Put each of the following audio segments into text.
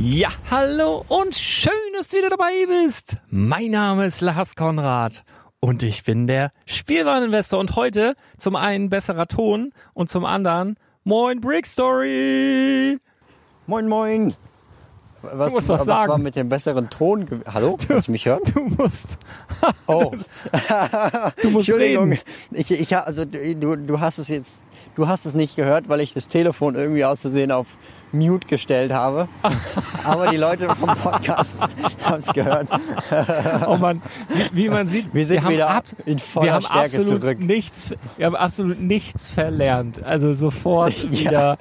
Ja, hallo und schön, dass du wieder dabei bist. Mein Name ist Lars Konrad und ich bin der Spielwareninvestor und heute zum einen besserer Ton und zum anderen Moin Brick Story. Moin Moin. Was, du musst was, was sagen. war mit dem besseren Ton? Hallo, du, kannst du mich hören? Du musst. Oh. du musst Entschuldigung. Reden. Ich, ich, also du, du hast es jetzt, du hast es nicht gehört, weil ich das Telefon irgendwie aus Versehen auf Mute gestellt habe. Aber die Leute vom Podcast haben es gehört. Oh Mann, wie, wie, man sieht, wir sind wir wieder in voller wir haben Stärke absolut zurück. Nichts, wir haben absolut nichts verlernt. Also sofort ja. wieder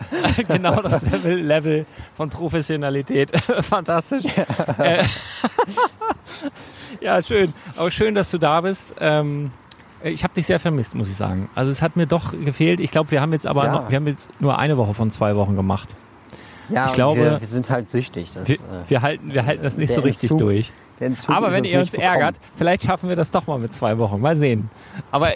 genau das Level, Level von Professionalität. Fantastisch. Ja. Äh, ja, schön. Auch schön, dass du da bist. Ähm, ich habe dich sehr vermisst, muss ich sagen. Also es hat mir doch gefehlt. Ich glaube, wir haben jetzt aber Ja. noch, wir haben jetzt nur eine Woche von zwei Wochen gemacht. Ja, Ich glaube, wir, wir sind halt süchtig. Das, Wir, äh, wir halten, wir halten das nicht so richtig Entzug- durch. Aber wenn ihr uns ärgert, bekommen. vielleicht schaffen wir das doch mal mit zwei Wochen. Mal sehen. Aber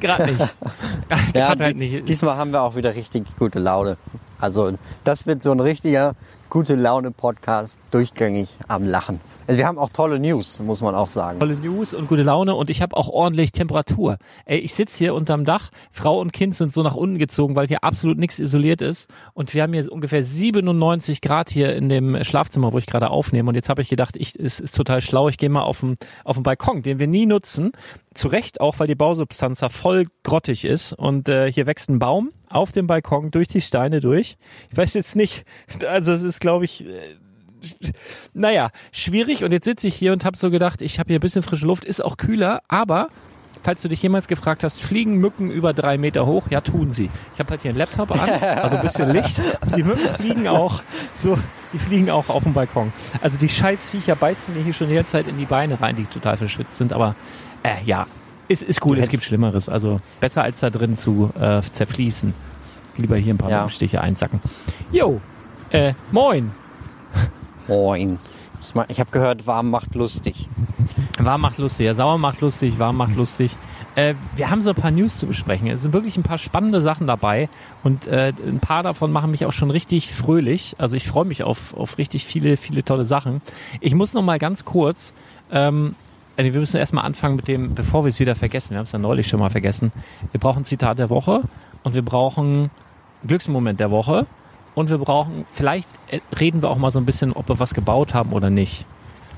gerade nicht. Ja, halt nicht. diesmal haben wir auch wieder richtig gute Laune. Also das wird so ein richtiger gute Laune Podcast durchgängig am Lachen. Also wir haben auch tolle News, muss man auch sagen. Tolle News und gute Laune und ich habe auch ordentlich Temperatur. Ey, ich sitze hier unterm Dach, Frau und Kind sind so nach unten gezogen, weil hier absolut nichts isoliert ist und wir haben hier ungefähr 97 Grad hier in dem Schlafzimmer, wo ich gerade aufnehme und jetzt habe ich gedacht, ich, es ist total schlau, ich gehe mal auf den, auf den Balkon, den wir nie nutzen. Zu Recht auch, weil die Bausubstanz da voll grottig ist und äh, hier wächst ein Baum auf dem Balkon durch die Steine durch. Ich weiß jetzt nicht, also es ist glaube ich äh, naja, schwierig. Und jetzt sitze ich hier und habe so gedacht, ich habe hier ein bisschen frische Luft, ist auch kühler, aber falls du dich jemals gefragt hast, fliegen Mücken über drei Meter hoch? Ja, tun sie. Ich habe halt hier einen Laptop an, also ein bisschen Licht. Und die Mücken fliegen auch so, die fliegen auch auf dem Balkon. Also die Scheißviecher beißen mir hier schon die ganze Zeit in die Beine rein, die total verschwitzt sind. Aber äh, ja, ist, ist gut, es gibt Schlimmeres. Also besser als da drin zu äh, zerfließen. Lieber hier ein paar Ja. Mückenstiche einsacken. Jo, äh, moin. Moin. Ich, habe gehört, warm macht lustig. Warm macht lustig, ja, sauer macht lustig, warm macht lustig. Äh, wir haben so ein paar News zu besprechen. Es sind wirklich ein paar spannende Sachen dabei und äh, ein paar davon machen mich auch schon richtig fröhlich. Also ich freue mich auf, auf richtig viele, viele tolle Sachen. Ich muss noch mal ganz kurz, ähm, äh, wir müssen erstmal anfangen mit dem, bevor wir es wieder vergessen, wir haben es ja neulich schon mal vergessen. Wir brauchen Zitat der Woche und wir brauchen Glücksmoment der Woche und wir brauchen, vielleicht äh, reden wir auch mal so ein bisschen, ob wir was gebaut haben oder nicht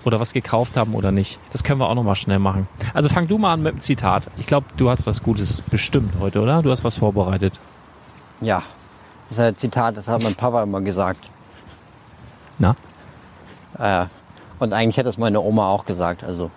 oder was gekauft haben oder nicht. Das können wir auch noch mal schnell machen. Also fang du mal an mit dem Zitat. Ich glaube, du hast was Gutes bestimmt heute, oder? Du hast was vorbereitet. Ja, das ist ein Zitat, das hat mein Papa immer gesagt. Na? Äh, und eigentlich hätte es meine Oma auch gesagt. Also,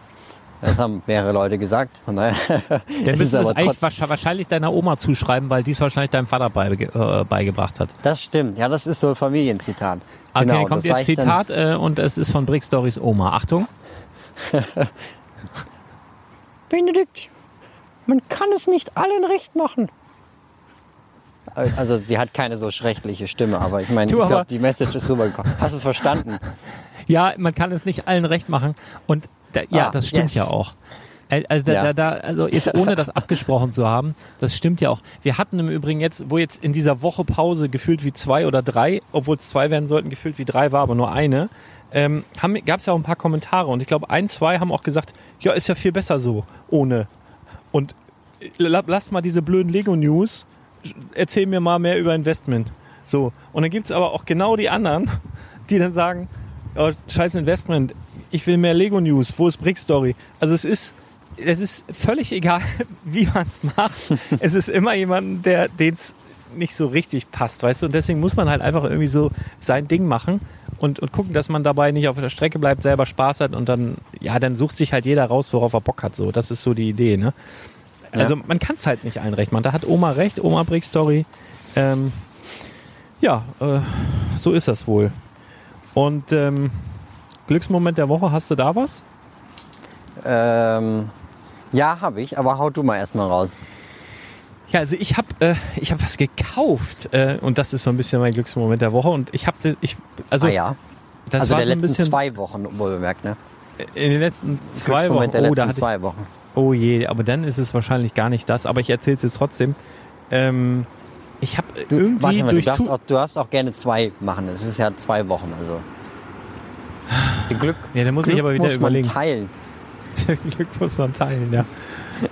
das haben mehrere Leute gesagt. Von daher, Dann müssen wir eigentlich wahrscheinlich deiner Oma zuschreiben, weil die es wahrscheinlich deinem Vater beige äh, beigebracht hat. das stimmt. Ja, das ist so ein Familienzitat. Okay, Genau, dann kommt das jetzt Zitat äh, und es ist von Brick Stories Oma. Achtung. Benedikt, man kann es nicht allen recht machen. Also sie hat keine so schreckliche Stimme, aber ich meine, Du, ich glaube, die Message ist rübergekommen. Hast du es verstanden? Ja, man kann es nicht allen recht machen. Und da, ja, Ah, das stimmt yes. ja auch. Also, da, Ja. da, also jetzt ohne das abgesprochen zu haben, das stimmt ja auch. Wir hatten im Übrigen jetzt, wo jetzt in dieser Woche Pause gefühlt wie zwei oder drei, obwohl es zwei werden sollten, gefühlt wie drei war, aber nur eine, ähm, gab es ja auch ein paar Kommentare und ich glaube, ein, zwei haben auch gesagt, ja, ist ja viel besser so, ohne. Und äh, la- lass mal diese blöden Lego-News, erzähl mir mal mehr über Investment. So. Und dann gibt's aber auch genau die anderen, die dann sagen, oh, scheiß Investment, ich will mehr Lego News, wo ist Brick Story? Also es ist, es ist völlig egal, wie man es macht. es ist immer jemand, der den's nicht so richtig passt, weißt du? Und deswegen muss man halt einfach irgendwie so sein Ding machen und, und gucken, dass man dabei nicht auf der Strecke bleibt, selber Spaß hat und dann, ja, dann sucht sich halt jeder raus, worauf er Bock hat. So, das ist so die Idee, ne? Also man kann es halt nicht allen recht machen. Da hat Oma recht, Oma Brick Story. Ähm, ja, äh, so ist das wohl. Und ähm, Glücksmoment der Woche, hast du da was? Ähm, ja, habe ich, aber hau du mal erstmal raus. Ja, also ich habe äh, ich habe was gekauft äh, und das ist so ein bisschen mein Glücksmoment der Woche und ich habe ich also ah ja, das also war der so ein letzten bisschen zwei Wochen, wohl bemerkt, ne? in den letzten zwei Wochen. Der Oh, letzten ich, zwei Wochen. oh je, aber dann ist es wahrscheinlich gar nicht das, aber ich erzähle es jetzt trotzdem. Ähm, ich habe Du, irgendwie warte mal, du durch darfst, Zu auch, du darfst auch gerne zwei machen. Es ist ja zwei Wochen, also. Glück, Ja, dann muss ich Glück aber wieder muss überlegen. Man teilen. Glück muss man teilen, ja.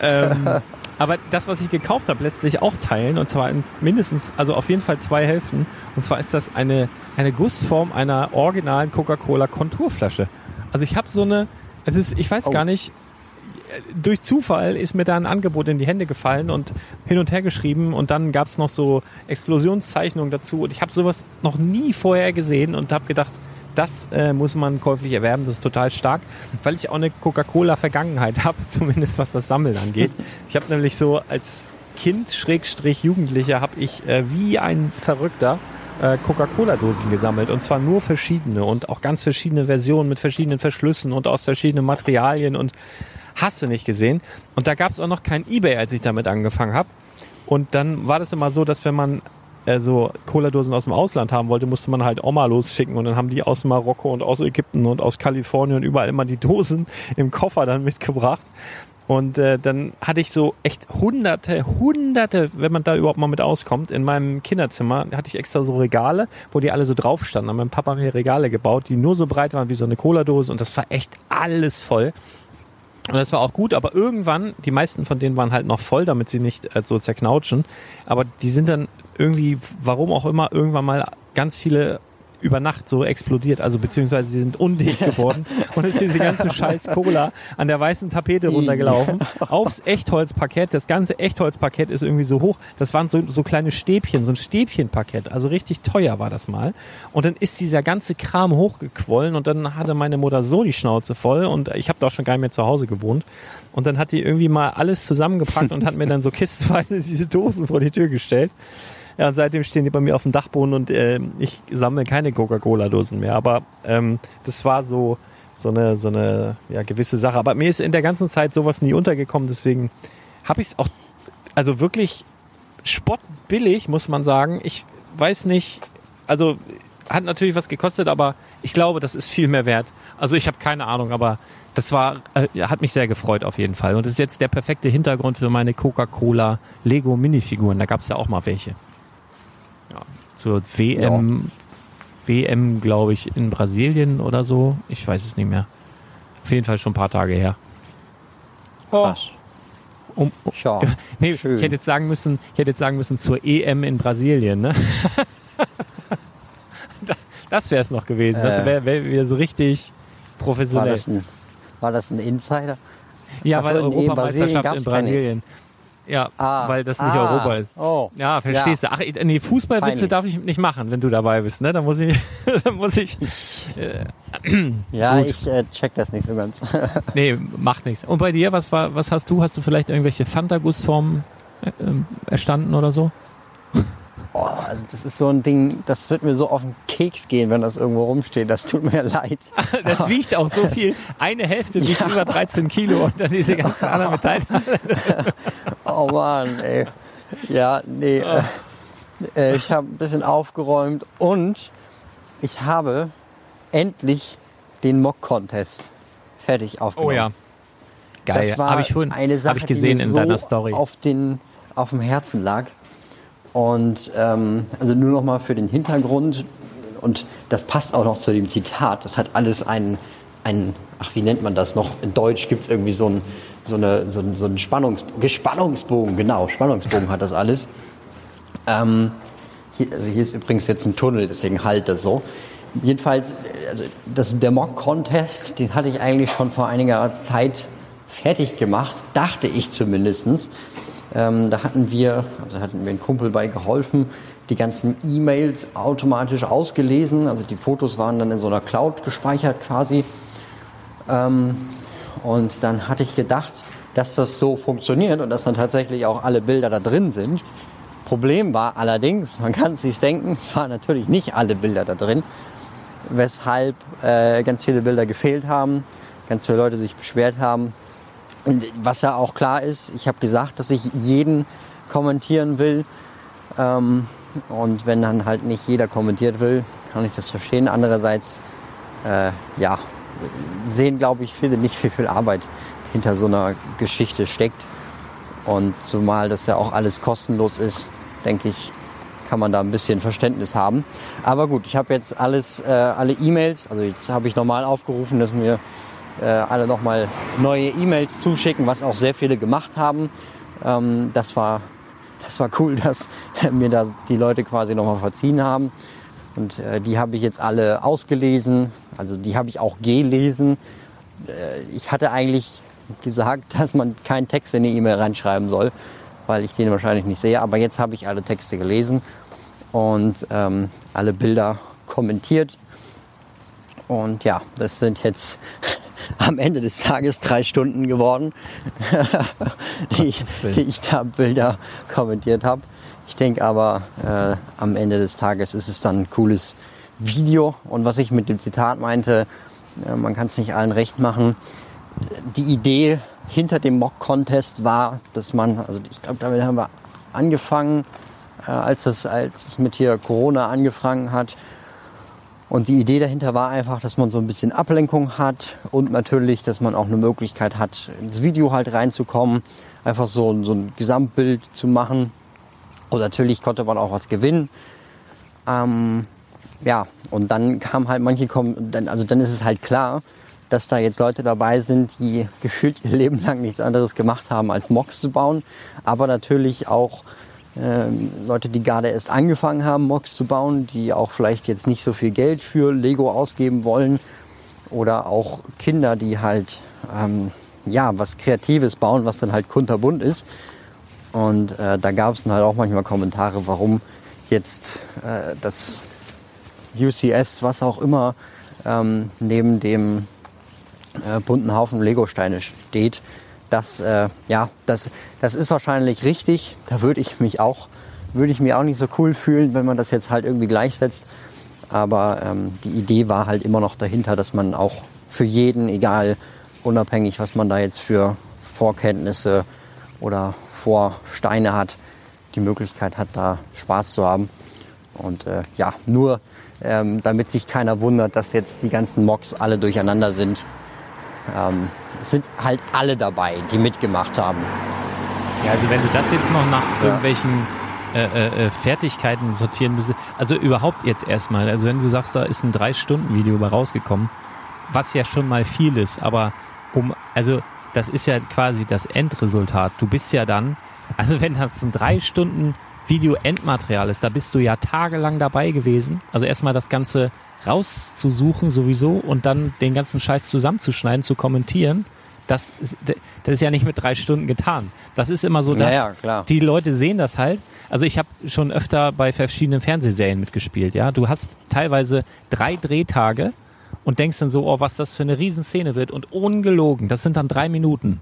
ähm, aber das, was ich gekauft habe, lässt sich auch teilen. Und zwar in mindestens, also auf jeden Fall zwei Hälften. Und zwar ist das eine, eine Gussform einer originalen Coca-Cola Konturflasche. Also ich habe so eine, es ist, ich weiß Oh. gar nicht, durch Zufall ist mir da ein Angebot in die Hände gefallen und hin und her geschrieben und dann gab es noch so Explosionszeichnungen dazu und ich habe sowas noch nie vorher gesehen und habe gedacht, das äh, muss man käuflich erwerben, das ist total stark, weil ich auch eine Coca-Cola-Vergangenheit habe, zumindest was das Sammeln angeht. Ich habe nämlich so als Kind, Schrägstrich Jugendlicher, habe ich äh, wie ein Verrückter äh, Coca-Cola-Dosen gesammelt und zwar nur verschiedene und auch ganz verschiedene Versionen mit verschiedenen Verschlüssen und aus verschiedenen Materialien und hast du nicht gesehen. Und da gab es auch noch kein Ebay, als ich damit angefangen habe. Und dann war das immer so, dass wenn man äh, so Cola-Dosen aus dem Ausland haben wollte, musste man halt Oma losschicken und dann haben die aus Marokko und aus Ägypten und aus Kalifornien und überall immer die Dosen im Koffer dann mitgebracht. Und äh, dann hatte ich so echt hunderte, hunderte, wenn man da überhaupt mal mit auskommt, in meinem Kinderzimmer hatte ich extra so Regale, wo die alle so drauf standen. Mein Papa hat mir Regale gebaut, die nur so breit waren wie so eine Cola-Dose und das war echt alles voll. Und das war auch gut, aber irgendwann, die meisten von denen waren halt noch voll, damit sie nicht äh, so zerknautschen. Aber die sind dann irgendwie, warum auch immer, irgendwann mal ganz viele über Nacht so explodiert, also beziehungsweise sie sind undicht geworden und ist diese ganze scheiß Cola an der weißen Tapete runtergelaufen, aufs Echtholzparkett. Das ganze Echtholzparkett ist irgendwie so hoch. Das waren so, so kleine Stäbchen, so ein Stäbchenparkett. Also richtig teuer war das mal. Und dann ist dieser ganze Kram hochgequollen und dann hatte meine Mutter so die Schnauze voll und ich habe da auch schon gar nicht mehr zu Hause gewohnt. Und dann hat die irgendwie mal alles zusammengepackt und hat mir dann so kistenweise diese Dosen vor die Tür gestellt. Ja, und seitdem stehen die bei mir auf dem Dachboden und äh, ich sammle keine Coca-Cola-Dosen mehr. Aber ähm, das war so, so eine, so eine ja, gewisse Sache. Aber mir ist in der ganzen Zeit sowas nie untergekommen, deswegen habe ich es auch, also wirklich spottbillig, muss man sagen. Ich weiß nicht, also hat natürlich was gekostet, aber ich glaube, das ist viel mehr wert. Also ich habe keine Ahnung, aber das war, äh, hat mich sehr gefreut auf jeden Fall. Und das ist jetzt der perfekte Hintergrund für meine Coca-Cola Lego Minifiguren. Da gab es ja auch mal welche zur WM, WM, glaube ich, in Brasilien oder so. Ich weiß es nicht mehr. Auf jeden Fall schon ein paar Tage her. Krass. Um, um, Ja, nee, schön. ich hätte jetzt sagen müssen, ich hätte jetzt sagen müssen zur EM in Brasilien, ne? Da- das wäre es noch gewesen. Das Äh. wäre wär wieder so richtig War professionell. das ein, war das ein Insider? ja, Ach so, weil in Europameisterschaft Brasilien in gab's keine- Brasilien. Ja, Ah, weil das nicht ah, Europa ist. Oh. Ja, verstehst du. Ach, nee, Fußballwitze Peinlich. darf ich nicht machen, wenn du dabei bist, ne? Da muss ich, da muss ich, Ja, Gut. ich äh, check das nicht so ganz. nee, macht nichts. Und bei dir, was war, was hast du? Hast du vielleicht irgendwelche Fanta-Gussformen äh, ähm, erstanden oder so? Oh, also das ist so ein Ding, das wird mir so auf den Keks gehen, wenn das irgendwo rumsteht. Das tut mir leid. Das wiegt auch so viel. Eine Hälfte wiegt über 13 Kilo und dann diese ganzen anderen Metallteile. Oh Mann, ey. Ja, nee. Äh, äh, ich habe ein bisschen aufgeräumt und ich habe endlich den Mock-Contest fertig aufgenommen. Oh ja. Geil. Das war ich vorhin eine Sache, ich gesehen die mir in so deiner Story. Auf, den, auf dem Herzen lag. Und ähm, also nur noch mal für den Hintergrund. Und das passt auch noch zu dem Zitat. Das hat alles einen, einen ach wie nennt man das noch? In Deutsch gibt es irgendwie so einen so eine, so einen, so einen Spannungs Spannungsbogen, genau, Spannungsbogen hat das alles. Ähm, hier, also hier ist übrigens jetzt ein Tunnel, deswegen halt das so. Jedenfalls, also das, der Mock-Contest, den hatte ich eigentlich schon vor einiger Zeit fertig gemacht, dachte ich zumindestens. Ähm, da hatten wir, also hatten wir einen Kumpel bei geholfen, die ganzen E-Mails automatisch ausgelesen. Also die Fotos waren dann in so einer Cloud gespeichert quasi. Ähm, und dann hatte ich gedacht, dass das so funktioniert und dass dann tatsächlich auch alle Bilder da drin sind. Problem war allerdings, man kann es sich denken, es waren natürlich nicht alle Bilder da drin, weshalb äh, ganz viele Bilder gefehlt haben, ganz viele Leute sich beschwert haben. Was ja auch klar ist, ich habe gesagt, dass ich jeden kommentieren will. Ähm, und wenn dann halt nicht jeder kommentiert will, kann ich das verstehen. Andererseits, äh, ja, sehen, glaube ich, viele nicht, wie viel Arbeit hinter so einer Geschichte steckt. Und zumal das ja auch alles kostenlos ist, denke ich, kann man da ein bisschen Verständnis haben. Aber gut, ich habe jetzt alles, äh, alle E-Mails, also jetzt habe ich nochmal aufgerufen, dass mir äh, alle nochmal neue E-Mails zuschicken, was auch sehr viele gemacht haben. Ähm, das, war, das war cool, dass mir da die Leute quasi nochmal verziehen haben. Und äh, die habe ich jetzt alle ausgelesen, also die habe ich auch gelesen. Äh, ich hatte eigentlich gesagt, dass man keinen Text in die E-Mail reinschreiben soll, weil ich den wahrscheinlich nicht sehe. Aber jetzt habe ich alle Texte gelesen und ähm, alle Bilder kommentiert. Und ja, das sind jetzt am Ende des Tages drei Stunden geworden, die, die ich da Bilder kommentiert habe. Ich denke aber, äh, am Ende des Tages ist es dann ein cooles Video. Und was ich mit dem Zitat meinte, äh, man kann es nicht allen recht machen. Die Idee hinter dem Mock-Contest war, dass man, also ich glaube, damit haben wir angefangen, äh, als, es, als es mit hier Corona angefangen hat. Und die Idee dahinter war einfach, dass man so ein bisschen Ablenkung hat und natürlich, dass man auch eine Möglichkeit hat, ins Video halt reinzukommen, einfach so, so ein Gesamtbild zu machen. Und natürlich konnte man auch was gewinnen. Ähm, ja, und dann kam halt manche kommen, dann, also dann ist es halt klar, dass da jetzt Leute dabei sind, die gefühlt ihr Leben lang nichts anderes gemacht haben, als Mocks zu bauen. Aber natürlich auch ähm, Leute, die gerade erst angefangen haben, Mocks zu bauen, die auch vielleicht jetzt nicht so viel Geld für Lego ausgeben wollen. Oder auch Kinder, die halt ähm, ja was Kreatives bauen, was dann halt kunterbunt ist. Und äh, da gab es dann halt auch manchmal Kommentare, warum jetzt äh, das UCS, was auch immer, ähm, neben dem äh, bunten Haufen Lego-Steine steht. Das, äh, ja, das, das ist wahrscheinlich richtig. Da würde ich mich auch, würde ich mir auch nicht so cool fühlen, wenn man das jetzt halt irgendwie gleichsetzt. Aber ähm, die Idee war halt immer noch dahinter, dass man auch für jeden, egal unabhängig, was man da jetzt für Vorkenntnisse oder Vorsteine hat, die Möglichkeit hat, da Spaß zu haben. Und äh, ja, nur ähm, damit sich keiner wundert, dass jetzt die ganzen Mocks alle durcheinander sind. Ähm, es sind halt alle dabei, die mitgemacht haben. Ja, also wenn du das jetzt noch nach ja. irgendwelchen äh, äh, äh, Fertigkeiten sortieren müsstest, also überhaupt jetzt erstmal, also wenn du sagst, da ist ein Drei-Stunden-Video bei rausgekommen, was ja schon mal viel ist, aber um, also das ist ja quasi das Endresultat. Du bist ja dann, also wenn das ein drei Stunden Video-Endmaterial ist, da bist du ja tagelang dabei gewesen. Also erstmal das Ganze rauszusuchen sowieso und dann den ganzen Scheiß zusammenzuschneiden, zu kommentieren. Das ist, das ist ja nicht mit drei Stunden getan. Das ist immer so, dass ja, ja, die Leute sehen das halt. Also ich habe schon öfter bei verschiedenen Fernsehserien mitgespielt. Ja, du hast teilweise drei Drehtage und denkst dann so, oh, was das für eine Riesenszene wird und ungelogen. Das sind dann drei Minuten.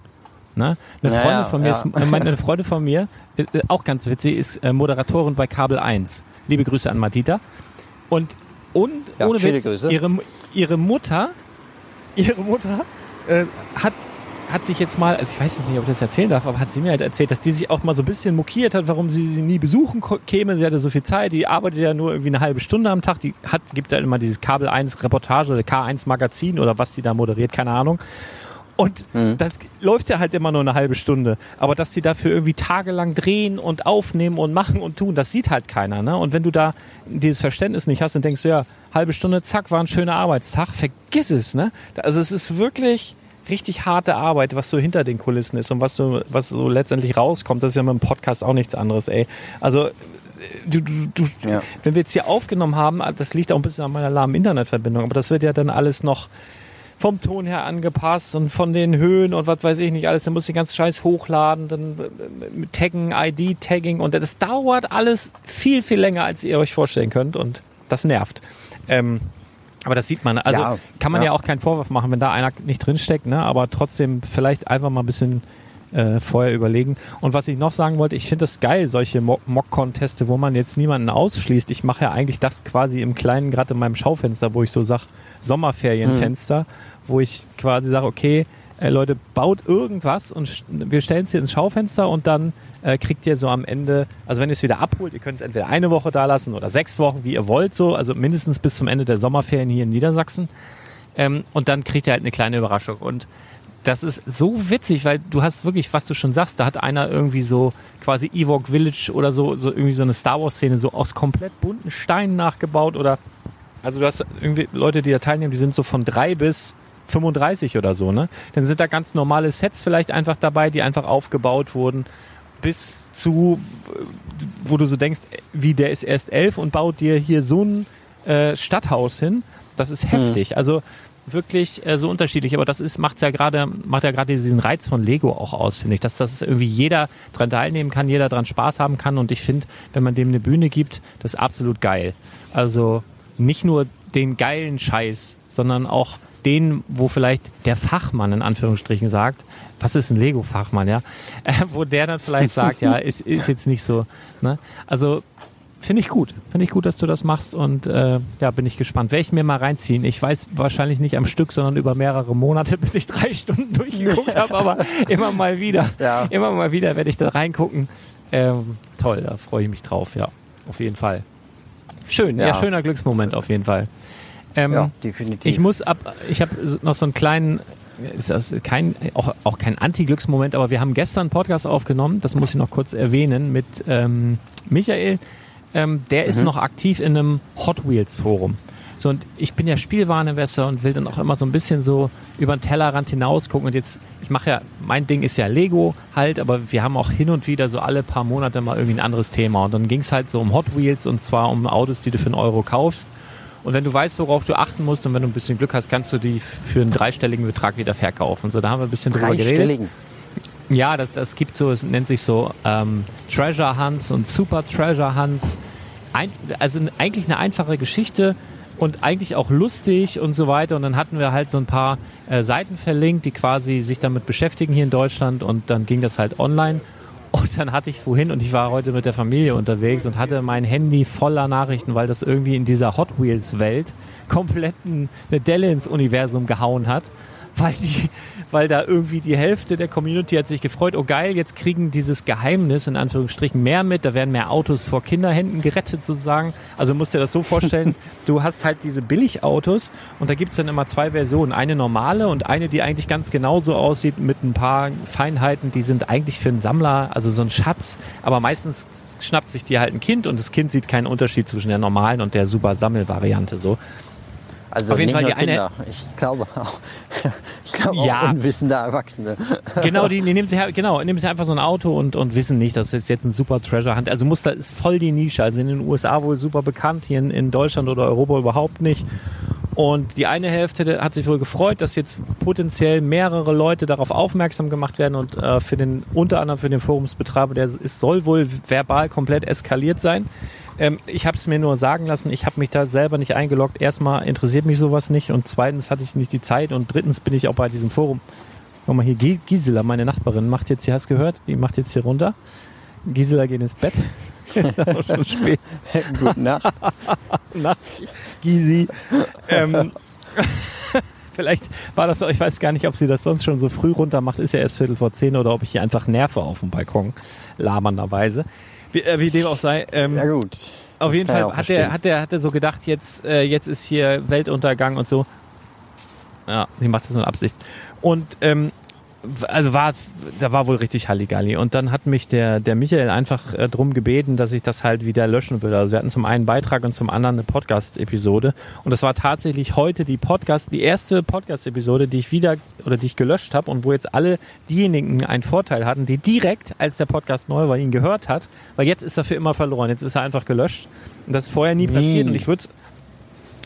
Ne? Eine, naja, Freundin von mir ja. ist, meine Freundin von mir, äh, auch ganz witzig, ist äh, Moderatorin bei Kabel 1. Liebe Grüße an Matita. Und, und ja, ohne Witz, ihre, ihre Mutter, ihre Mutter äh, hat hat sich jetzt mal, also ich weiß nicht, ob ich das erzählen darf, aber hat sie mir halt erzählt, dass die sich auch mal so ein bisschen mokiert hat, warum sie sie nie besuchen käme. Sie hatte so viel Zeit, die arbeitet ja nur irgendwie eine halbe Stunde am Tag. Die hat, gibt halt immer dieses Kabel 1 Reportage oder K1 Magazin oder was sie da moderiert, keine Ahnung. Und mhm. das läuft ja halt immer nur eine halbe Stunde. Aber dass die dafür irgendwie tagelang drehen und aufnehmen und machen und tun, das sieht halt keiner. Ne? Und wenn du da dieses Verständnis nicht hast und denkst, ja, halbe Stunde, zack, war ein schöner Arbeitstag, vergiss es. Ne? Also es ist wirklich richtig harte Arbeit, was so hinter den Kulissen ist und was so, was so letztendlich rauskommt. Das ist ja mit dem Podcast auch nichts anderes, ey. Also du, du, du ja. wenn wir jetzt hier aufgenommen haben, das liegt auch ein bisschen an meiner lahmen Internetverbindung, aber das wird ja dann alles noch vom Ton her angepasst und von den Höhen und was weiß ich nicht alles. Dann muss ich den ganzen Scheiß hochladen, dann äh, mit Taggen, ID-Tagging und das dauert alles viel, viel länger, als ihr euch vorstellen könnt und das nervt. Ähm, aber das sieht man. Also ja, kann man ja. ja. auch keinen Vorwurf machen, wenn da einer nicht drinsteckt, ne? aber trotzdem vielleicht einfach mal ein bisschen äh, vorher überlegen. Und was ich noch sagen wollte, ich finde es geil, solche Mock-Conteste, wo man jetzt niemanden ausschließt. Ich mache ja eigentlich das quasi im Kleinen, gerade in meinem Schaufenster, wo ich so sage, Sommerferienfenster. Mhm wo ich quasi sage, okay, äh, Leute, baut irgendwas und wir stellen es hier ins Schaufenster und dann äh, kriegt ihr so am Ende, also wenn ihr es wieder abholt, ihr könnt es entweder eine Woche da lassen oder sechs Wochen, wie ihr wollt, so, also mindestens bis zum Ende der Sommerferien hier in Niedersachsen. Ähm, und dann kriegt ihr halt eine kleine Überraschung. Und das ist so witzig, weil du hast wirklich, was du schon sagst, da hat einer irgendwie so quasi Ewok Village oder so, so irgendwie so eine Star Wars Szene so aus komplett bunten Steinen nachgebaut oder also du hast irgendwie Leute, die da teilnehmen, die sind so von drei bis 35 oder so, ne? Dann sind da ganz normale Sets vielleicht einfach dabei, die einfach aufgebaut wurden, bis zu, wo du so denkst, wie der ist erst elf und baut dir hier so ein äh, Stadthaus hin. Das ist heftig. Mhm. Also wirklich äh, so unterschiedlich, aber das ist macht's ja gerade macht ja gerade diesen Reiz von Lego auch aus, finde ich, dass das irgendwie jeder dran teilnehmen kann, jeder dran Spaß haben kann und ich finde, wenn man dem eine Bühne gibt, das ist absolut geil. Also nicht nur den geilen Scheiß, sondern auch den, wo vielleicht der Fachmann in Anführungsstrichen sagt, was ist ein Lego-Fachmann, ja? Äh, wo der dann vielleicht sagt, ja, ist, ist jetzt nicht so. Ne? Also finde ich gut. Finde ich gut, dass du das machst und äh, ja, bin ich gespannt. Werde ich mir mal reinziehen. Ich weiß wahrscheinlich nicht am Stück, sondern über mehrere Monate, bis ich drei Stunden durchgeguckt habe, aber immer mal wieder, ja. immer mal wieder werde ich da reingucken. Ähm, toll, da freue ich mich drauf, ja, auf jeden Fall. Schön, ja, ja schöner Glücksmoment auf jeden Fall. Ähm, Ja, definitiv. Ich muss ab, ich habe noch so einen kleinen, ist das kein, auch, auch kein Anti-Glücksmoment, aber wir haben gestern einen Podcast aufgenommen, das muss ich noch kurz erwähnen, mit ähm, Michael. Ähm, der ist noch aktiv in einem Hot Wheels Forum. So, und ich bin ja Spielwareninvestor und will dann auch immer so ein bisschen so über den Tellerrand hinaus gucken. Und jetzt, ich mache ja, mein Ding ist ja Lego halt, aber wir haben auch hin und wieder so alle paar Monate mal irgendwie ein anderes Thema. Und dann ging es halt so um Hot Wheels und zwar um Autos, die du für einen Euro kaufst. Und wenn du weißt, worauf du achten musst und wenn du ein bisschen Glück hast, kannst du die für einen dreistelligen Betrag wieder verkaufen. So, da haben wir ein bisschen drüber geredet. Dreistelligen. Ja, das, das gibt so, es nennt sich so ähm, Treasure Hunts und Super Treasure Hunts. Ein, also eigentlich eine einfache Geschichte und eigentlich auch lustig und so weiter. Und dann hatten wir halt so ein paar äh, Seiten verlinkt, die quasi sich damit beschäftigen hier in Deutschland und dann ging das halt online. Und dann hatte ich vorhin, und ich war heute mit der Familie unterwegs und hatte mein Handy voller Nachrichten, weil das irgendwie in dieser Hot Wheels Welt komplett ein- eine Delle ins Universum gehauen hat. Weil, die, weil da irgendwie die Hälfte der Community hat sich gefreut, oh geil, jetzt kriegen dieses Geheimnis in Anführungsstrichen mehr mit, da werden mehr Autos vor Kinderhänden gerettet sozusagen. Also musst dir das so vorstellen, du hast halt diese Billigautos und da gibt's dann immer zwei Versionen. Eine normale und eine, die eigentlich ganz genauso aussieht mit ein paar Feinheiten, die sind eigentlich für einen Sammler, also so ein Schatz, aber meistens schnappt sich dir halt ein Kind und das Kind sieht keinen Unterschied zwischen der normalen und der super Sammelvariante so. Also Auf jeden Fall die eine- Kinder. Ich glaube auch, ich glaube Ja. auch unwissende Erwachsene. Genau, die, die nehmen sich halt- genau, nehmen sich einfach so ein Auto und, und wissen nicht, dass es jetzt ein super Treasure Hunt. Also Muster ist voll die Nische. Also in den USA wohl super bekannt, hier in, in Deutschland oder Europa überhaupt nicht. Und die eine Hälfte hat sich wohl gefreut, dass jetzt potenziell mehrere Leute darauf aufmerksam gemacht werden und äh, für den unter anderem für den Forumsbetreiber, der ist, soll wohl verbal komplett eskaliert sein. Ähm, ich habe es mir nur sagen lassen, ich habe mich da selber nicht eingeloggt. Erstmal interessiert mich sowas nicht und zweitens hatte ich nicht die Zeit und drittens bin ich auch bei diesem Forum. Guck mal hier, Gi- Gisela, meine Nachbarin, macht jetzt hier, hast du gehört? Die macht jetzt hier runter. Gisela geht ins Bett. Schon spät. Gute Nacht. Nacht, Gysi. Ähm, vielleicht war das, ich weiß gar nicht, ob sie das sonst schon so früh runter macht, ist ja erst Viertel vor zehn oder ob ich hier einfach nerve auf dem Balkon, labernderweise. Wie, äh, wie dem auch sei. Ähm, Ja gut. auf Das jeden Fall hat er, hat er, hat er so gedacht, jetzt, äh, jetzt ist hier Weltuntergang und so. Ja, die macht das nur Absicht. Und ähm, also war, da war wohl richtig Halligalli. Und dann hat mich der, der Michael einfach äh, drum gebeten, dass ich das halt wieder löschen will. Also wir hatten zum einen einen Beitrag und zum anderen eine Podcast-Episode. Und das war tatsächlich heute die Podcast, die erste Podcast-Episode, die ich wieder oder die ich gelöscht habe und wo jetzt alle diejenigen einen Vorteil hatten, die direkt, als der Podcast neu war, ihn gehört hat, weil jetzt ist er für immer verloren. Jetzt ist er einfach gelöscht. Und das ist vorher nie passiert. Und ich würde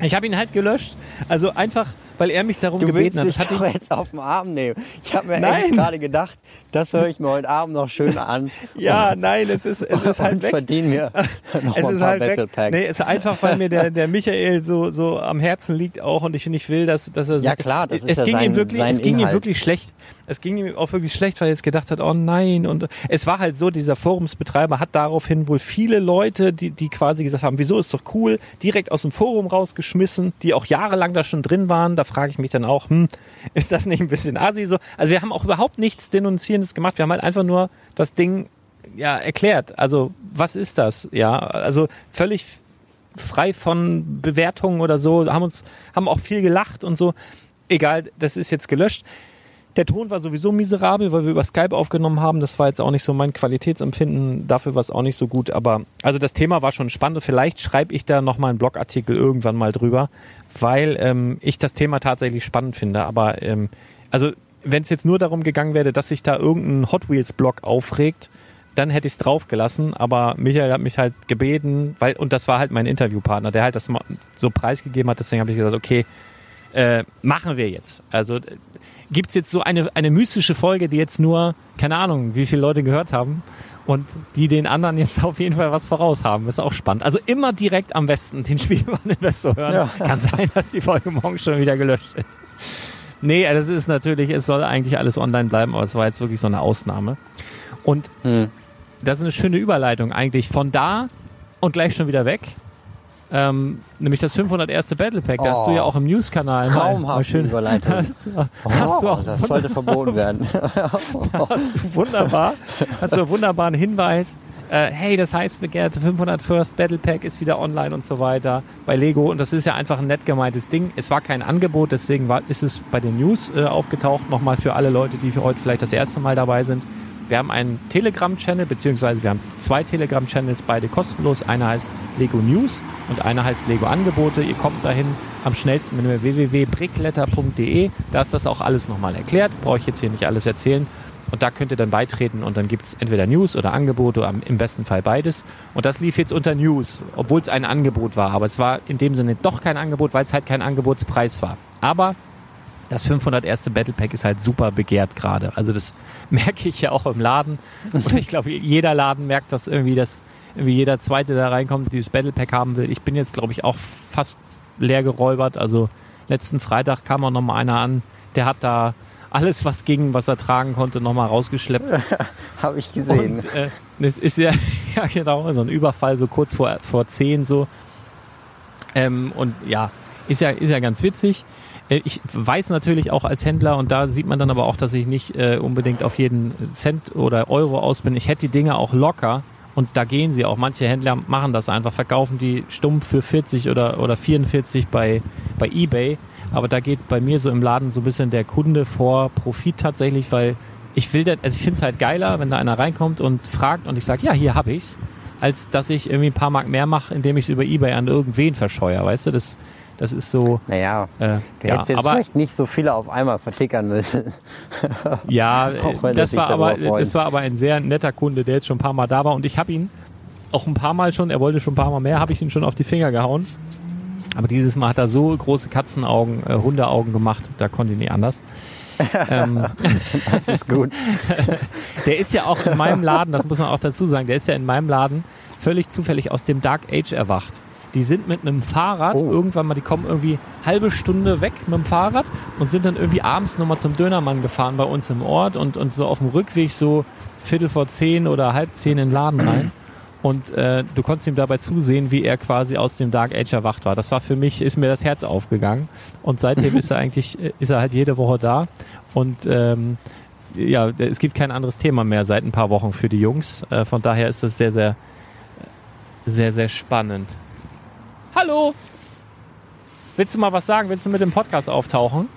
ich habe ihn halt gelöscht. Also einfach, weil er mich darum Du gebeten willst hat. dich hat doch ihn, jetzt auf den Arm nehmen. Ich habe mir Nein. echt gerade gedacht, das höre ich mir heute Abend noch schön an. ja, nein, es ist, es ist halt weg. verdiene mir noch Es ein ist paar halt Battle. Packs. Nee, es ist einfach, weil mir der, der Michael so, so am Herzen liegt auch und ich nicht will, dass, dass er sich, Ja, klar, das ist es ja ging ihm sein- wirklich, sein es ging ihm Inhalt. wirklich schlecht. Es ging ihm auch wirklich schlecht, weil er jetzt gedacht hat, oh nein. Und es war halt so, dieser Forumsbetreiber hat daraufhin wohl viele Leute, die, die quasi gesagt haben, wieso ist doch cool, direkt aus dem Forum rausgeschmissen, die auch jahrelang da schon drin waren. Da frage ich mich dann auch, hm, ist das nicht ein bisschen assi so? Also wir haben auch überhaupt nichts Denunzierendes gemacht. Wir haben halt einfach nur das Ding ja erklärt. Also was ist das? Ja, also völlig frei von Bewertungen oder so, haben uns, haben auch viel gelacht und so. Egal, das ist jetzt gelöscht. Der Ton war sowieso miserabel, weil wir über Skype aufgenommen haben. Das war jetzt auch nicht so mein Qualitätsempfinden. Dafür war es auch nicht so gut. Aber also das Thema war schon spannend. Vielleicht schreibe ich da nochmal einen Blogartikel irgendwann mal drüber, weil ähm, ich das Thema tatsächlich spannend finde. Aber ähm, also wenn es jetzt nur darum gegangen wäre, dass sich da irgendein Hot Wheels Blog aufregt, dann hätte ich es draufgelassen, aber Michael hat mich halt gebeten, weil, und das war halt mein Interviewpartner, der halt das so preisgegeben hat, deswegen habe ich gesagt, okay, äh, machen wir jetzt. Also gibt's jetzt so eine, eine mystische Folge, die jetzt nur, keine Ahnung, wie viele Leute gehört haben und die den anderen jetzt auf jeden Fall was voraus haben. Ist auch spannend. Also immer direkt am besten den Spielwareninvestor hören. Ja. Kann sein, dass die Folge morgen schon wieder gelöscht ist. Nee, das ist natürlich, es soll eigentlich alles online bleiben, aber es war jetzt wirklich so eine Ausnahme. Und Hm. das ist eine schöne Überleitung eigentlich von da und gleich schon wieder weg. Ähm, nämlich das 501. Battle Pack, da hast du Oh. ja auch im News-Kanal. Traumhafte schön- Überleitung. Hast, du- hast du Oh, das sollte verboten werden. hast du wunderbar, hast du einen wunderbaren Hinweis äh, hey, das heißt begehrte 500 First Battle Pack ist wieder online und so weiter bei Lego. Und das ist ja einfach ein nett gemeintes Ding. Es war kein Angebot, deswegen war, ist es bei den News äh, aufgetaucht. Nochmal für alle Leute, die für heute vielleicht das erste Mal dabei sind. Wir haben einen Telegram-Channel, beziehungsweise wir haben zwei Telegram-Channels, beide kostenlos. Einer heißt Lego News und einer heißt Lego Angebote. Ihr kommt dahin am schnellsten mit www.brickletter.de. Da ist das auch alles nochmal erklärt. Brauche ich jetzt hier nicht alles erzählen. Und da könnt ihr dann beitreten und dann gibt es entweder News oder Angebote, im besten Fall beides. Und das lief jetzt unter News, obwohl es ein Angebot war. Aber es war in dem Sinne doch kein Angebot, weil es halt kein Angebotspreis war. Aber das 500 erste Battle Pack ist halt super begehrt gerade. Also das merke ich ja auch im Laden. Und ich glaube, jeder Laden merkt das irgendwie, dass irgendwie jeder Zweite da reinkommt, dieses Battle Pack haben will. Ich bin jetzt, glaube ich, auch fast leer geräubert. Also letzten Freitag kam auch noch mal einer an, der hat da alles, was ging, was er tragen konnte, nochmal rausgeschleppt. Habe ich gesehen. Und, äh, es ist ja, ja genau so ein Überfall, so kurz vor, vor zehn so. Ähm, und ja, ist ja, ist ja ganz witzig. Äh, ich weiß natürlich auch als Händler, und da sieht man dann aber auch, dass ich nicht äh, unbedingt auf jeden Cent oder Euro aus bin. Ich hätte die Dinge auch locker und da gehen sie auch. Manche Händler machen das einfach, verkaufen die stumpf für 40 oder, oder 44 bei, bei Ebay. Aber da geht bei mir so im Laden so ein bisschen der Kunde vor Profit tatsächlich, weil ich will das, also ich finde es halt geiler, wenn da einer reinkommt und fragt und ich sage, ja, hier habe ich's, als dass ich irgendwie ein paar Mark mehr mache, indem ich es über Ebay an irgendwen verscheuere, weißt du? Das, das ist so. Naja, äh, du ja, hättest jetzt aber, vielleicht nicht so viele auf einmal vertickern müssen. ja, das war, aber, das war aber ein sehr netter Kunde, der jetzt schon ein paar Mal da war und ich habe ihn auch ein paar Mal schon, er wollte schon ein paar Mal mehr, habe ich ihn schon auf die Finger gehauen. Aber dieses Mal hat er so große Katzenaugen, äh, Hundeaugen gemacht, da konnte ich nicht anders. ähm, das ist gut. der ist ja auch in meinem Laden, das muss man auch dazu sagen, der ist ja in meinem Laden völlig zufällig aus dem Dark Age erwacht. Die sind mit einem Fahrrad oh. irgendwann mal, die kommen irgendwie halbe Stunde weg mit dem Fahrrad und sind dann irgendwie abends nochmal zum Dönermann gefahren bei uns im Ort und, und so auf dem Rückweg so Viertel vor zehn oder halb zehn in den Laden rein. Und äh, du konntest ihm dabei zusehen, wie er quasi aus dem Dark Age erwacht war. Das war für mich, ist mir das Herz aufgegangen. Und seitdem ist er eigentlich, ist er halt jede Woche da. Und ähm, ja, es gibt kein anderes Thema mehr seit ein paar Wochen für die Jungs. Äh, von daher ist das sehr, sehr, sehr, sehr spannend. Hallo! Willst du mal was sagen? Willst du mit dem Podcast auftauchen?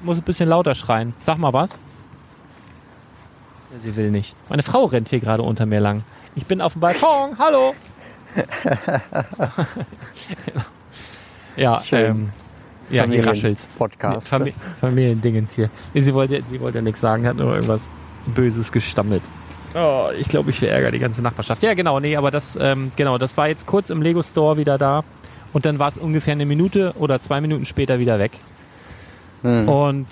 Ich muss ein bisschen lauter schreien. Sag mal was. Sie will nicht. Meine Frau rennt hier gerade unter mir lang. Ich bin auf dem Balkon. Hallo. ja, ähm, ja, hier raschelt. Podcast. Famili Familiendingens hier. Sie wollte, sie wollte ja nichts sagen, hat nur irgendwas Böses gestammelt. Oh, ich glaube, ich verärgere die ganze Nachbarschaft. Ja, genau, nee, aber das, ähm, genau, das war jetzt kurz im Lego Store wieder da und dann war es ungefähr eine Minute oder zwei Minuten später wieder weg. Hm. Und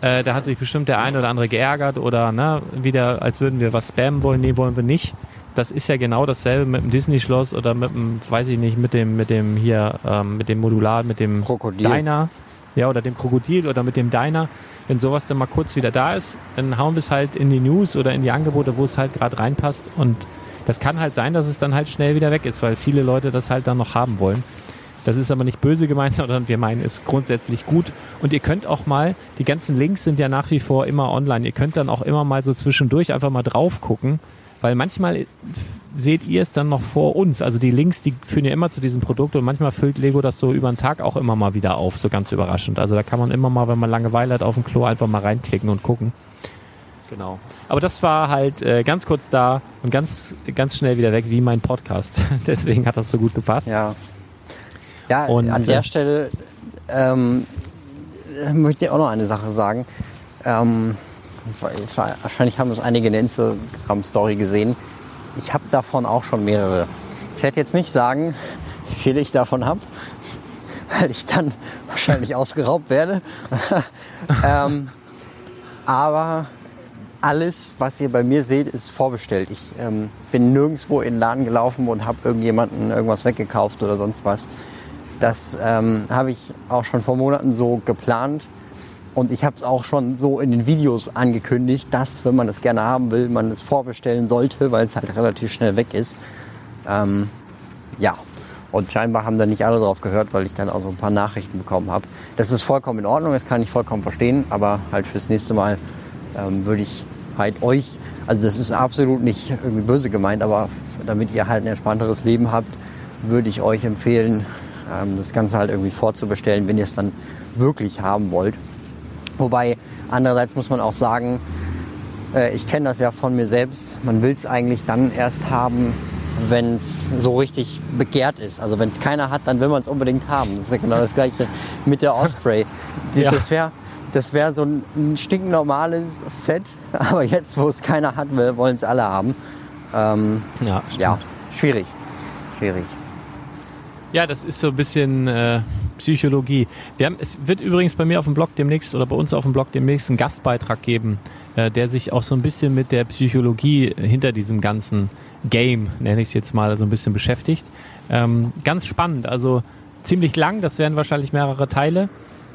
äh, da hat sich bestimmt der eine oder andere geärgert oder ne, wieder, als würden wir was spammen wollen. Nee, wollen wir nicht das ist ja genau dasselbe mit dem Disney-Schloss oder mit dem, weiß ich nicht, mit dem, mit dem hier, ähm, mit dem Modular, mit dem Krokodil. Diner. Ja, oder dem Krokodil oder mit dem Diner. Wenn sowas dann mal kurz wieder da ist, dann hauen wir es halt in die News oder in die Angebote, wo es halt gerade reinpasst. Und das kann halt sein, dass es dann halt schnell wieder weg ist, weil viele Leute das halt dann noch haben wollen. Das ist aber nicht böse gemeint, sondern wir meinen es grundsätzlich gut. Und ihr könnt auch mal, die ganzen Links sind ja nach wie vor immer online. Ihr könnt dann auch immer mal so zwischendurch einfach mal drauf gucken weil manchmal seht ihr es dann noch vor uns. Also die Links, die führen ja immer zu diesem Produkt und manchmal füllt Lego das so über den Tag auch immer mal wieder auf, so ganz überraschend. Also da kann man immer mal, wenn man Langeweile hat, auf dem Klo einfach mal reinklicken und gucken. Genau. Aber das war halt äh, ganz kurz da und ganz, ganz schnell wieder weg, wie mein Podcast. Deswegen hat das so gut gepasst. Ja. Ja, und, an der äh, Stelle ähm, möchte ich auch noch eine Sache sagen. Ähm, wahrscheinlich haben das einige in der Instagram-Story gesehen. Ich habe davon auch schon mehrere. Ich werde jetzt nicht sagen, wie viele ich davon habe, weil ich dann wahrscheinlich ausgeraubt werde. ähm, aber alles, was ihr bei mir seht, ist vorbestellt. Ich ähm, bin nirgendwo in den Laden gelaufen und habe irgendjemanden irgendwas weggekauft oder sonst was. Das ähm, habe ich auch schon vor Monaten so geplant und ich habe es auch schon so in den Videos angekündigt, dass, wenn man es gerne haben will, man es vorbestellen sollte, weil es halt relativ schnell weg ist. Ähm, ja, und scheinbar haben da nicht alle drauf gehört, weil ich dann auch so ein paar Nachrichten bekommen habe. Das ist vollkommen in Ordnung, das kann ich vollkommen verstehen, aber halt fürs nächste Mal ähm, würde ich halt euch Also das ist absolut nicht irgendwie böse gemeint, aber damit ihr halt ein entspannteres Leben habt, würde ich euch empfehlen, ähm, das Ganze halt irgendwie vorzubestellen, wenn ihr es dann wirklich haben wollt. Wobei andererseits muss man auch sagen, äh, ich kenne das ja von mir selbst, man will es eigentlich dann erst haben, wenn es so richtig begehrt ist. Also wenn es keiner hat, dann will man es unbedingt haben. Das ist ja genau das gleiche mit der Osprey. Die, Ja. Das wäre das wär so ein, ein stinknormales Set, aber jetzt, wo es keiner hat, wollen es alle haben. Ähm, Ja, ja, schwierig. Schwierig. Ja, das ist so ein bisschen äh, Psychologie. Wir haben, es wird übrigens bei mir auf dem Blog demnächst oder bei uns auf dem Blog demnächst einen Gastbeitrag geben, äh, der sich auch so ein bisschen mit der Psychologie hinter diesem ganzen Game, nenne ich es jetzt mal, so ein bisschen beschäftigt. Ähm, ganz spannend, also ziemlich lang, das werden wahrscheinlich mehrere Teile,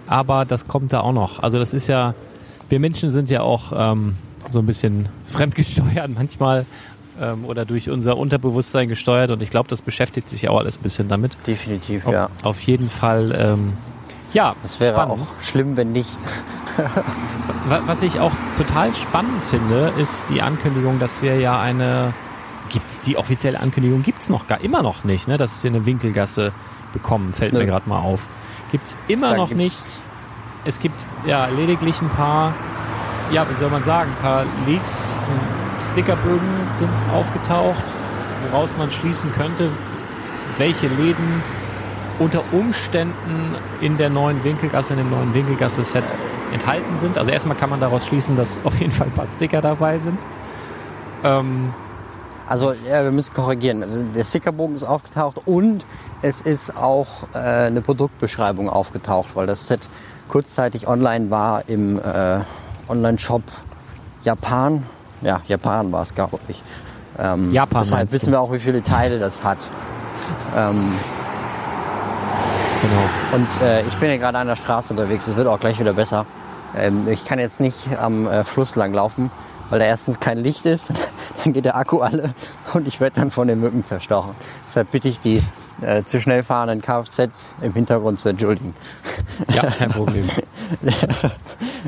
aber das kommt da auch noch. Also das ist ja, wir Menschen sind ja auch ähm, so ein bisschen fremdgesteuert manchmal ähm, oder durch unser Unterbewusstsein gesteuert und ich glaube, das beschäftigt sich auch alles ein bisschen damit. Definitiv, ja. auf jeden Fall, ähm, ja. Das wäre spannend. auch schlimm, wenn nicht. Wa- Was ich auch total spannend finde, ist die Ankündigung, dass wir ja eine, gibt's die offizielle Ankündigung gibt's noch gar immer noch nicht, ne, dass wir eine Winkelgasse bekommen, fällt Nö. mir gerade mal auf. Gibt's immer Da noch gibt's- nicht. Es gibt ja lediglich ein paar, ja, wie soll man sagen, ein paar Leaks, und Stickerbögen sind aufgetaucht, woraus man schließen könnte, welche Läden unter Umständen in der neuen Winkelgasse, in dem neuen Winkelgasse-Set enthalten sind. Also erstmal kann man daraus schließen, dass auf jeden Fall ein paar Sticker dabei sind. Ähm, Also ja, wir müssen korrigieren. Also der Stickerbogen ist aufgetaucht und es ist auch äh, eine Produktbeschreibung aufgetaucht, weil das Set kurzzeitig online war im äh, Online-Shop Japan. Ja, Japan war es, glaube ich. Ähm, Japan Deshalb wissen wir auch, wie viele Teile das hat. Ähm, genau. und äh, ich bin ja gerade an der Straße unterwegs. Es wird auch gleich wieder besser. Ähm, ich kann jetzt nicht am äh, Fluss lang laufen, weil da erstens kein Licht ist. Dann geht der Akku alle und ich werde dann von den Mücken zerstochen. Deshalb bitte ich die äh, zu schnell fahrenden Kfz im Hintergrund zu entschuldigen. Ja, kein Problem.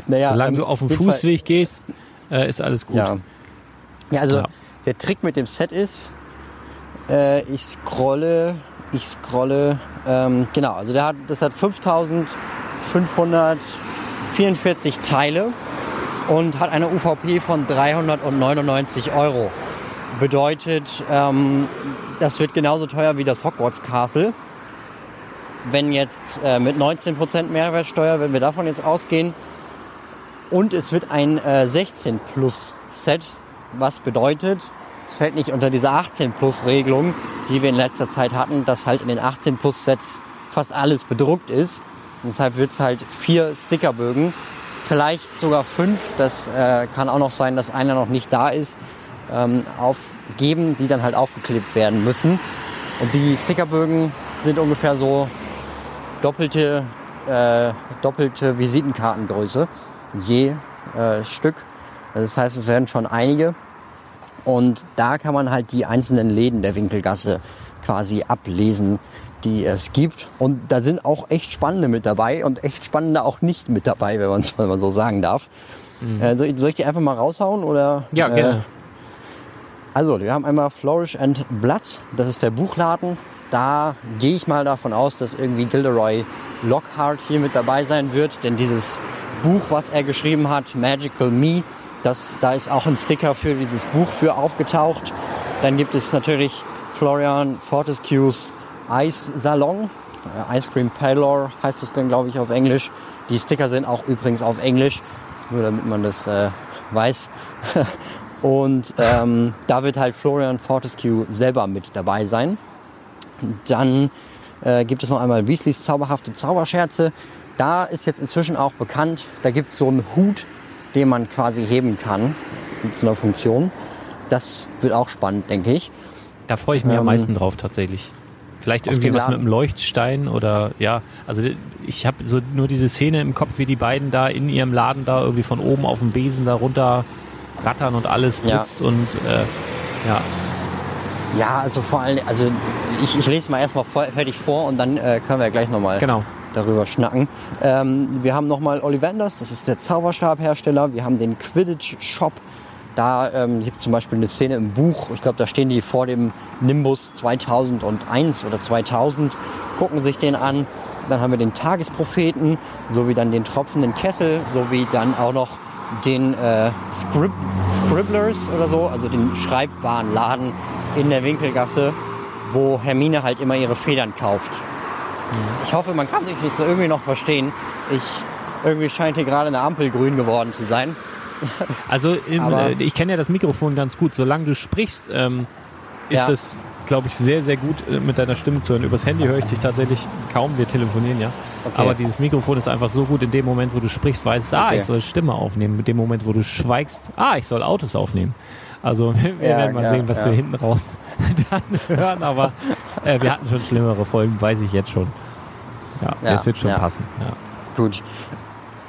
Naja, Solange ähm, du auf dem jeden Fall- Fußweg gehst, äh, ist alles gut. Ja. Ja, also Ja. der Trick mit dem Set ist, äh, ich scrolle, ich scrolle, ähm, genau, also der hat, das hat 5544 Teile und hat eine UVP von 399 Euro. Bedeutet, ähm, das wird genauso teuer wie das Hogwarts Castle. Wenn jetzt äh, mit 19% Mehrwertsteuer, wenn wir davon jetzt ausgehen, und es wird ein äh, 16 Plus Set, was bedeutet, es fällt nicht unter diese 18 Plus Regelung, die wir in letzter Zeit hatten, dass halt in den 18 Plus Sets fast alles bedruckt ist. Und deshalb wird es halt vier Stickerbögen, vielleicht sogar fünf, das äh, kann auch noch sein, dass einer noch nicht da ist, ähm, aufgeben, die dann halt aufgeklebt werden müssen. Und die Stickerbögen sind ungefähr so doppelte, äh, doppelte Visitenkartengröße je äh, Stück. Das heißt, es werden schon einige. Und da kann man halt die einzelnen Läden der Winkelgasse quasi ablesen, die es gibt. Und da sind auch echt spannende mit dabei und echt spannende auch nicht mit dabei, wenn man es mal so sagen darf. Äh, soll, ich, soll ich die einfach mal raushauen? Oder, Ja, äh, gerne. also, wir haben einmal Flourish and Blood, das ist der Buchladen. Da gehe ich mal davon aus, dass irgendwie Gilderoy Lockhart hier mit dabei sein wird, denn dieses Buch, was er geschrieben hat, Magical Me, das, da ist auch ein Sticker für dieses Buch für aufgetaucht. Dann gibt es natürlich Florian Fortescues Ice Salon, äh, Ice Cream Parlor heißt es dann, glaube ich, auf Englisch. Die Sticker sind auch übrigens auf Englisch, nur damit man das äh, weiß. Und ähm, da wird halt Florian Fortescue selber mit dabei sein. Dann äh, gibt es noch einmal Weasleys zauberhafte Zauberscherze. Da ist jetzt inzwischen auch bekannt, da gibt es so einen Hut, den man quasi heben kann mit so einer Funktion. Das wird auch spannend, denke ich. Da freue ich mich am ähm, meisten drauf tatsächlich. Vielleicht irgendwie was mit einem Leuchtstein oder ja, also ich habe so nur diese Szene im Kopf, wie die beiden da in ihrem Laden da irgendwie von oben auf dem Besen da runter rattern und alles Ja. blitzt und äh, ja, Ja, also vor allem, also ich, ich lese mal erstmal fertig vor und dann äh, können wir gleich nochmal genau. Darüber schnacken. Ähm, wir haben nochmal Ollivanders, das ist der Zauberstabhersteller. Wir haben den Quidditch Shop, Da ähm, gibt es zum Beispiel eine Szene im Buch, ich glaube, da stehen die vor dem Nimbus 2001 oder 2000, gucken sich den an. Dann haben wir den Tagespropheten, sowie dann den tropfenden Kessel, sowie dann auch noch den äh, Scrib Scribblers oder so, also den Schreibwarenladen in der Winkelgasse, wo Hermine halt immer ihre Federn kauft. Ich hoffe, man kann sich jetzt irgendwie noch verstehen. Ich irgendwie scheint hier gerade eine Ampel grün geworden zu sein. Also im, Aber- äh, ich kenne ja das Mikrofon ganz gut. Solange du sprichst, ähm, ist Ja. es, glaube ich, sehr, sehr gut äh, mit deiner Stimme zu hören. Übers Handy höre ich dich tatsächlich kaum. Wir telefonieren ja. Okay. Aber dieses Mikrofon ist einfach so gut. In dem Moment, wo du sprichst, weißt du, ah, Okay. ich soll Stimme aufnehmen. Mit dem Moment, wo du schweigst, ah, ich soll Autos aufnehmen. Also wir werden mal sehen, was wir hinten raus dann hören. Aber äh, wir hatten schon schlimmere Folgen, weiß ich jetzt schon. Ja, das wird schon passen. Gut.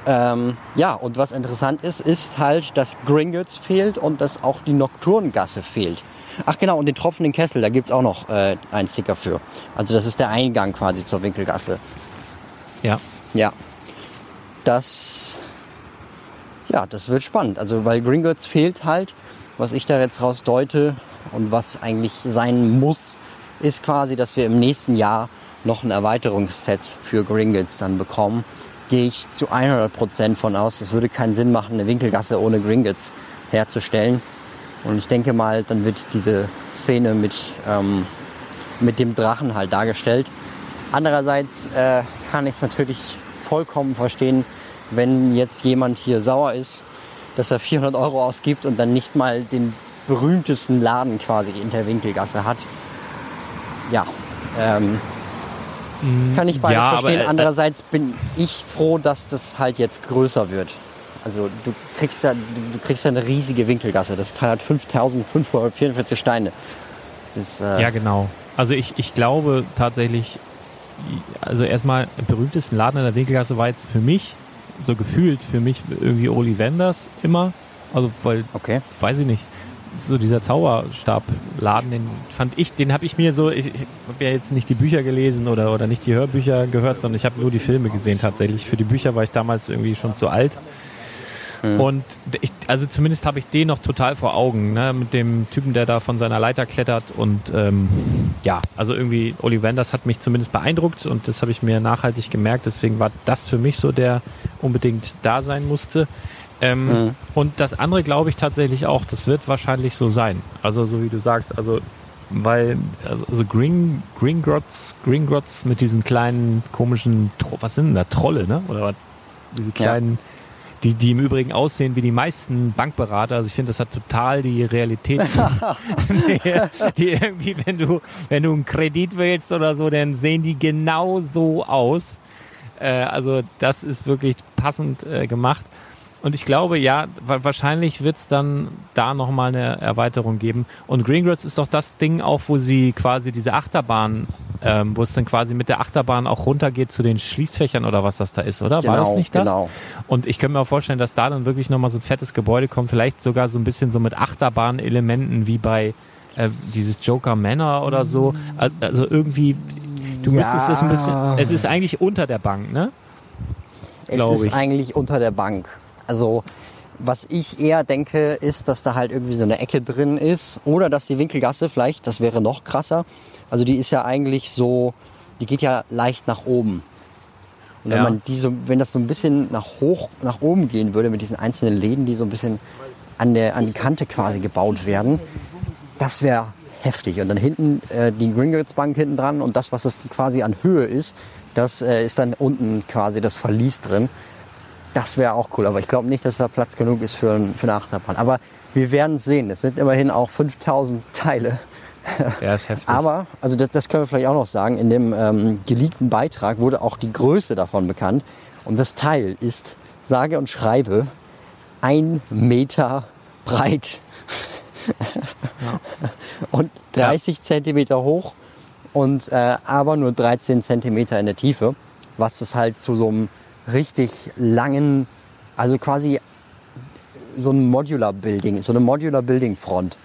Ähm, ja, und was interessant ist, ist halt, dass Gringotts fehlt und dass auch die Nocturngasse fehlt. Ach genau, und den tropfenden Kessel, da gibt's auch noch äh, einen Sticker für. Also das ist der Eingang quasi zur Winkelgasse. ja. Ja. Das, ja, das wird spannend. Also, weil Gringotts fehlt halt, was ich da jetzt raus deute und was eigentlich sein muss, ist quasi, dass wir im nächsten Jahr noch ein Erweiterungsset für Gringotts dann bekommen. Gehe ich zu 100% von aus. Es würde keinen Sinn machen, eine Winkelgasse ohne Gringotts herzustellen. Und ich denke mal, dann wird diese Szene mit, ähm, mit dem Drachen halt dargestellt. Andererseits äh, kann ich es natürlich vollkommen verstehen, wenn jetzt jemand hier sauer ist, dass er 400 Euro ausgibt und dann nicht mal den berühmtesten Laden quasi in der Winkelgasse hat. Ja, ähm, kann ich beides ja, aber, verstehen. äh, Andererseits bin ich froh, dass das halt jetzt größer wird. Also du kriegst ja, du, kriegst ja eine riesige Winkelgasse. Das Teil hat 5544 Steine. Das, äh, Ja, genau. Also ich, ich glaube tatsächlich, also erstmal berühmtesten Laden in der Winkelgasse war jetzt für mich, so gefühlt für mich irgendwie Oli Wenders immer. Also weil, Okay. weiß ich nicht, so dieser Zauberstabladen, den fand ich, den habe ich mir so, ich, ich habe ja jetzt nicht die Bücher gelesen oder, oder nicht die Hörbücher gehört, sondern ich habe nur die Filme gesehen tatsächlich. Für die Bücher war ich damals irgendwie schon zu alt. Und ich, also zumindest habe ich den noch total vor Augen, ne? mit dem Typen, der da von seiner Leiter klettert. Und ähm, ja, also irgendwie Oli Wenders hat mich zumindest beeindruckt und das habe ich mir nachhaltig gemerkt. Deswegen war das für mich so, der unbedingt da sein musste. Ähm, Und das andere glaube ich tatsächlich auch, das wird wahrscheinlich so sein. Also so wie du sagst, also weil also also Green Gringotts, Gringotts mit diesen kleinen komischen, was sind denn da Trolle, ne? Oder was? Diese kleinen, die, die im Übrigen aussehen wie die meisten Bankberater. Also ich finde, das hat total die Realität. die irgendwie, wenn du, wenn du einen Kredit willst oder so, dann sehen die genau so aus. Äh, also das ist wirklich passend äh, gemacht. Und ich glaube, ja, wa- wahrscheinlich wird es dann da nochmal eine Erweiterung geben. Und Gringotts ist doch das Ding auch, wo sie quasi diese Achterbahn, ähm, wo es dann quasi mit der Achterbahn auch runtergeht zu den Schließfächern oder was das da ist, oder? War das Genau, nicht das? genau. Und ich kann mir auch vorstellen, dass da dann wirklich nochmal so ein fettes Gebäude kommt, vielleicht sogar so ein bisschen so mit Achterbahn-Elementen wie bei äh, dieses Joker Manor oder so. Al- Also irgendwie, du müsstest es ein bisschen, es ist eigentlich unter der Bank, ne? Es ist ich. eigentlich unter der Bank. Also, was ich eher denke, ist, dass da halt irgendwie so eine Ecke drin ist. Oder dass die Winkelgasse vielleicht, das wäre noch krasser. Also, die ist ja eigentlich so, die geht ja leicht nach oben. Und wenn Ja. man die so, wenn das so ein bisschen nach hoch, nach oben gehen würde mit diesen einzelnen Läden, die so ein bisschen an der, an die Kante quasi gebaut werden, das wäre heftig. Und dann hinten äh, die Gringotts Bank hinten dran und das, was das quasi an Höhe ist, das äh, ist dann unten quasi das Verlies drin. Das wäre auch cool, aber ich glaube nicht, dass da Platz genug ist für, ein, für eine Achterbahn. Aber wir werden sehen. Es sind immerhin auch 5000 Teile. Ja, ist heftig. Aber, also das, das können wir vielleicht auch noch sagen, in dem ähm, geleakten Beitrag wurde auch die Größe davon bekannt. Und das Teil ist, sage und schreibe, ein Meter breit und 30 Zentimeter hoch und äh, aber nur 13 Zentimeter in der Tiefe, was das halt zu so einem richtig langen, also quasi so ein Modular Building, so eine Modular Building Front,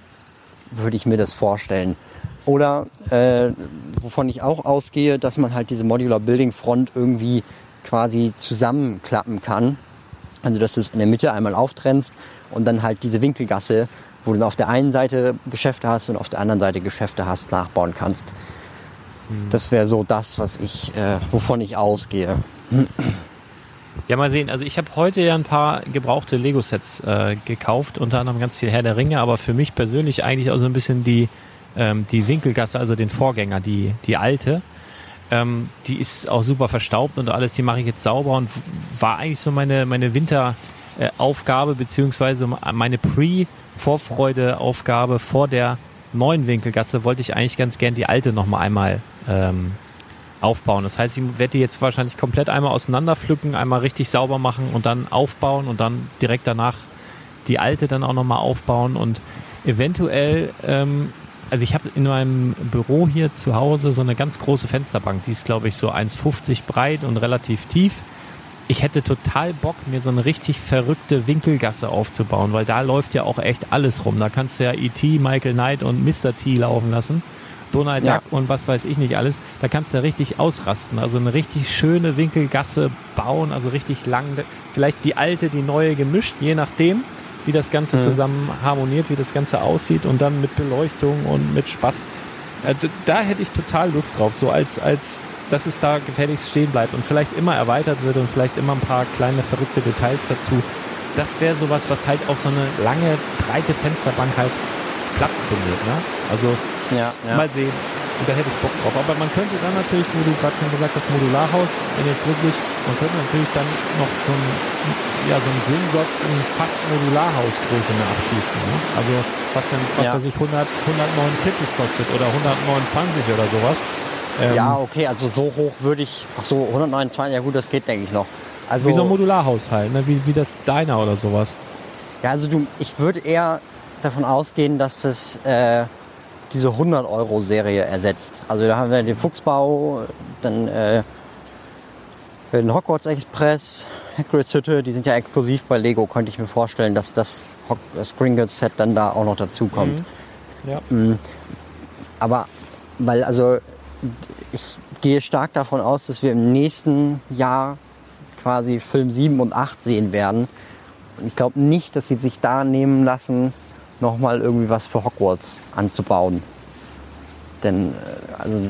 würde ich mir das vorstellen. Oder äh, wovon ich auch ausgehe, dass man halt diese Modular Building Front irgendwie quasi zusammenklappen kann Also dass du es in der Mitte einmal auftrennst und dann halt diese Winkelgasse, wo du dann auf der einen Seite Geschäfte hast und auf der anderen Seite Geschäfte hast, nachbauen kannst. Das wäre so das, was ich, äh, wovon ich ausgehe. Ja, mal sehen. Also ich habe heute ja ein paar gebrauchte Lego-Sets äh, gekauft, unter anderem ganz viel Herr der Ringe, aber für mich persönlich eigentlich auch so ein bisschen die, ähm, die Winkelgasse, also den Vorgänger, die, die alte. Ähm, die ist auch super verstaubt und alles, die mache ich jetzt sauber und war eigentlich so meine, meine Winteraufgabe, beziehungsweise meine Pre-Vorfreude-Aufgabe vor der neuen Winkelgasse wollte ich eigentlich ganz gern die alte nochmal einmal ähm, aufbauen. Das heißt, ich werde die jetzt wahrscheinlich komplett einmal auseinanderpflücken, einmal richtig sauber machen und dann aufbauen und dann direkt danach die alte dann auch nochmal aufbauen und eventuell, ähm, also ich habe in meinem Büro hier zu Hause so eine ganz große Fensterbank, die ist glaube ich so 1,50 breit und relativ tief. Ich hätte total Bock, mir so eine richtig verrückte Winkelgasse aufzubauen, weil da läuft ja auch echt alles rum. Da kannst du ja E.T., Michael Knight und Mr. T laufen lassen. Donald Ja. Duck und was weiß ich nicht alles. Da kannst du ja richtig ausrasten. Also eine richtig schöne Winkelgasse bauen, also richtig lang. Vielleicht die alte, die neue gemischt, je nachdem, wie das Ganze zusammen harmoniert, wie das Ganze aussieht und dann mit Beleuchtung und mit Spaß. Äh, Da hätte ich total Lust drauf, so als, als dass es da gefälligst stehen bleibt und vielleicht immer erweitert wird und vielleicht immer ein paar kleine verrückte Details dazu. Das wäre sowas, was halt auf so eine lange, breite Fensterbank halt Platz findet. Ne? Also Ja, Mal sehen. Und da hätte ich Bock drauf. Aber man könnte dann natürlich, wo du gerade schon gesagt hast, Modularhaus, wenn jetzt wirklich, man könnte natürlich dann noch so ein, ja, so ein Gringotts in fast Modularhausgröße mehr abschließen. Ne? Also was dann, was Ja. weiß ich, 100, 149 kostet oder 129 oder sowas. Ähm, Ja, okay, also so hoch würde ich. Ach so, 129, ja gut, das geht, denke ich noch. Also, Wie so ein Modularhaus halt, ne? wie, wie das Deiner oder sowas. ja, also du, ich würde eher davon ausgehen, dass das äh, diese 100-Euro-Serie ersetzt. Also da haben wir den Fuchsbau, dann äh, den Hogwarts Express, Hagrid's Hütte, die sind ja exklusiv bei Lego, könnte ich mir vorstellen, dass das, das Gringotts Set dann da auch noch dazu kommt. Ja. Aber weil also ich gehe stark davon aus, dass wir im nächsten Jahr quasi Film 7 und 8 sehen werden. Und ich glaube nicht, dass sie sich da nehmen lassen, nochmal irgendwie was für Hogwarts anzubauen. Denn äh, also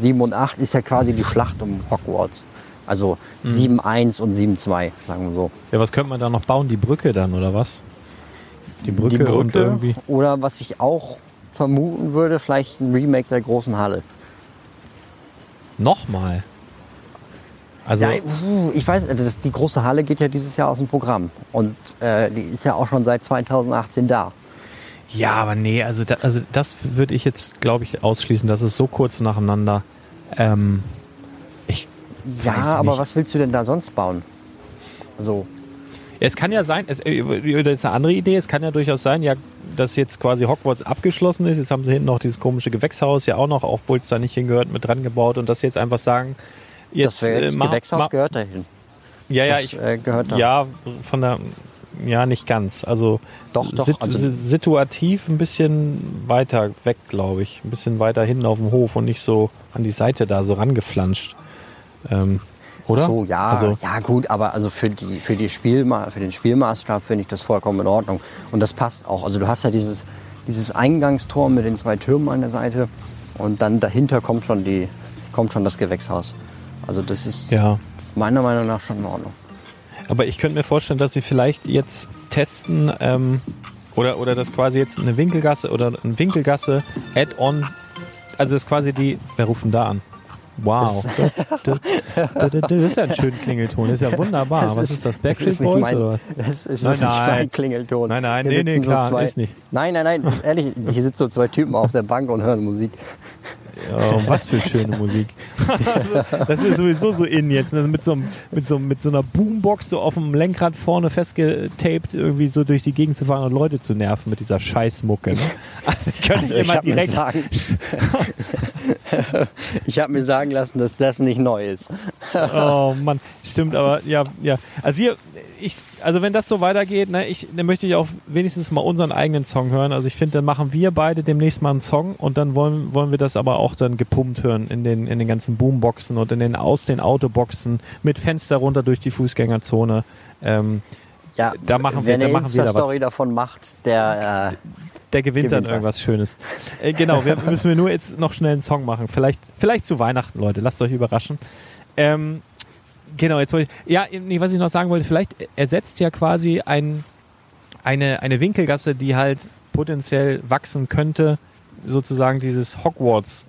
7 und 8 ist ja quasi die Schlacht um Hogwarts. Also 7-1 und 7-2, sagen wir so. ja, was könnte man da noch bauen? Die Brücke dann oder was? Die Brücke, die und Brücke irgendwie. oder was ich auch vermuten würde, vielleicht ein Remake der großen Halle. Nochmal. Also, Ja, ich weiß, das, die große Halle geht ja dieses Jahr aus dem Programm. Und äh, die ist ja auch schon seit 2018 da. Ja, aber nee, also, da, also das würde ich jetzt, glaube ich, ausschließen. Das ist so kurz nacheinander. Ähm, ich Ja, aber nicht. was willst du denn da sonst bauen? Also, Es kann ja sein, es, äh, das ist eine andere Idee, es kann ja durchaus sein, ja, dass jetzt quasi Hogwarts abgeschlossen ist. Jetzt haben sie hinten noch dieses komische Gewächshaus ja auch noch, obwohl es da nicht hingehört, mit dran gebaut und sie jetzt einfach sagen, jetzt, das, jetzt äh, Gewächshaus gehört dahin. Ja, ja, das ich, äh, gehört da. ja, von der, ja, nicht ganz. Also, Doch, doch, sit- also- si- situativ ein bisschen weiter weg, glaube ich. Ein bisschen weiter hinten auf dem Hof und nicht so an die Seite da so rangeflanscht. Ähm, oder? So, ja, Also, ja gut, aber also für, die, für, die Spielma für den Spielmaßstab finde ich das vollkommen in Ordnung. Und das passt auch. Also du hast ja dieses, dieses Eingangstor mit den zwei Türmen an der Seite und dann dahinter kommt schon, die, kommt schon das Gewächshaus. Also das ist ja. meiner Meinung nach schon in Ordnung. Aber ich könnte mir vorstellen, dass sie vielleicht jetzt testen ähm, oder, oder das quasi jetzt eine Winkelgasse oder ein Winkelgasse Add-on, also das ist quasi die, wer ruft denn da an? Wow. Das, das, das, das ist ja ein schöner Klingelton, das ist ja wunderbar. Das Was ist, das, das Backstreet ist Boys mein- oder was? Das ist Nein, nicht nein. mein Klingelton. Nein, nein, Hier nee, klar, zwei, ist nicht. Nein, nein, nein, ehrlich, hier sitzen so zwei Typen auf der Bank und hören Musik. Oh, was für schöne Musik. Das ist sowieso so in jetzt. Ne? Mit, so, einem- mit, so, mit so einer Boombox so auf dem Lenkrad vorne festgetaped, irgendwie so durch die Gegend zu fahren und Leute zu nerven mit dieser Scheißmucke. Ne? Also, Also ich habe mir, direkt. sagen, ich hab mir sagen lassen, dass das nicht neu ist. Oh Mann, stimmt, aber ja, ja. Also wir, ich, also wenn das so weitergeht, ne, ich, dann möchte ich auch wenigstens mal unseren eigenen Song hören. Also ich finde, dann machen wir beide demnächst mal einen Song und dann wollen, wollen wir das aber auch dann gepumpt hören in den, in den ganzen Boomboxen und in den, aus den Autoboxen mit Fenster runter durch die Fußgängerzone. Ähm, Ja, Da machen wir- wer da eine machen wir da was. Insta-Story davon macht, der äh, der gewinnt, dann Gewinnt was. irgendwas Schönes. Äh, genau, wir müssen wir nur jetzt noch schnell einen Song machen. Vielleicht, vielleicht zu Weihnachten, Leute. Lasst euch überraschen. Ähm, genau, jetzt wollte ich, ja, nee, was ich noch sagen wollte, vielleicht ersetzt ja quasi ein, eine, eine Winkelgasse, die halt potenziell wachsen könnte, sozusagen dieses Hogwarts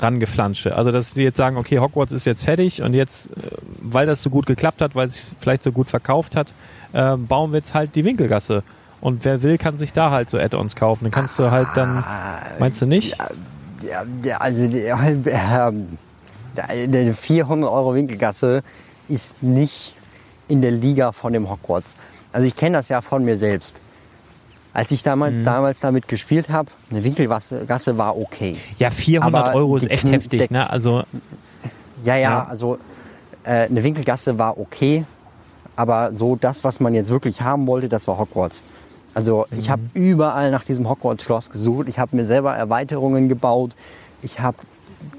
rangeflansche. Also, dass sie jetzt sagen, okay, Hogwarts ist jetzt fertig und jetzt, äh, weil das so gut geklappt hat, weil es sich vielleicht so gut verkauft hat, äh, bauen wir jetzt halt die Winkelgasse. Und wer will, kann sich da halt so Add-ons kaufen. Dann kannst du halt dann, meinst du nicht? Ja, ja, also der, ähm, der, der 400 Euro Winkelgasse ist nicht in der Liga von dem Hogwarts. Also ich kenne das ja von mir selbst. Als ich damals, Mhm. damals damit gespielt habe, eine Winkelgasse Gasse war okay. Ja, 400 Aber Euro ist echt Kn- heftig, ne? Also, Ja, ja, Ja. also äh, eine Winkelgasse war okay, aber so das, was man jetzt wirklich haben wollte, das war Hogwarts. Also ich habe überall nach diesem Hogwarts-Schloss gesucht. Ich habe mir selber Erweiterungen gebaut. Ich habe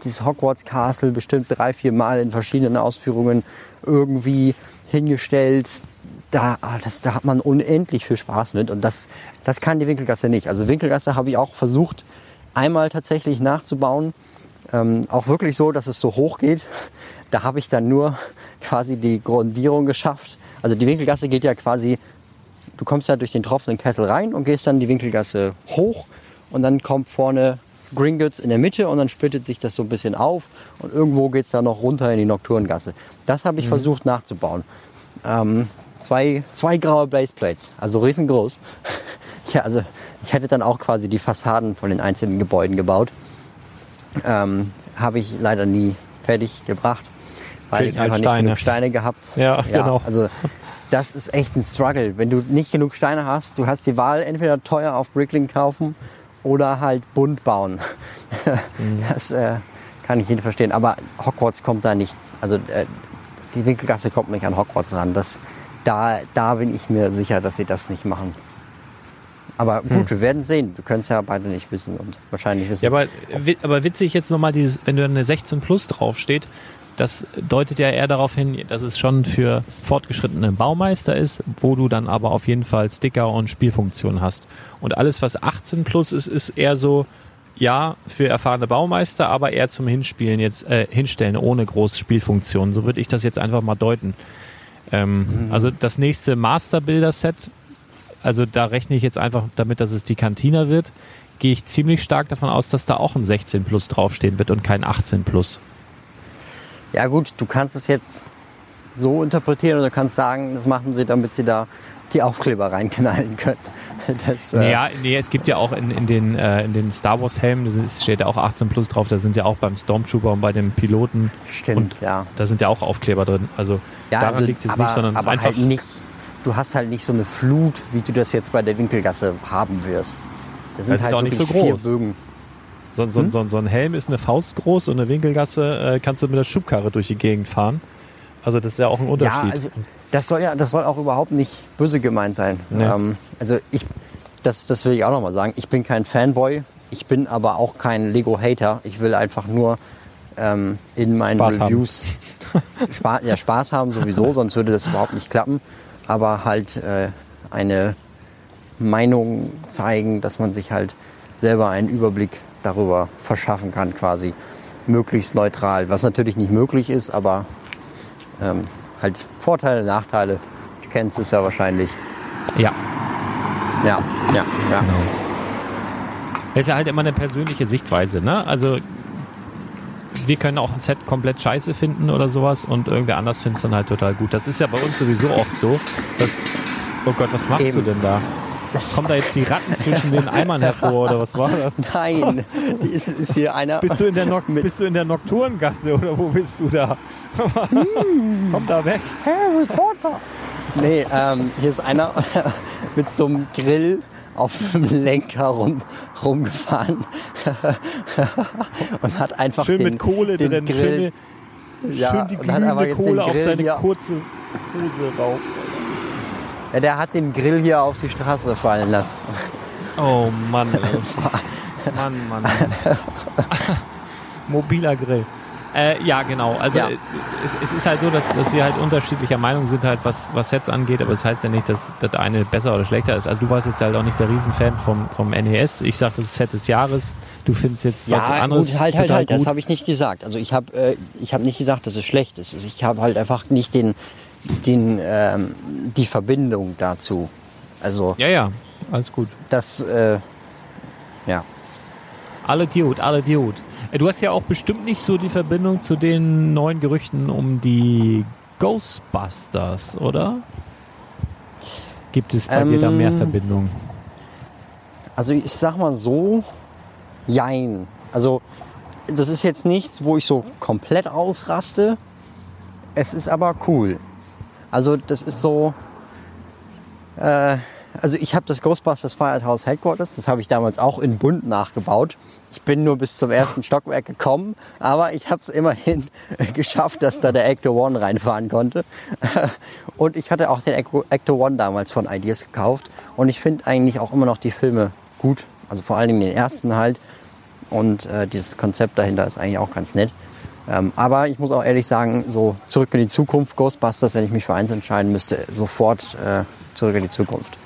dieses Hogwarts Castle bestimmt drei, vier Mal in verschiedenen Ausführungen irgendwie hingestellt. Da, ah, das, da hat man unendlich viel Spaß mit und das, das kann die Winkelgasse nicht. Also Winkelgasse habe ich auch versucht, einmal tatsächlich nachzubauen. Ähm, auch wirklich so, dass es so hoch geht. Da habe ich dann nur quasi die Grundierung geschafft. Also die Winkelgasse geht ja quasi, du kommst ja durch den tropfenden Kessel rein und gehst dann die Winkelgasse hoch und dann kommt vorne Gringotts in der Mitte und dann splittet sich das so ein bisschen auf und irgendwo geht es dann noch runter in die Nocturngasse. Das habe ich versucht nachzubauen. Ähm, zwei, zwei graue Blazeplates, also riesengroß. ja, also ich hätte dann auch quasi die Fassaden von den einzelnen Gebäuden gebaut. Ähm, habe ich leider nie fertig gebracht, weil Fehlen ich halt einfach nicht Steine. genug Steine gehabt. Ja, genau. Also das ist echt ein Struggle. Wenn du nicht genug Steine hast, du hast die Wahl, entweder teuer auf Bricklink kaufen oder halt bunt bauen. Mhm. Das äh, kann ich nicht verstehen. Aber Hogwarts kommt da nicht, also äh, die Winkelgasse kommt nicht an Hogwarts ran. Das, da, da bin ich mir sicher, dass sie das nicht machen. Aber gut, Hm. wir werden sehen. Wir können es ja beide nicht wissen und wahrscheinlich wissen. ja, aber, aber witzig jetzt nochmal dieses, wenn da eine 16 Plus draufsteht, das deutet ja eher darauf hin, dass es schon für fortgeschrittene Baumeister ist, wo du dann aber auf jeden Fall Sticker und Spielfunktionen hast. Und alles, was 18 Plus ist, ist eher so, ja, für erfahrene Baumeister, aber eher zum Hinspielen jetzt, äh, hinstellen ohne große Spielfunktionen. So würde ich das jetzt einfach mal deuten. Ähm, Also das nächste Master-Builder-Set, also da rechne ich jetzt einfach damit, dass es die Cantina wird, gehe ich ziemlich stark davon aus, dass da auch ein 16 Plus draufstehen wird und kein 18 Plus. Ja gut, du kannst es jetzt so interpretieren oder du kannst sagen, das machen sie, damit sie da die Aufkleber reinknallen können. Das, äh, Ja, nee, es gibt ja auch in, in den, äh, in den Star Wars Helmen, da steht ja auch 18 Plus drauf, da sind ja auch beim Stormtrooper und bei den Piloten, Stimmt, Und ja. da sind ja auch Aufkleber drin. Also ja daran also, liegt es aber, nicht, sondern aber einfach. halt nicht, du hast halt nicht so eine Flut, wie du das jetzt bei der Winkelgasse haben wirst. Das sind ist halt doch nicht so vier groß. Bögen. So, Hm? so, so, so ein Helm ist eine Faust groß und eine Winkelgasse äh, kannst du mit der Schubkarre durch die Gegend fahren. Also das ist ja auch ein Unterschied. Ja, also das soll ja, das soll auch überhaupt nicht böse gemeint sein. Nee. Ähm, also ich, das, das will ich auch nochmal sagen. Ich bin kein Fanboy, ich bin aber auch kein Lego-Hater. Ich will einfach nur ähm, in meinen Spaß. Reviews Spaß, ja, Spaß haben sowieso, sonst würde das überhaupt nicht klappen. Aber halt äh, eine Meinung zeigen, dass man sich halt selber einen Überblick darüber verschaffen kann, quasi möglichst neutral. Was natürlich nicht möglich ist, aber ähm, halt Vorteile, Nachteile. Du kennst es ja wahrscheinlich. ja, Ja, ja, ja. Genau. Es ist ja halt immer eine persönliche Sichtweise, ne? Also wir können auch ein Set komplett scheiße finden oder sowas und irgendwer anders findet es dann halt total gut. Das ist ja bei uns sowieso oft so, dass Oh Gott, was machst Eben. du denn da? Kommen da jetzt die Ratten zwischen den Eimern hervor oder was war das? Nein, ist, ist hier einer. Bist du in der, Nok bist du in der Nocturngasse oder wo bist du da? Komm da weg. Harry Potter? Nee, ähm, hier ist einer mit so einem Grill auf dem Lenker rum, rumgefahren und hat einfach Schön den, mit Kohle den drin, Grill, schön, ja, schön die und hat einfach glühende Kohle auf seine hier- kurze Hose rauf. Ja, der hat den Grill hier auf die Straße fallen lassen. Oh Mann. Mann, Mann, Mann. Mobiler Grill. Äh, ja, genau. Also Ja. äh, es, es ist halt so, dass, dass wir halt unterschiedlicher Meinung sind, halt was, was Sets angeht, aber es das heißt ja nicht, dass das eine besser oder schlechter ist. Also du warst jetzt halt auch nicht der Riesenfan vom, vom NES. Ich sag, das ist Set des Jahres. Du findest jetzt was Ja, anderes gut, halt, halt, halt. Das gut. habe ich nicht gesagt. Also ich habe äh, ich hab nicht gesagt, dass es schlecht ist. Ich habe halt einfach nicht den, den, ähm, die Verbindung dazu. Also ja, ja, alles gut. das, äh, ja. Alle Dude, alle Dude. Äh, Du hast ja auch bestimmt nicht so die Verbindung zu den neuen Gerüchten um die Ghostbusters, oder? Gibt es bei dir da mehr Ähm, Verbindung? Also ich sag mal so, jein. Also das ist jetzt nichts, wo ich so komplett ausraste. Es ist aber cool. Also das ist so, äh, also ich habe das Ghostbusters Firehouse Headquarters, das habe ich damals auch in bunt nachgebaut. Ich bin nur bis zum ersten Stockwerk gekommen, aber ich habe es immerhin geschafft, dass da der Ecto One reinfahren konnte. Und ich hatte auch den Ecto One damals von Ideas gekauft und ich finde eigentlich auch immer noch die Filme gut, also vor allen Dingen den ersten halt. Und äh, dieses Konzept dahinter ist eigentlich auch ganz nett. Ähm, aber ich muss auch ehrlich sagen, so zurück in die Zukunft, Ghostbusters, wenn ich mich für eins entscheiden müsste, sofort äh, zurück in die Zukunft.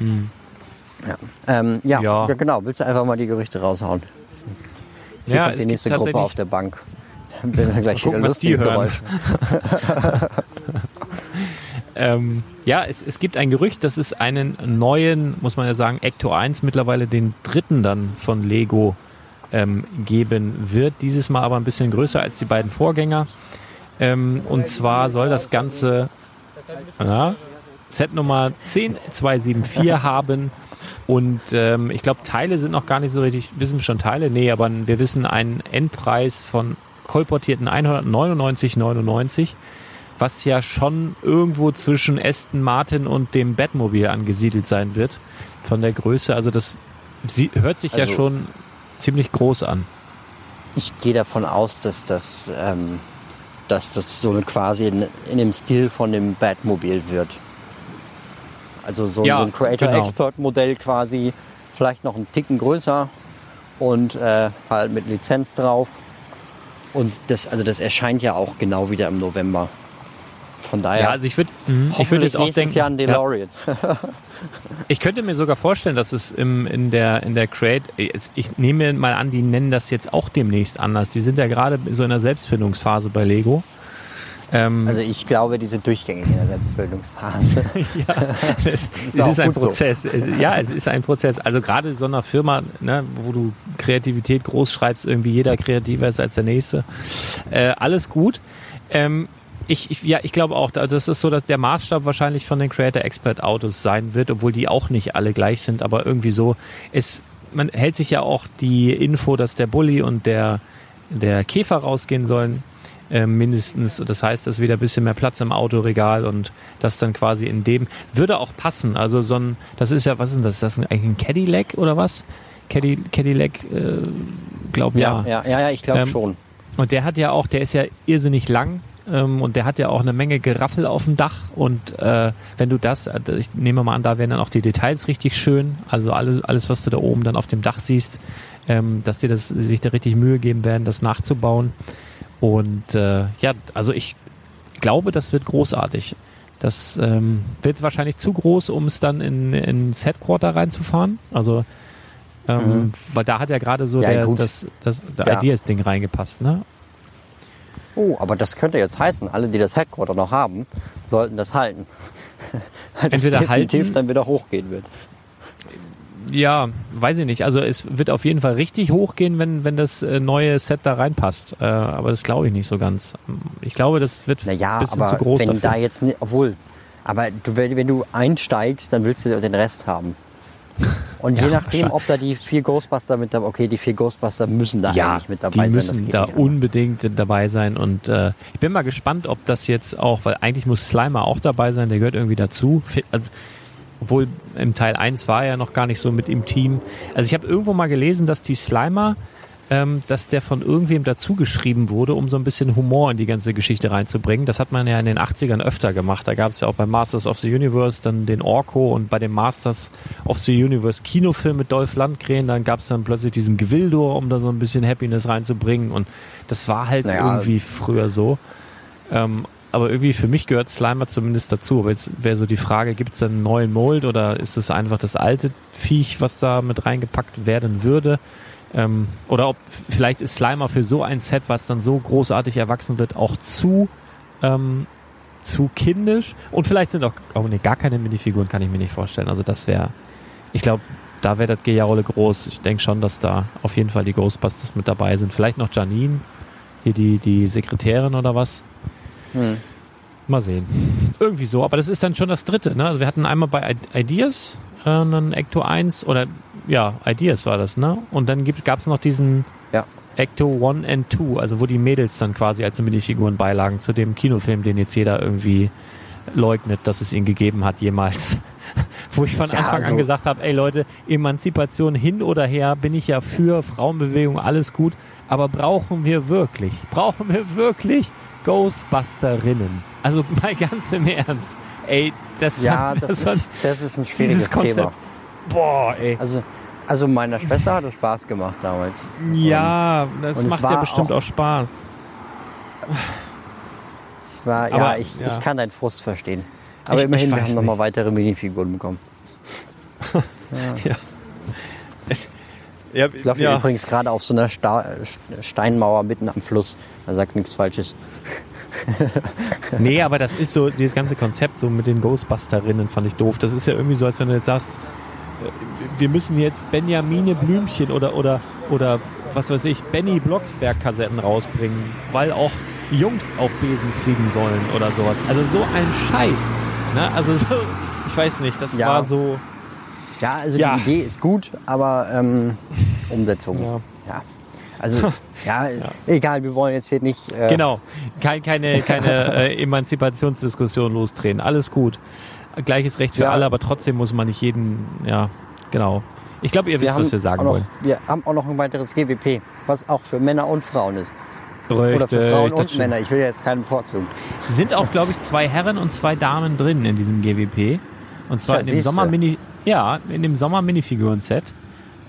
Ja. Ähm, ja, Ja. genau. Willst du einfach mal die Gerüchte raushauen? Hier Ja, kommt es die gibt nächste Gruppe auf der Bank. Dann werden wir gleich gucken, wieder lustige. Geräusche. Ähm, ja, es, es gibt ein Gerücht, dass es einen neuen, muss man ja sagen, Ecto 1, mittlerweile den dritten dann von Lego ähm, geben wird. Dieses Mal aber ein bisschen größer als die beiden Vorgänger. Ähm, und zwar soll das Ganze ja, Set Nummer 10274 haben. Und ähm, ich glaube, Teile sind noch gar nicht so richtig, wissen wir schon Teile? Nee, aber wir wissen einen Endpreis von kolportierten 199,99 was ja schon irgendwo zwischen Aston Martin und dem Batmobil angesiedelt sein wird von der Größe. Also das hört sich ja Also- schon ziemlich groß an. Ich gehe davon aus, dass das, ähm, dass das so quasi in, in dem Stil von dem Batmobil wird. Also so, Ja, so ein Creator genau. Quasi, vielleicht noch einen Ticken größer und äh, halt mit Lizenz drauf. Und das, also das erscheint ja auch genau wieder im November. Von daher Ja, also ich würde ich würd jetzt auch denken, Jahr ein ja, DeLorean. ich könnte mir sogar vorstellen, dass es im, in der in der Create, jetzt- ich nehme mal an, die nennen das jetzt auch demnächst anders. Die sind ja gerade so in der Selbstfindungsphase bei Lego. Ähm, Also ich glaube, die sind durchgängig in der Selbstbildungsphase. es, es auch ist ein gut so. Prozess. Es, ja, es ist ein Prozess. Also gerade so einer Firma, ne, wo du Kreativität groß schreibst, irgendwie jeder kreativer ist als der nächste. Äh, alles gut. Ähm, ich, ich, ja, ich glaube auch, das ist so, dass der Maßstab wahrscheinlich von den Creator Expert Autos sein wird, obwohl die auch nicht alle gleich sind, aber irgendwie so. Es, man hält sich ja auch die Info, dass der Bulli und der, der Käfer rausgehen sollen äh, mindestens. Das heißt, es ist wieder ein bisschen mehr Platz im Autoregal und das dann quasi in dem würde auch passen. Also so ein, das ist ja, was ist denn das? Ist das eigentlich ein Cadillac oder was? Caddy, Cadillac, äh, glaube ja. ja, ja, ja, ich glaube Ähm, schon. Und der hat ja auch, der ist ja irrsinnig lang ähm, und der hat ja auch eine Menge Geraffel auf dem Dach und äh, wenn du das, äh, ich nehme mal an, da werden dann auch die Details richtig schön, also alles, alles was du da oben dann auf dem Dach siehst, ähm, dass die das, sich da richtig Mühe geben werden, das nachzubauen. Und äh, ja, also ich glaube, das wird großartig. Das ähm, wird wahrscheinlich zu groß, um es dann in, ins Headquarter reinzufahren. Also ähm, weil da hat ja gerade so Mhm. Ja, der, das, das, der Ja. Ideas-Ding reingepasst, ne? Oh, aber das könnte jetzt heißen, alle, die das Headquarter noch haben, sollten das halten. Weil das Entweder definitiv halten- dann wieder hochgehen wird. Ja, weiß ich nicht. Also es wird auf jeden Fall richtig hochgehen, wenn, wenn das äh, neue Set da reinpasst. Äh, aber das glaube ich nicht so ganz. Ich glaube, das wird ein Naja, bisschen aber zu groß wenn dafür. da jetzt obwohl, aber du, wenn du einsteigst, dann willst du den Rest haben. Und je Ja, nachdem, wahrscheinlich. ob da die vier Ghostbuster mit dabei, okay, die vier Ghostbuster müssen da ja, eigentlich mit die dabei sein. Das müssen geht da anders. unbedingt dabei sein. Und äh, ich bin mal gespannt, ob das jetzt auch, weil eigentlich muss Slimer auch dabei sein, der gehört irgendwie dazu. Also, Obwohl im Teil 1 war er ja noch gar nicht so mit im Team. Also ich habe irgendwo mal gelesen, dass die Slimer ähm, dass der von irgendwem dazugeschrieben wurde, um so ein bisschen Humor in die ganze Geschichte reinzubringen. Das hat man ja in den 80ern öfter gemacht. Da gab es ja auch bei Masters of the Universe dann den Orko und bei dem Masters of the Universe Kinofilm mit Dolph Lundgren, dann gab es dann plötzlich diesen Gewildor, um da so ein bisschen Happiness reinzubringen. Und das war halt Naja. irgendwie früher so. Ähm, aber irgendwie für mich gehört Slimer zumindest dazu. Aber jetzt wäre so die Frage, gibt es einen neuen Mold oder ist es einfach das alte Viech, was da mit reingepackt werden würde? Ähm, oder ob vielleicht ist Slimer für so ein Set, was dann so großartig erwachsen wird, auch zu, ähm, zu kindisch. Und vielleicht sind auch, oh nee, gar keine Minifiguren kann ich mir nicht vorstellen. Also das wäre, ich glaube, da wäre das Gejaule groß. Ich denke schon, dass da auf jeden Fall die Ghostbusters mit dabei sind. Vielleicht noch Janine, hier die, die Sekretärin oder was. Hm. Mal sehen. Irgendwie so, aber das ist dann schon das dritte. Ne? Also wir hatten einmal bei Ideas, äh, dann Ecto 1 oder ja, Ideas war das, ne? Und dann gab es noch diesen Ja. Ecto 1 and 2, also wo die Mädels dann quasi als Minifiguren beilagen zu dem Kinofilm, den jetzt jeder irgendwie leugnet, dass es ihn gegeben hat jemals. Wo ich von Ja, Anfang also- an gesagt habe, ey Leute, Emanzipation hin oder her, bin ich ja für Frauenbewegung, alles gut, aber brauchen wir wirklich, brauchen wir wirklich Ghostbusterinnen? Also mal ganz im Ernst. Ey, das Ja, war- das, war- ist, das ist ein schwieriges. Thema. Boah, ey. Also, also meiner Schwester hat es Spaß gemacht damals. Ja, das und macht ja bestimmt auch, auch- Spaß. Es war, ja, Aber, ich, ja. ich kann deinen Frust verstehen. Aber Ich- immerhin, ich wir haben nochmal weitere Minifiguren bekommen. Ja, Ich laufe übrigens gerade auf so einer Sta Steinmauer mitten am Fluss. Da sagt nichts Falsches. Nee, aber das ist so, dieses ganze Konzept so mit den Ghostbusterinnen fand ich doof. Das ist ja irgendwie so, als wenn du jetzt sagst, wir müssen jetzt Benjamine Blümchen oder, oder, oder was weiß ich, Benny Blocksberg-Kassetten rausbringen, weil auch Jungs auf Besen fliegen sollen oder sowas. Also so ein Scheiß. Ne? Also so, ich weiß nicht, das Ja. war so. Ja, also Ja. die Idee ist gut, aber ähm, Umsetzung. Ja. Ja. Also, ja, egal, wir wollen jetzt hier nicht. Äh, Genau, Kein, keine, keine äh, Emanzipationsdiskussion losdrehen. Alles gut. Gleiches Recht für Ja. alle, aber trotzdem muss man nicht jeden, ja, genau. Ich glaube, ihr Wir wisst, was wir sagen noch, wollen. wir haben auch noch ein weiteres GWP, was auch für Männer und Frauen ist. Oder für Richtig, Frauen und. Männer. Ich will jetzt keinen bevorzugen. Sind auch, glaube ich, zwei Herren und zwei Damen drin in diesem GWP. Und zwar Ja, in dem siehste. Sommer-Mini, ja, in dem Sommer-Minifiguren-Set.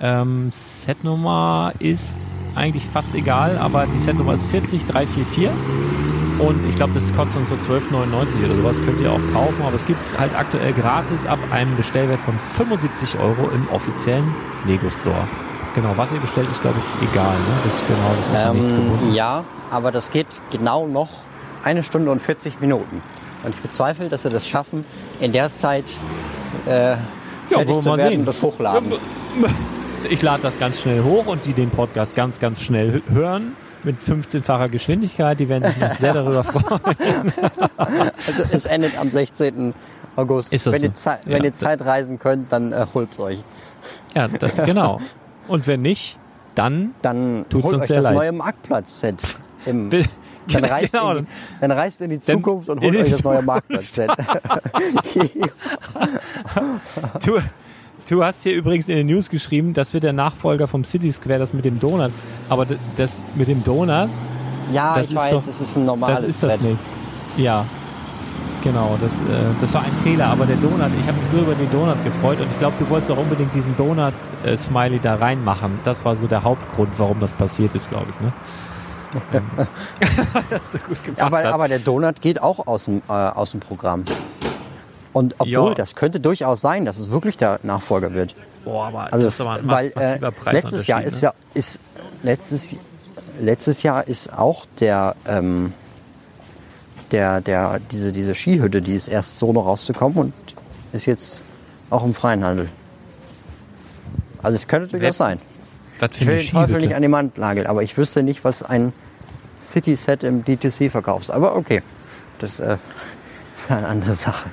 Ähm, Setnummer ist eigentlich fast egal, aber die Setnummer ist 40344. Und ich glaube, das kostet uns so 12,99 oder sowas. Könnt ihr auch kaufen, aber es gibt es halt aktuell gratis ab einem Bestellwert von 75 Euro im offiziellen Lego Store. Genau, was ihr bestellt, ist glaube ich egal. Ne? Das ist genau, das ist ja nichts gebunden. Ähm, ja, aber das geht genau noch eine Stunde und 40 Minuten. Und ich bezweifle, dass wir das schaffen, in der Zeit äh, fertig wir zu werden sehen. und das hochladen. Ich lade das ganz schnell hoch und die den Podcast ganz, ganz schnell hö- hören mit 15-facher Geschwindigkeit. Die werden sich noch sehr darüber freuen. Also es endet am 16. August. Ist das wenn, so? ihr Ja, wenn ihr Zeit reisen könnt, dann äh, holt's euch. Ja, da, genau. Und wenn nicht, dann Dann Tut's holt uns euch sehr das leid. neue Marktplatz-Set. Im- Dann reist, genau. in die, dann reist in die Zukunft und holt euch das neue Marktplatz-Set. Du, hast hier übrigens in den News geschrieben, das wird der Nachfolger vom City Square, das mit dem Donut. Aber das mit dem Donut, ja, Das ich ist weiß, doch- das ist ein normales das ist das Set. nicht. Ja, genau. Das, äh, das war ein Fehler. Aber der Donut, ich habe mich so über den Donut gefreut und ich glaube, du wolltest auch unbedingt diesen Donut-Smiley da reinmachen. Das war so der Hauptgrund, warum das passiert ist, glaube ich. Ne? Ähm, Dass du gut gepasst Aber, hat. aber der Donut geht auch aus dem, äh, aus dem Programm. Und obwohl, Ja. das könnte durchaus sein, dass es wirklich der Nachfolger wird. Boah, aber Also, das ist aber ein weil äh, letztes Jahr ne? ist ja, ist, letztes, letztes Jahr ist auch der, ähm, der, der, diese, diese Skihütte, die ist erst so noch rauszukommen und ist auch im freien Handel. Also es könnte durchaus sein. Ich will den Teufel nicht an die Wand nageln, aber ich wüsste nicht, was ein City-Set im D2C verkaufst. Aber okay, das äh, ist eine andere Sache.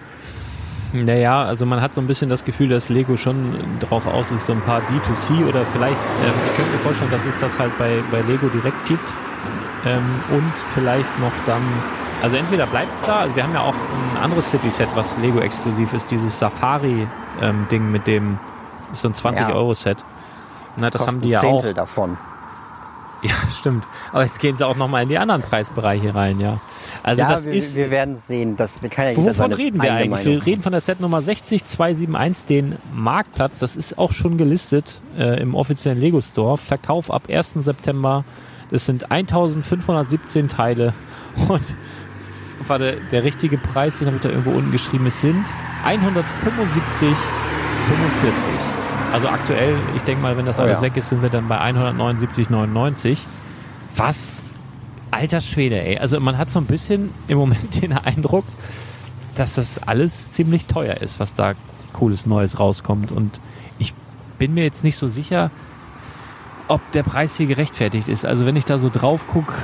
Naja, also man hat so ein bisschen das Gefühl, dass Lego schon drauf aus ist, so ein paar D2C oder vielleicht, ähm, ich könnte mir vorstellen, dass es das halt bei, bei Lego direkt gibt ähm, und vielleicht noch dann, also entweder bleibt es da, also wir haben ja auch ein anderes City-Set, was Lego exklusiv ist, dieses Safari-Ding mit dem, ist so ein 20-Euro-Set. Na, das, haben kostet die ja auch. Zehntel davon. Ja, stimmt. Aber jetzt gehen sie auch nochmal in die anderen Preisbereiche rein, ja. Also ja, das wir, ist. wir werden sehen. Das kann ja jeder Wovon reden wir eigentlich? Meinung. Wir reden von der Set Nummer 60271, den Marktplatz. Das ist auch schon gelistet äh, im offiziellen Lego Store. Verkauf ab 1. September. Das sind 1517 Teile. Und warte, der richtige Preis, den habe ich da irgendwo unten geschrieben, es sind 175,45. Also aktuell, ich denke mal, wenn das Oh alles ja. weg ist, sind wir dann bei 179,99. Was? Alter Schwede, ey. Also man hat so ein bisschen im Moment den Eindruck, dass das alles ziemlich teuer ist, was da cooles Neues rauskommt. Und ich bin mir jetzt nicht so sicher, ob der Preis hier gerechtfertigt ist. Also wenn ich da so drauf gucke,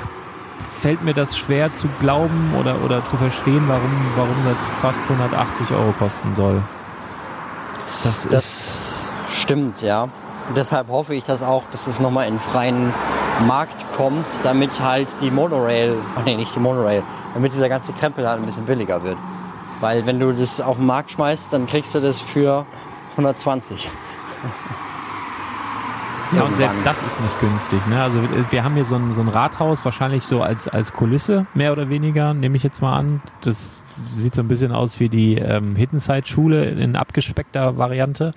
fällt mir das schwer zu glauben oder, oder zu verstehen, warum, warum das fast 180 Euro kosten soll. Das, ist. Das stimmt, ja. Und deshalb hoffe ich, dass auch, dass es nochmal in freien Markt kommt, damit halt die Monorail, ach nee, nicht die Monorail, damit dieser ganze Krempel halt ein bisschen billiger wird. Weil wenn du das auf den Markt schmeißt, dann kriegst du das für 120. Ja, und selbst das ist nicht günstig. Ne? Also wir- wir haben hier so ein, so ein Rathaus, wahrscheinlich so als, als Kulisse, mehr oder weniger, nehme ich jetzt mal an. Das sieht so ein bisschen aus wie die ähm, Hittenside-Schule in abgespeckter Variante.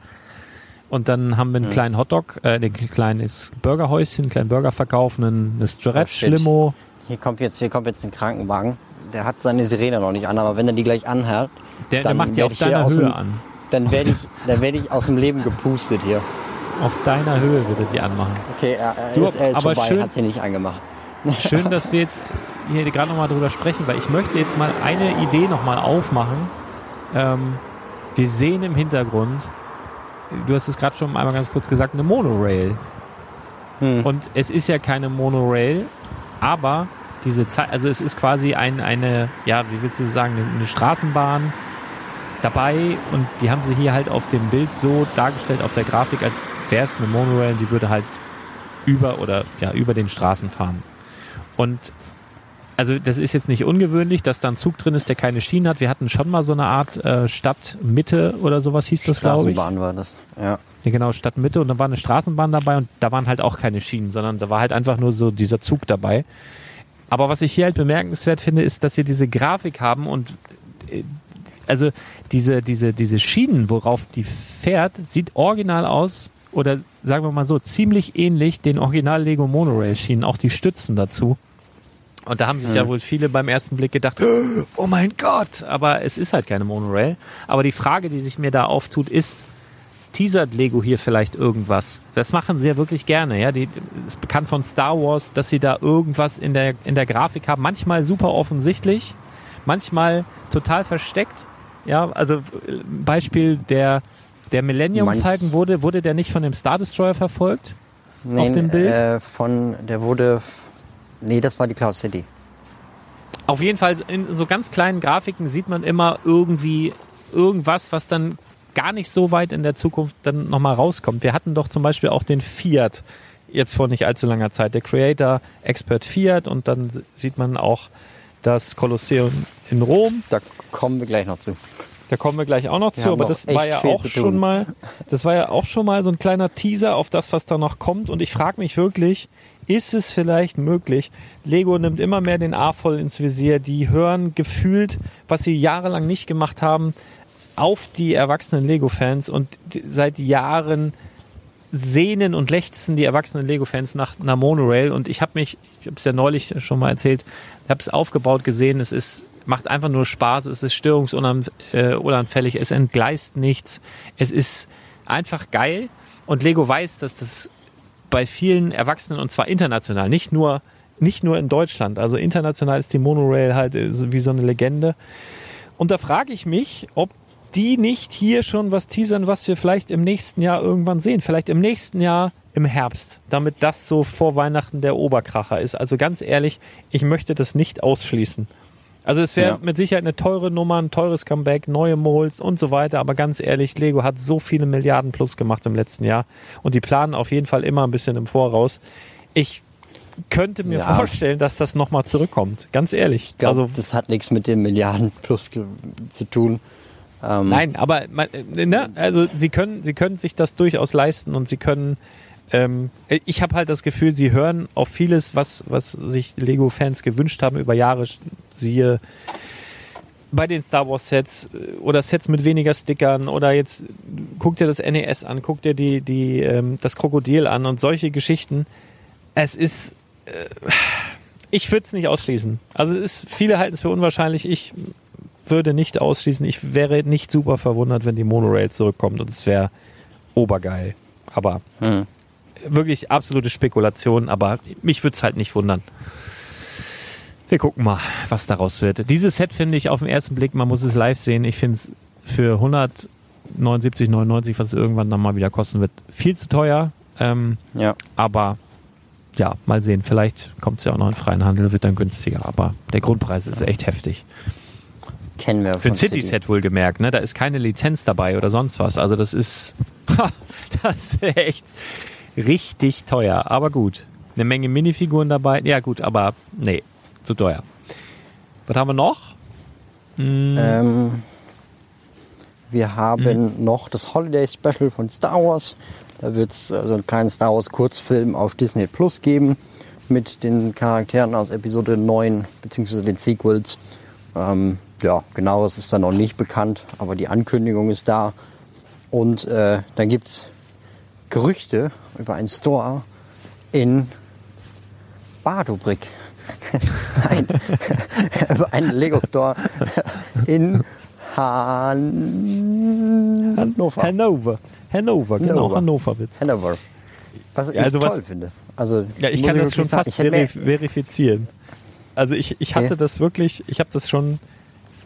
Und dann haben wir einen kleinen Hotdog, äh, ein kleines Burgerhäuschen, einen kleinen Burgerverkauf, einen, eine Oh. Stretch-Limo. Hier kommt jetzt, hier kommt jetzt ein Krankenwagen. Der hat seine Sirene noch nicht an, aber wenn er die gleich anhört, Der, der Dann macht die werd auf deiner Höhe dem- an. dann werde ich, dann werde ich aus dem Leben gepustet hier. Auf deiner Höhe wird er die anmachen. Okay, er, er Du, ist, er ist aber vorbei, schön- hat sie nicht angemacht. Schön, dass wir jetzt hier gerade nochmal drüber sprechen, weil ich möchte jetzt mal eine Idee nochmal aufmachen. Ähm, wir sehen im Hintergrund, du hast es gerade schon einmal ganz kurz gesagt, eine Monorail. Hm. Und es ist ja keine Monorail, aber diese Zeit, also es ist quasi ein, eine, ja, wie willst du sagen, eine, Straßenbahn dabei und die haben sie hier halt auf dem Bild so dargestellt auf der Grafik, als wäre es eine Monorail, die würde halt über oder ja, über den Straßen fahren. Und also das ist jetzt nicht ungewöhnlich, dass da ein Zug drin ist, der keine Schienen hat. Wir hatten schon mal so eine Art äh, Stadtmitte oder sowas hieß das, glaube ich. Straßenbahn war das. Ja. Ja, genau, Stadtmitte und da war eine Straßenbahn dabei und da waren halt auch keine Schienen, sondern da war halt einfach nur so dieser Zug dabei. Aber was ich hier halt bemerkenswert finde, ist, dass sie diese Grafik haben und äh, also diese, diese, diese Schienen, worauf die fährt, sieht original aus oder sagen wir mal so, ziemlich ähnlich den Original Lego Monorail Schienen, auch die Stützen dazu. Und da haben sich ja wohl viele beim ersten Blick gedacht, oh mein Gott, aber es ist halt keine Monorail. Aber die Frage, die sich mir da auftut, ist, teasert Lego hier vielleicht irgendwas? Das machen sie ja wirklich gerne, ja. Die ist bekannt von Star Wars, dass sie da irgendwas in der, in der Grafik haben. Manchmal super offensichtlich, manchmal total versteckt. Ja, also Beispiel der, der Millennium Falcon wurde, wurde der nicht von dem Star Destroyer verfolgt? Nee, Auf dem Bild? Äh, von, der wurde, nee, das war die Cloud City. Auf jeden Fall in so ganz kleinen Grafiken sieht man immer irgendwie irgendwas, was dann gar nicht so weit in der Zukunft dann nochmal rauskommt. Wir hatten doch zum Beispiel auch den Fiat jetzt vor nicht allzu langer Zeit, der Creator Expert Fiat und dann sieht man auch das Kolosseum in Rom. Da kommen wir gleich noch zu. Da kommen wir gleich auch noch zu, aber noch das war ja auch schon mal, das war ja auch schon mal so ein kleiner Teaser auf das, was da noch kommt. Und ich frage mich wirklich, ist es vielleicht möglich? Lego nimmt immer mehr den A voll ins Visier. Die hören gefühlt, was sie jahrelang nicht gemacht haben, auf die erwachsenen Lego-Fans und seit Jahren sehnen und lechzen die erwachsenen Lego-Fans nach einer Monorail. Und ich habe mich, ich habe es ja neulich schon mal erzählt, ich habe es aufgebaut gesehen. Es ist macht einfach nur Spaß. Es ist störungsunanfällig. Es entgleist nichts. Es ist einfach geil. Und Lego weiß, dass das bei vielen Erwachsenen und zwar international, nicht nur nicht nur in Deutschland. Also international ist die Monorail halt äh, wie so eine Legende. Und da frage ich mich, ob die nicht hier schon was teasern, was wir vielleicht im nächsten Jahr irgendwann sehen. Vielleicht im nächsten Jahr im Herbst, damit das so vor Weihnachten der Oberkracher ist. Also ganz ehrlich, ich möchte das nicht ausschließen. Also es wäre Ja. mit Sicherheit eine teure Nummer, ein teures Comeback, neue Molds und so weiter. Aber ganz ehrlich, Lego hat so viele Milliarden plus gemacht im letzten Jahr und die planen auf jeden Fall immer ein bisschen im Voraus. Ich könnte mir Ja. vorstellen, dass das nochmal zurückkommt. Ganz ehrlich. Ich glaube, also das hat nichts mit dem Milliarden plus zu tun. Ähm, Nein, aber man, äh, ne, also sie können, sie können sich das durchaus leisten und sie können ähm, ich habe halt das Gefühl, sie hören auf vieles, was, was sich Lego-Fans gewünscht haben über Jahre, siehe bei den Star Wars Sets äh, oder Sets mit weniger Stickern oder jetzt guck dir das NES an, guck dir die, die, ähm, das Krokodil an und solche Geschichten. Es ist, äh, ich würde es nicht ausschließen. Also es ist, viele halten es für unwahrscheinlich. Ich würde nicht ausschließen. Ich wäre nicht super verwundert, wenn die Monorail zurückkommt und es wäre obergeil. Aber hm. wirklich absolute Spekulation, aber mich würde es halt nicht wundern. Wir gucken mal, was daraus wird. Dieses Set finde ich auf den ersten Blick, man muss es live sehen. Ich finde es für 179,99, was es irgendwann dann mal wieder kosten wird, viel zu teuer. Ähm, ja. Aber ja, mal sehen. Vielleicht kommt es ja auch noch in freien Handel, wird dann günstiger. Aber der Grundpreis ist echt heftig. Kennen wir. Für ein City-Set wohlgemerkt, ne? Da ist keine Lizenz dabei oder sonst was. Also das ist, das ist echt richtig teuer. Aber gut. Eine Menge Minifiguren dabei. Ja gut, aber nee, zu teuer. Was haben wir noch? Hm. Ähm, wir haben hm. noch das Holiday Special von Star Wars. Da wird es äh, so einen kleinen Star Wars Kurzfilm auf Disney Plus geben mit den Charakteren aus Episode 9 bzw. den Sequels. Ähm, ja, genaues ist da noch nicht bekannt, aber die Ankündigung ist da. Und äh, dann gibt es Gerüchte über einen Store in Badobrick. Nein, einen Lego-Store in Han Hannover. Hannover. Hannover, genau, Hannover Witz. Hannover. Was ich also toll was, finde. Also, ja, ich kann das schon fast verif verifizieren. Also ich, ich hatte okay. das wirklich, ich habe das schon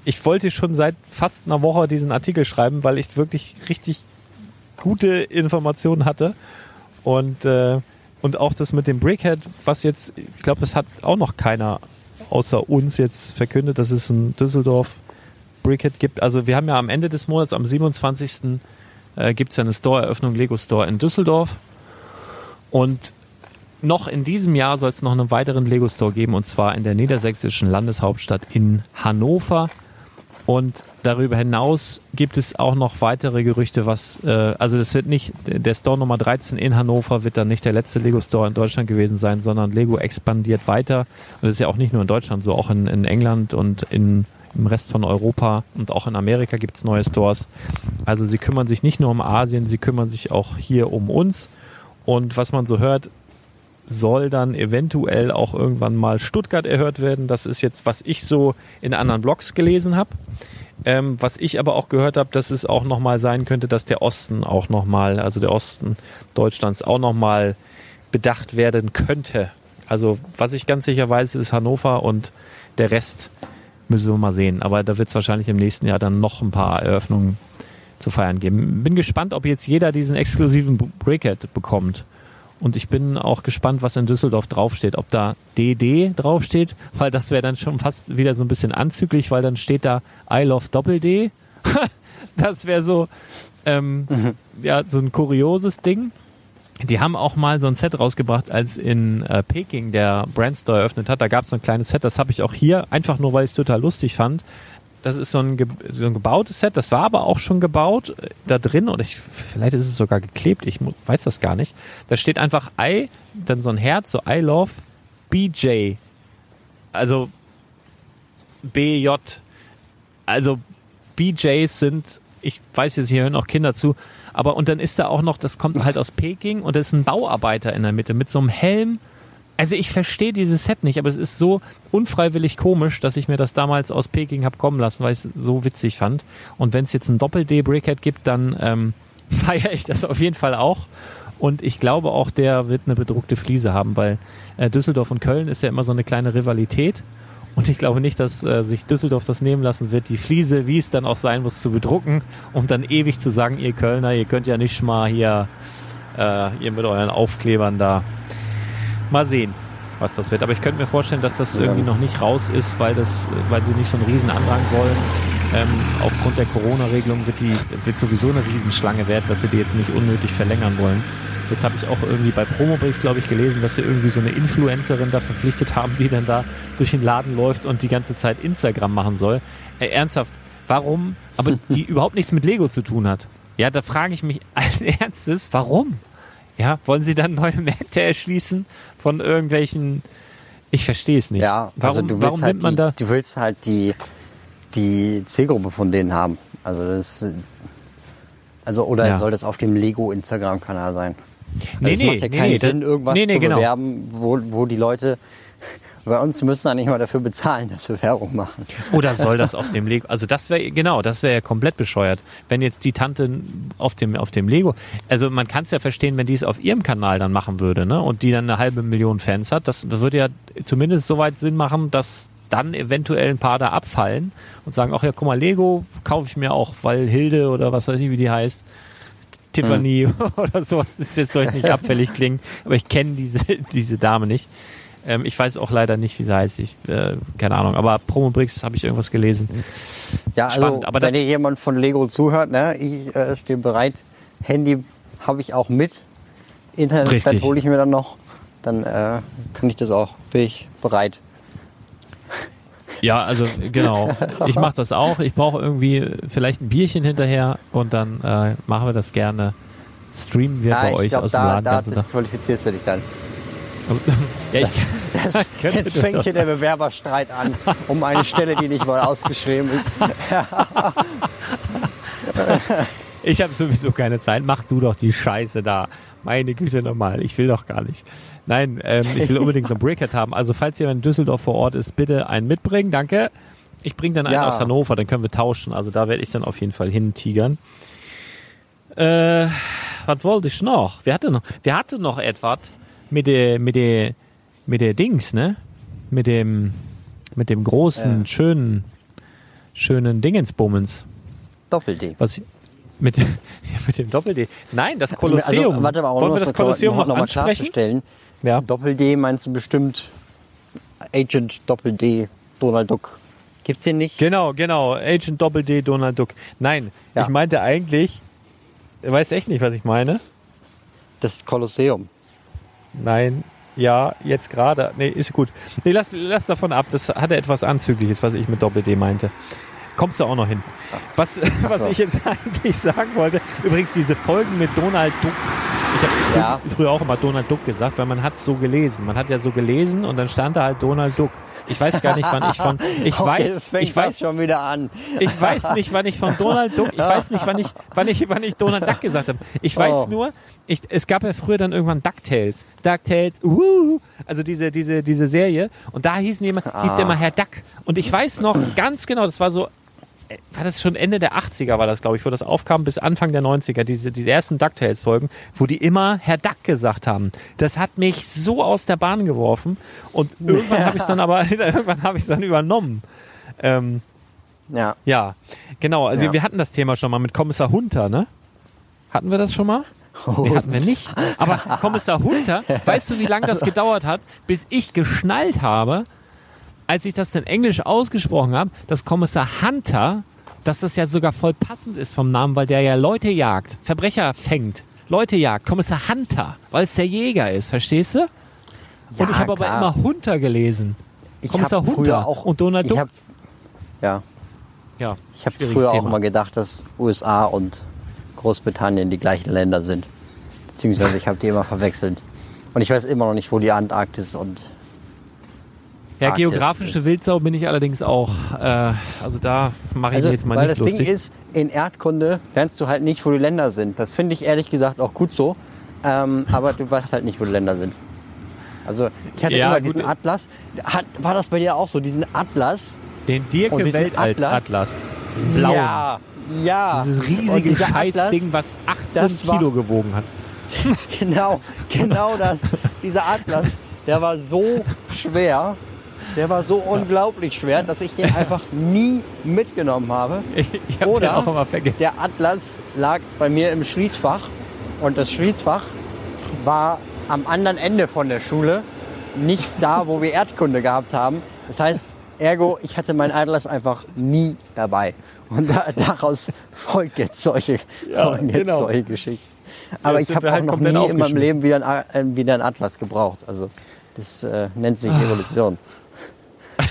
ich wollte schon seit fast einer Woche diesen Artikel schreiben, weil ich wirklich richtig gute Informationen hatte. Und, äh, und auch das mit dem Brickhead, was jetzt, ich glaube, das hat auch noch keiner außer uns jetzt verkündet, dass es ein Düsseldorf Brickhead gibt. Also wir haben ja am Ende des Monats, am 27. Äh, gibt es ja eine Store-Eröffnung, Lego Store in Düsseldorf. Und noch in diesem Jahr soll es noch einen weiteren Lego Store geben, und zwar in der niedersächsischen Landeshauptstadt in Hannover. Und darüber hinaus gibt es auch noch weitere Gerüchte, was, äh, also das wird nicht, der Store Nummer 13 in Hannover wird dann nicht der letzte Lego Store in Deutschland gewesen sein, sondern Lego expandiert weiter. Und das ist ja auch nicht nur in Deutschland so, auch in, in England und in, im Rest von Europa und auch in Amerika gibt es neue Stores. Also sie kümmern sich nicht nur um Asien, sie kümmern sich auch hier um uns. Und was man so hört, soll dann eventuell auch irgendwann mal Stuttgart erhört werden. Das ist jetzt, was ich so in anderen Blogs gelesen habe. Ähm, was ich aber auch gehört habe, dass es auch nochmal sein könnte, dass der Osten auch nochmal, also der Osten Deutschlands auch nochmal bedacht werden könnte. Also was ich ganz sicher weiß, ist Hannover und der Rest müssen wir mal sehen. Aber da wird es wahrscheinlich im nächsten Jahr dann noch ein paar Eröffnungen zu feiern geben. Bin gespannt, ob jetzt jeder diesen exklusiven Breakhead bekommt. Und ich bin auch gespannt, was in Düsseldorf draufsteht. Ob da DD draufsteht, weil das wäre dann schon fast wieder so ein bisschen anzüglich, weil dann steht da I love Doppel D. das wäre so, ähm, mhm. ja, so ein kurioses Ding. Die haben auch mal so ein Set rausgebracht, als in äh, Peking der Brandstore eröffnet hat. Da gab es so ein kleines Set, das habe ich auch hier, einfach nur, weil ich es total lustig fand. Das ist so ein, so ein gebautes Set, das war aber auch schon gebaut äh, da drin oder ich, vielleicht ist es sogar geklebt, ich weiß das gar nicht. Da steht einfach I, dann so ein Herz, so I love BJ. Also BJ. Also BJs sind, ich weiß jetzt, hier hören auch Kinder zu, aber und dann ist da auch noch, das kommt halt aus Peking und da ist ein Bauarbeiter in der Mitte mit so einem Helm also ich verstehe dieses Set nicht, aber es ist so unfreiwillig komisch, dass ich mir das damals aus Peking habe kommen lassen, weil ich es so witzig fand. Und wenn es jetzt ein Doppel-D-Brickhead gibt, dann ähm, feiere ich das auf jeden Fall auch. Und ich glaube auch, der wird eine bedruckte Fliese haben, weil äh, Düsseldorf und Köln ist ja immer so eine kleine Rivalität. Und ich glaube nicht, dass äh, sich Düsseldorf das nehmen lassen wird, die Fliese, wie es dann auch sein muss, zu bedrucken, um dann ewig zu sagen, ihr Kölner, ihr könnt ja nicht mal hier, äh, ihr mit euren Aufklebern da Mal sehen, was das wird. Aber ich könnte mir vorstellen, dass das ja. irgendwie noch nicht raus ist, weil, das, weil sie nicht so einen riesen Andrang wollen. Ähm, aufgrund der Corona-Regelung wird die wird sowieso eine Riesenschlange wert, dass sie die jetzt nicht unnötig verlängern wollen. Jetzt habe ich auch irgendwie bei Promobricks, glaube ich, gelesen, dass sie irgendwie so eine Influencerin da verpflichtet haben, die dann da durch den Laden läuft und die ganze Zeit Instagram machen soll. Äh, ernsthaft, warum? Aber die überhaupt nichts mit Lego zu tun hat. Ja, da frage ich mich allen Ernstes, warum? Ja, wollen sie dann neue Märkte erschließen von irgendwelchen. Ich verstehe es nicht. Ja, warum, also du willst warum halt nimmt man die, da. Du willst halt die, die Zielgruppe von denen haben. Also das also oder Ja. soll das auf dem Lego Instagram-Kanal sein? Nee, Also es nee, macht ja nee, keinen nee, Sinn, irgendwas nee, nee, zu genau. bewerben, wo, wo die Leute bei uns müssen eigentlich mal dafür bezahlen, dass wir Werbung machen. Oder soll das auf dem Lego? Also das wäre genau, das wäre ja komplett bescheuert, wenn jetzt die Tante auf dem auf dem Lego. Also man kann es ja verstehen, wenn die es auf ihrem Kanal dann machen würde, ne? Und die dann eine halbe Million Fans hat. Das würde ja zumindest soweit Sinn machen, dass dann eventuell ein paar da abfallen und sagen, ach ja, guck mal, Lego kaufe ich mir auch, weil Hilde oder was weiß ich, wie die heißt. Tiffany oder sowas, das jetzt soll ich nicht abfällig klingen, aber ich kenne diese, diese Dame nicht. Ähm, ich weiß auch leider nicht, wie sie heißt. Ich, äh, keine Ahnung. Aber Promobrix habe ich irgendwas gelesen. Ja, also Spannend, aber wenn ihr jemand von Lego zuhört, ne, ich äh, stehe bereit. Handy habe ich auch mit. Internet Richtig. hole ich mir dann noch. Dann äh, kann ich das auch. Bin ich bereit. Ja, also genau. Ich mache das auch. Ich brauche irgendwie vielleicht ein Bierchen hinterher und dann äh, machen wir das gerne. Streamen wir Ja, bei ich euch glaube, aus dem da, Laden da disqualifizierst du dich dann. Ja, ich, Das, könnte jetzt fängt hier der Bewerberstreit an um eine Stelle, die nicht mal ausgeschrieben ist. ich habe sowieso keine Zeit. Mach du doch die Scheiße da. Meine Güte nochmal. Ich will doch gar nicht. Nein, ähm, ich will unbedingt so ein Brickhead haben. Also falls jemand in Düsseldorf vor Ort ist, bitte einen mitbringen. Danke. Ich bringe dann einen Ja. aus Hannover, dann können wir tauschen. Also da werde ich dann auf jeden Fall hintigern. Äh, was wollte ich noch? Wir hatten noch, wir hatten noch etwas mit der, mit der, mit der Dings, ne? Mit dem, mit dem großen, Äh. schönen, schönen Dingensbummens. Doppel-D. Was mit, ja, mit dem Doppel-D. Nein, das Kolosseum. Also, warte mal, um Wollen wir das Kolosseum noch, noch mal klarzustellen. Ja. Doppel-D meinst du bestimmt Agent Doppel-D Donald Duck. Gibt's den nicht? Genau, genau. Agent Doppel-D, Donald Duck. Nein, Ja. ich meinte eigentlich, weiß echt nicht, was ich meine. Das Kolosseum. Nein, ja, jetzt gerade. Nee, ist gut. Nee, lass, lass davon ab. Das hatte etwas Anzügliches, was ich mit Doppel-D meinte. Kommst du auch noch hin. Was, was so. ich jetzt eigentlich sagen wollte, übrigens diese Folgen mit Donald Duck. Ich habe Ja. früher auch immer Donald Duck gesagt, weil man hat so gelesen. Man hat ja so gelesen und dann stand da halt Donald Duck. Ich weiß gar nicht, wann ich von, ich Okay, weiß, ich weiß, schon wieder an. ich weiß nicht, wann ich von Donald Duck, ich weiß nicht, wann ich, wann ich, wann ich Donald Duck gesagt habe. Ich weiß Oh. nur, ich, es gab ja früher dann irgendwann DuckTales. DuckTales, uh, also diese, diese, diese Serie. Und da hießen die immer, hieß der immer Herr Duck. Und ich weiß noch ganz genau, das war so, war das schon Ende der 80er, war das, glaube ich, wo das aufkam, bis Anfang der 90er, diese, diese ersten DuckTales-Folgen, wo die immer Herr Duck gesagt haben. Das hat mich so aus der Bahn geworfen. Und irgendwann habe ich es dann aber, irgendwann habe ich es dann übernommen. Ähm, Ja. ja, genau. Also Ja. wir hatten das Thema schon mal mit Kommissar Hunter, ne? Hatten wir das schon mal? Oh. Nee, hatten wir nicht. Aber Kommissar Hunter, weißt du, wie lange das gedauert hat, bis ich geschnallt habe, als ich das dann Englisch ausgesprochen habe, dass Kommissar Hunter, dass das ja sogar voll passend ist vom Namen, weil der ja Leute jagt, Verbrecher fängt, Leute jagt. Kommissar Hunter, weil es der Jäger ist, verstehst du? Und Ja, ich habe aber immer Hunter gelesen. Ich Kommissar Hunter auch, und Donald Duck. ja, Ja, ich habe früher Thema. auch mal gedacht, dass USA und Großbritannien die gleichen Länder sind. Beziehungsweise ich habe die immer verwechselt. Und ich weiß immer noch nicht, wo die Antarktis und Ja, geografische ist. Wildsau bin ich allerdings auch. Äh, also da mache ich Also, jetzt mal weil nicht das lustig. Ding ist, in Erdkunde lernst du halt nicht, wo die Länder sind. Das finde ich ehrlich gesagt auch gut so. Ähm, aber du weißt halt nicht, wo die Länder sind. Also ich hatte Ja, immer gut. diesen Atlas. Hat, war das bei dir auch so, diesen Atlas? Den Dirke Weltatlas. Atlas? Diesen blauen. Ja, ja. Dieses riesige Scheißding, was 18 das war- Kilo gewogen hat. Genau, genau das. Dieser Atlas, der war so schwer. Der war so unglaublich schwer, dass ich den einfach nie mitgenommen habe. Ich, ich den Oder auch immer vergessen. Der Atlas lag bei mir im Schließfach und das Schließfach war am anderen Ende von der Schule, nicht da, wo wir Erdkunde gehabt haben. Das heißt, ergo, ich hatte meinen Atlas einfach nie dabei. Und da, daraus folgt jetzt solche, folgen jetzt genau. solche Geschichten. Aber Jetzt ich habe wir auch halt noch nie in meinem. Leben wieder, ein, äh, wieder einen Atlas gebraucht. Also das äh, nennt sich. Evolution.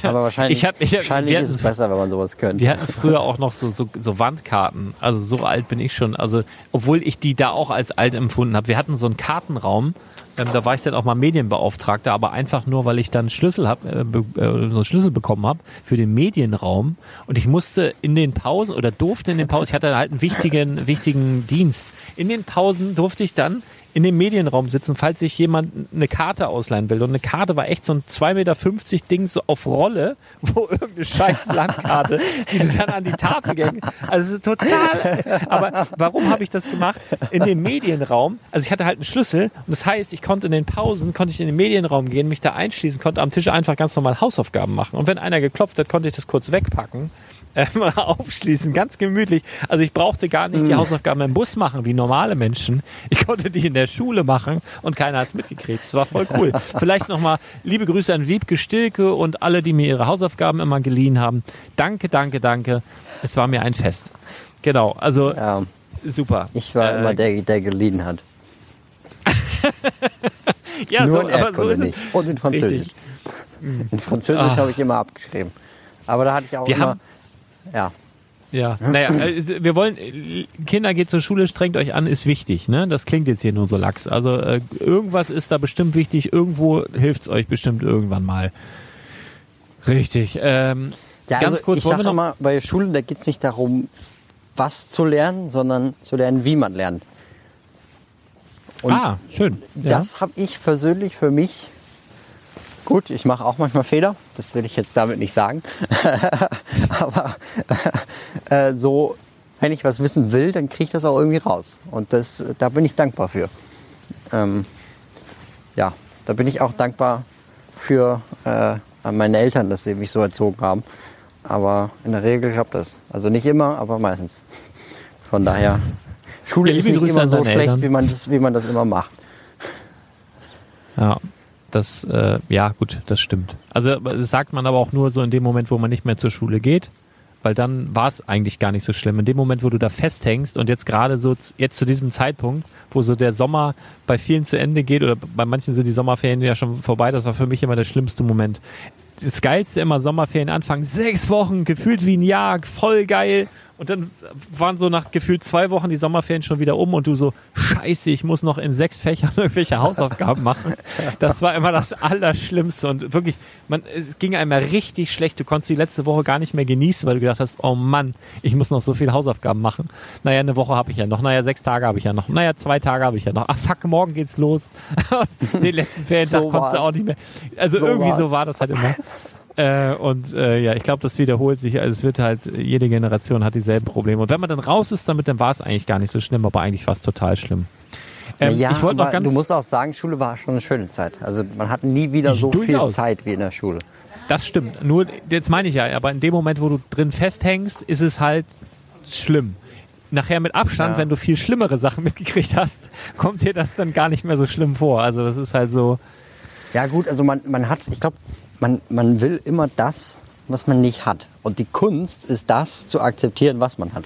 Aber wahrscheinlich, Ich hab- ich hab- wahrscheinlich wir ist es hatten- besser, wenn man sowas könnte. Wir hatten früher auch noch so, so, so Wandkarten. Also so alt bin ich schon. Also, obwohl ich die da auch als alt empfunden habe. Wir hatten so einen Kartenraum. Ähm, da war ich dann auch mal Medienbeauftragter, aber einfach nur, weil ich dann Schlüssel hab, äh, be, äh, so einen Schlüssel bekommen habe für den Medienraum. Und ich musste in den Pausen oder durfte in den Pausen, ich hatte halt einen wichtigen, wichtigen Dienst. In den Pausen durfte ich dann in dem Medienraum sitzen, falls sich jemand eine Karte ausleihen will. Und eine Karte war echt so ein 2,50 Meter Ding so auf Rolle, wo irgendeine scheiß Landkarte, die du dann an die Tafel gängen. Also es ist total. Aber warum habe ich das gemacht? In dem Medienraum, also ich hatte halt einen Schlüssel und das heißt, ich konnte in den Pausen, konnte ich in den Medienraum gehen, mich da einschließen, konnte am Tisch einfach ganz normal Hausaufgaben machen. Und wenn einer geklopft hat, konnte ich das kurz wegpacken äh, mal aufschließen, ganz gemütlich. Also ich brauchte gar nicht die Hausaufgaben im Bus machen, wie normale Menschen. Ich konnte die in der Schule machen und keiner hat's mitgekriegt. Das war voll cool. Vielleicht nochmal liebe Grüße an Wiebke Stilke und alle, die mir ihre Hausaufgaben immer geliehen haben. Danke, danke, danke. Es war mir ein Fest. Genau, also Ja, super. ich war Äh, immer der, der geliehen hat. ja, Nur so, in aber so ist es. nicht. Und in Französisch. Richtig. In Französisch Ah. habe ich immer abgeschrieben. Aber da hatte ich auch Wir immer... haben- ja, Ja, naja, äh, wir wollen, äh, Kinder geht zur Schule, strengt euch an, ist wichtig, ne? Das klingt jetzt hier nur so lax. Also äh, irgendwas ist da bestimmt wichtig, irgendwo hilft's euch bestimmt irgendwann mal. Richtig. Ähm, Ja, ganz also kurz, ich sage immer, bei Schulen, da geht es nicht darum, was zu lernen, sondern zu lernen, wie man lernt. Und Ah, schön. Ja. das habe ich persönlich für mich, gut, ich mache auch manchmal Fehler, das will ich jetzt damit nicht sagen, aber äh, so, wenn ich was wissen will, dann kriege ich das auch irgendwie raus. Und das, da bin ich dankbar für. Ähm, ja, da bin ich auch dankbar für äh, meine Eltern, dass sie mich so erzogen haben. Aber in der Regel klappt das. Also nicht immer, aber meistens. Von daher, Schule Ja, ist nicht Grüße immer so schlecht, Eltern. wie man, das, wie man das immer macht. Ja, das, äh, ja, gut, das stimmt. Also das sagt man aber auch nur so in dem Moment, wo man nicht mehr zur Schule geht. Weil dann war es eigentlich gar nicht so schlimm. In dem Moment, wo du da festhängst und jetzt gerade so, jetzt zu diesem Zeitpunkt, wo so der Sommer bei vielen zu Ende geht oder bei manchen sind die Sommerferien ja schon vorbei, das war für mich immer der schlimmste Moment. Das Geilste immer Sommerferien anfangen, sechs Wochen, gefühlt wie ein Jahr, voll geil. Und dann waren so nach gefühlt zwei Wochen die Sommerferien schon wieder um und du so, scheiße, ich muss noch in sechs Fächern irgendwelche Hausaufgaben machen. Das war immer das Allerschlimmste und wirklich, man, es ging einem ja richtig schlecht. Du konntest die letzte Woche gar nicht mehr genießen, weil du gedacht hast, oh Mann, ich muss noch so viele Hausaufgaben machen. Naja, eine Woche habe ich ja noch, naja, sechs Tage habe ich ja noch, naja, zwei Tage habe ich ja noch. Ach fuck, morgen geht's los. Den letzten Ferientag So konntest du auch nicht mehr. Also So irgendwie so war's. war das halt immer. Äh, und äh, ja, ich glaube, das wiederholt sich. Also es wird halt, jede Generation hat dieselben Probleme. Und wenn man dann raus ist damit, dann war es eigentlich gar nicht so schlimm, aber eigentlich war es total schlimm. Ähm, ja, ich wollte noch ganz, du musst auch sagen, Schule war schon eine schöne Zeit. Also man hat nie wieder so viel Durchaus. Zeit wie in der Schule. das stimmt. Nur, jetzt meine ich ja, aber in dem Moment, wo du drin festhängst, ist es halt schlimm. Nachher mit Abstand, Ja. wenn du viel schlimmere Sachen mitgekriegt hast, kommt dir das dann gar nicht mehr so schlimm vor. Also das ist halt so, Ja gut, also man, man hat, ich glaube, man, man will immer das, was man nicht hat. Und die Kunst ist das zu akzeptieren, was man hat.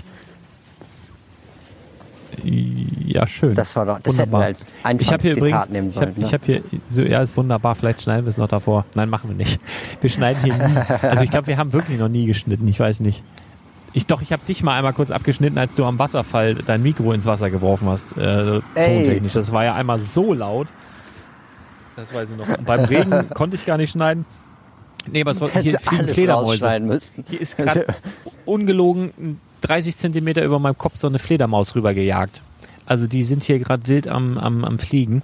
ja, schön. Das war doch, das hätten wir Wunderbar. als Ich einfaches habe hier Zitat übrigens, nehmen ich sollen. habe ne? ich hab hier, so, ja, ist wunderbar, vielleicht schneiden wir es noch davor. Nein, machen wir nicht. Wir schneiden hier nie. Also ich glaube, wir haben wirklich noch nie geschnitten, ich weiß nicht. Ich doch, ich habe dich mal einmal kurz abgeschnitten, als du am Wasserfall dein Mikro ins Wasser geworfen hast, äh, tontechnisch. Das war ja einmal so laut. Das weiß ich noch. Und beim Regen konnte ich gar nicht schneiden. Nee, aber es war, hier fliegen Fledermäuse. müssen. Hier ist gerade ungelogen 30 Zentimeter über meinem Kopf so eine Fledermaus rübergejagt. Also die sind hier gerade wild am, am, am Fliegen.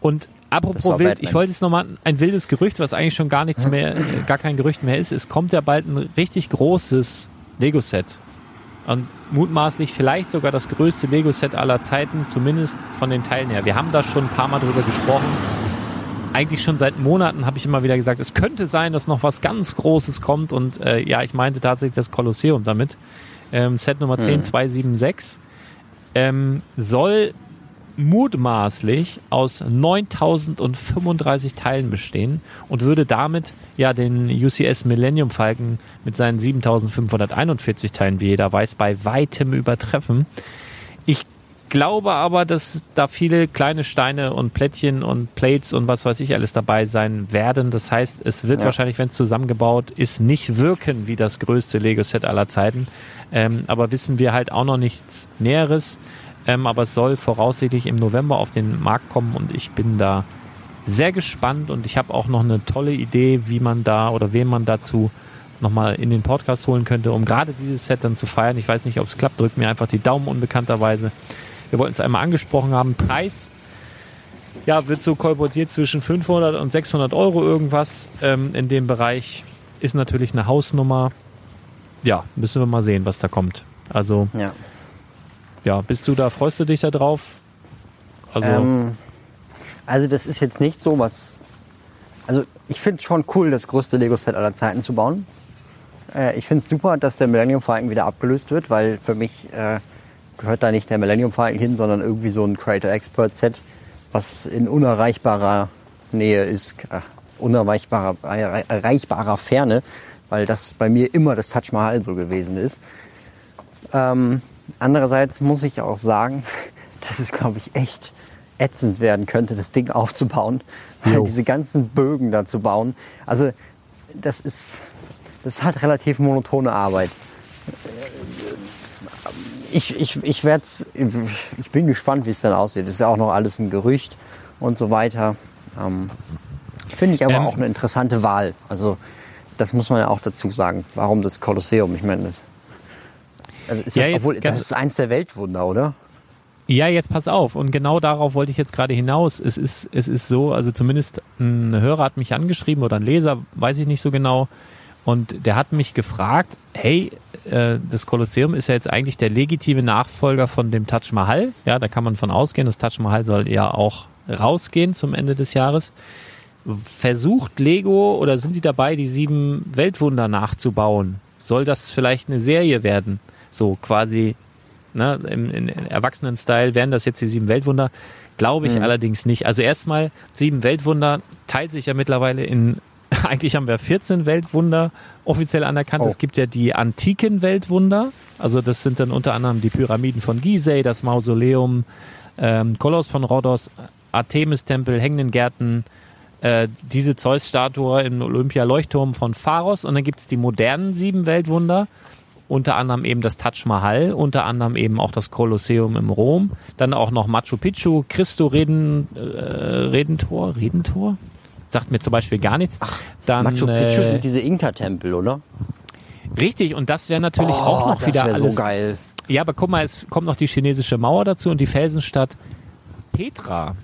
Und apropos wild, Batman. ich wollte jetzt nochmal ein wildes Gerücht, was eigentlich schon gar nichts mehr, äh, gar kein Gerücht mehr ist. Es kommt ja bald ein richtig großes Lego-Set. Und mutmaßlich vielleicht sogar das größte Lego-Set aller Zeiten, zumindest von den Teilen her. Wir haben da schon ein paar Mal drüber gesprochen eigentlich schon seit Monaten habe ich immer wieder gesagt, es könnte sein, dass noch was ganz Großes kommt. Und äh, ja, ich meinte tatsächlich das Kolosseum damit. Ähm, Set Nummer 10276 ähm, soll mutmaßlich aus 9035 Teilen bestehen und würde damit ja den UCS Millennium Falcon mit seinen 7541 Teilen, wie jeder weiß, bei weitem übertreffen. Ich glaube aber, dass da viele kleine Steine und Plättchen und Plates und was weiß ich alles dabei sein werden. Das heißt, es wird Ja. wahrscheinlich, wenn es zusammengebaut ist, nicht wirken wie das größte Lego-Set aller Zeiten. Ähm, aber wissen wir halt auch noch nichts Näheres. Ähm, aber es soll voraussichtlich im November auf den Markt kommen und ich bin da sehr gespannt und ich habe auch noch eine tolle Idee, wie man da oder wen man dazu nochmal in den Podcast holen könnte, um gerade dieses Set dann zu feiern. Ich weiß nicht, ob es klappt, drückt mir einfach die Daumen unbekannterweise. Wir wollten es einmal angesprochen haben. Preis, ja, wird so kolportiert zwischen 500 und 600 Euro irgendwas ähm, in dem Bereich. Ist natürlich eine Hausnummer. Ja, müssen wir mal sehen, was da kommt. Also, Ja. ja, bist du da, freust du dich da drauf? Also, Ähm, also das ist jetzt nicht so was. Also ich finde es schon cool, das größte Lego-Set aller Zeiten zu bauen. Äh, ich finde es super, dass der Millennium Falcon wieder abgelöst wird, weil für mich äh, gehört da nicht der Millennium Falcon hin, sondern irgendwie so ein Creator Expert Set, was in unerreichbarer Nähe ist, ach, unerreichbarer errei- erreichbarer Ferne, weil das bei mir immer das Taj Mahal so gewesen ist. Ähm, andererseits muss ich auch sagen, dass es, glaube ich, echt ätzend werden könnte, das Ding aufzubauen. Weil diese ganzen Bögen da zu bauen. Also, das ist, das halt relativ monotone Arbeit. Ich, ich, ich, werd's, ich bin gespannt, wie es dann aussieht. Das ist ja auch noch alles ein Gerücht und so weiter. Ähm, Finde ich aber Ähm, auch eine interessante Wahl. Also, das muss man ja auch dazu sagen. Warum das Kolosseum? Ich meine, das, also ist Ja, das, obwohl, das ist eins der Weltwunder, oder? Ja, jetzt pass auf. Und genau darauf wollte ich jetzt gerade hinaus. Es ist, es ist so, also zumindest ein Hörer hat mich angeschrieben oder ein Leser, weiß ich nicht so genau. Und der hat mich gefragt, hey, äh, das Kolosseum ist ja jetzt eigentlich der legitime Nachfolger von dem Taj Mahal. Ja, da kann man von ausgehen. Das Taj Mahal soll ja auch rausgehen zum Ende des Jahres. Versucht Lego oder sind die dabei, die sieben Weltwunder nachzubauen? Soll das vielleicht eine Serie werden? So quasi ne, im, in Erwachsenen-Style wären das jetzt die sieben Weltwunder. Glaube ich allerdings nicht. Also erstmal, sieben Weltwunder teilt sich ja mittlerweile in, eigentlich haben wir 14 Weltwunder offiziell anerkannt. Oh. Es gibt ja die antiken Weltwunder. Also das sind dann unter anderem die Pyramiden von Gizeh, das Mausoleum, ähm, Koloss von Rhodos, Artemis-Tempel, hängenden Gärten, äh, diese Zeus-Statue im Olympia-Leuchtturm von Pharos. Und dann gibt es die modernen sieben Weltwunder unter anderem eben das Taj Mahal, unter anderem eben auch das Kolosseum im Rom, dann auch noch Machu Picchu, Christo Reden, äh, Redentor, Redentor? Sagt mir zum Beispiel gar nichts. dann, Machu Picchu äh, sind diese Inka-Tempel, oder? Richtig, und das wäre natürlich auch noch Oh, das wieder wäre alles. so geil. Ja, aber guck mal, es kommt noch die chinesische Mauer dazu und die Felsenstadt Petra.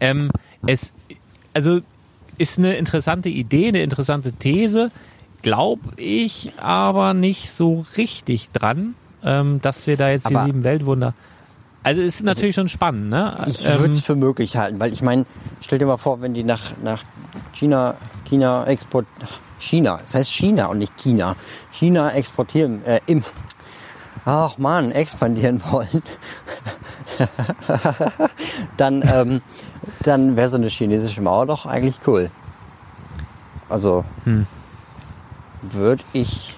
Ähm, es, also ist eine interessante Idee, eine interessante These. Glaube ich aber nicht so richtig dran, ähm, dass wir da jetzt Aber- die sieben Weltwunder. Also ist natürlich schon spannend, ne? Ich Ähm, würde es für möglich halten, weil ich meine, stell dir mal vor, wenn die nach, nach China, China export, China, das heißt China und nicht China, China exportieren, äh, im, ach man, expandieren wollen, dann, ähm, dann wäre so eine chinesische Mauer doch eigentlich cool. Also, Hm. würde ich,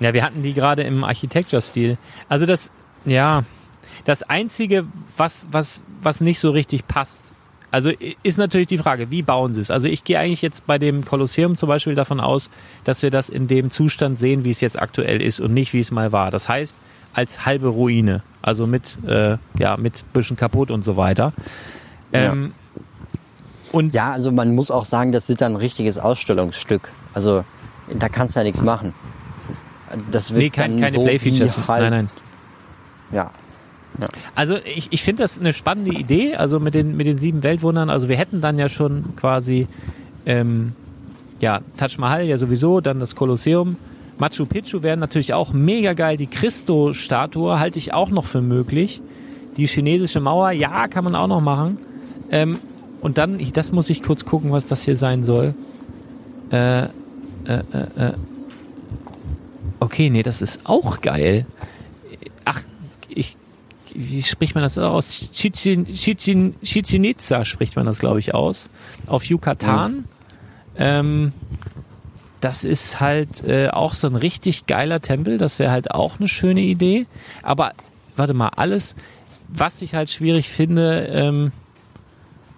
Ja, wir hatten die gerade im Architecture-Stil. Also das, ja, das Einzige, was, was, was nicht so richtig passt, also ist natürlich die Frage, wie bauen sie es? Also ich gehe eigentlich jetzt bei dem Kolosseum zum Beispiel davon aus, dass wir das in dem Zustand sehen, wie es jetzt aktuell ist und nicht, wie es mal war. Das heißt, als halbe Ruine, also mit, äh, ja, mit bisschen kaputt und so weiter. Ähm, Und ja, also man muss auch sagen, das ist dann ein richtiges Ausstellungsstück. Also, da kannst du ja nichts machen. Das wird nee, kein, dann keine so Playfeatures. wie halt, Nein, nein. Ja. Also ich, ich finde das eine spannende Idee, also mit den, mit den sieben Weltwundern. Also wir hätten dann ja schon quasi ähm, ja, Taj Mahal ja sowieso, dann das Kolosseum. Machu Picchu wären natürlich auch mega geil. Die Christo-Statue halte ich auch noch für möglich. Die chinesische Mauer, ja, kann man auch noch machen. Ähm, und dann, das muss ich kurz gucken, was das hier sein soll. Äh, äh, äh, äh. Okay, nee, das ist auch geil. Ach, ich, wie spricht man das aus? Chichen, Chichen, Chichen Itza spricht man das, glaube ich, aus. Auf Yucatan. Ähm, das ist halt äh, auch so ein richtig geiler Tempel. Das wäre halt auch eine schöne Idee. Aber warte mal, alles. was ich halt schwierig finde, ähm,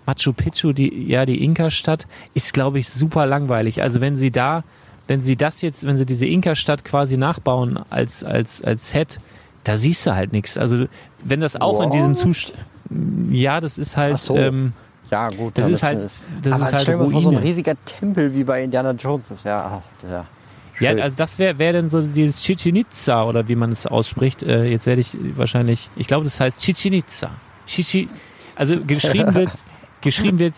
Machu Picchu, die, ja, die Inka-Stadt, ist, glaube ich, super langweilig. Also wenn sie da, wenn sie das jetzt, wenn sie diese Inka-Stadt quasi nachbauen als, als, als Set, da siehst du halt nichts. Also wenn das auch in diesem? Zustand, ja, das ist halt, so. ähm, Ja, gut. Das dann ist halt- das aber ist halt stell dir mal vor, so ein riesiger Tempel wie bei Indiana Jones. Das wäre, ja. Ja, also das wäre wär denn so dieses Chichen Itza oder wie man es ausspricht. Äh, jetzt werde ich wahrscheinlich, ich glaube, das heißt Chichen Itza. Chichi, also geschrieben wird, geschrieben wird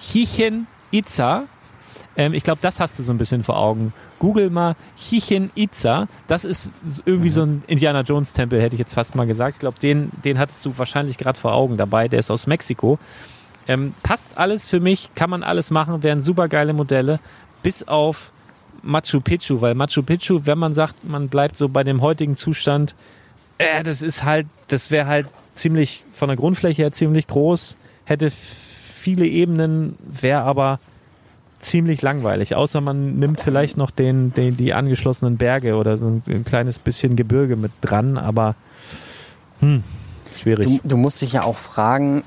Chichen Itza. Ähm, ich glaube, das hast du so ein bisschen vor Augen. Google mal Chichen Itza. Das ist irgendwie so ein Indiana Jones Tempel, hätte ich jetzt fast mal gesagt. Ich glaube, den, den hattest du wahrscheinlich gerade vor Augen dabei. Der ist aus Mexiko. Ähm, passt alles für mich, kann man alles machen, wären super geile Modelle, bis auf Machu Picchu, weil Machu Picchu, wenn man sagt, man bleibt so bei dem heutigen Zustand, äh, das ist halt, das wäre halt ziemlich von der Grundfläche her ziemlich groß, hätte viele Ebenen, wäre aber ziemlich langweilig, außer man nimmt vielleicht noch den, den die angeschlossenen Berge oder so ein, ein kleines bisschen Gebirge mit dran, aber hm, schwierig. Du, du musst dich ja auch fragen,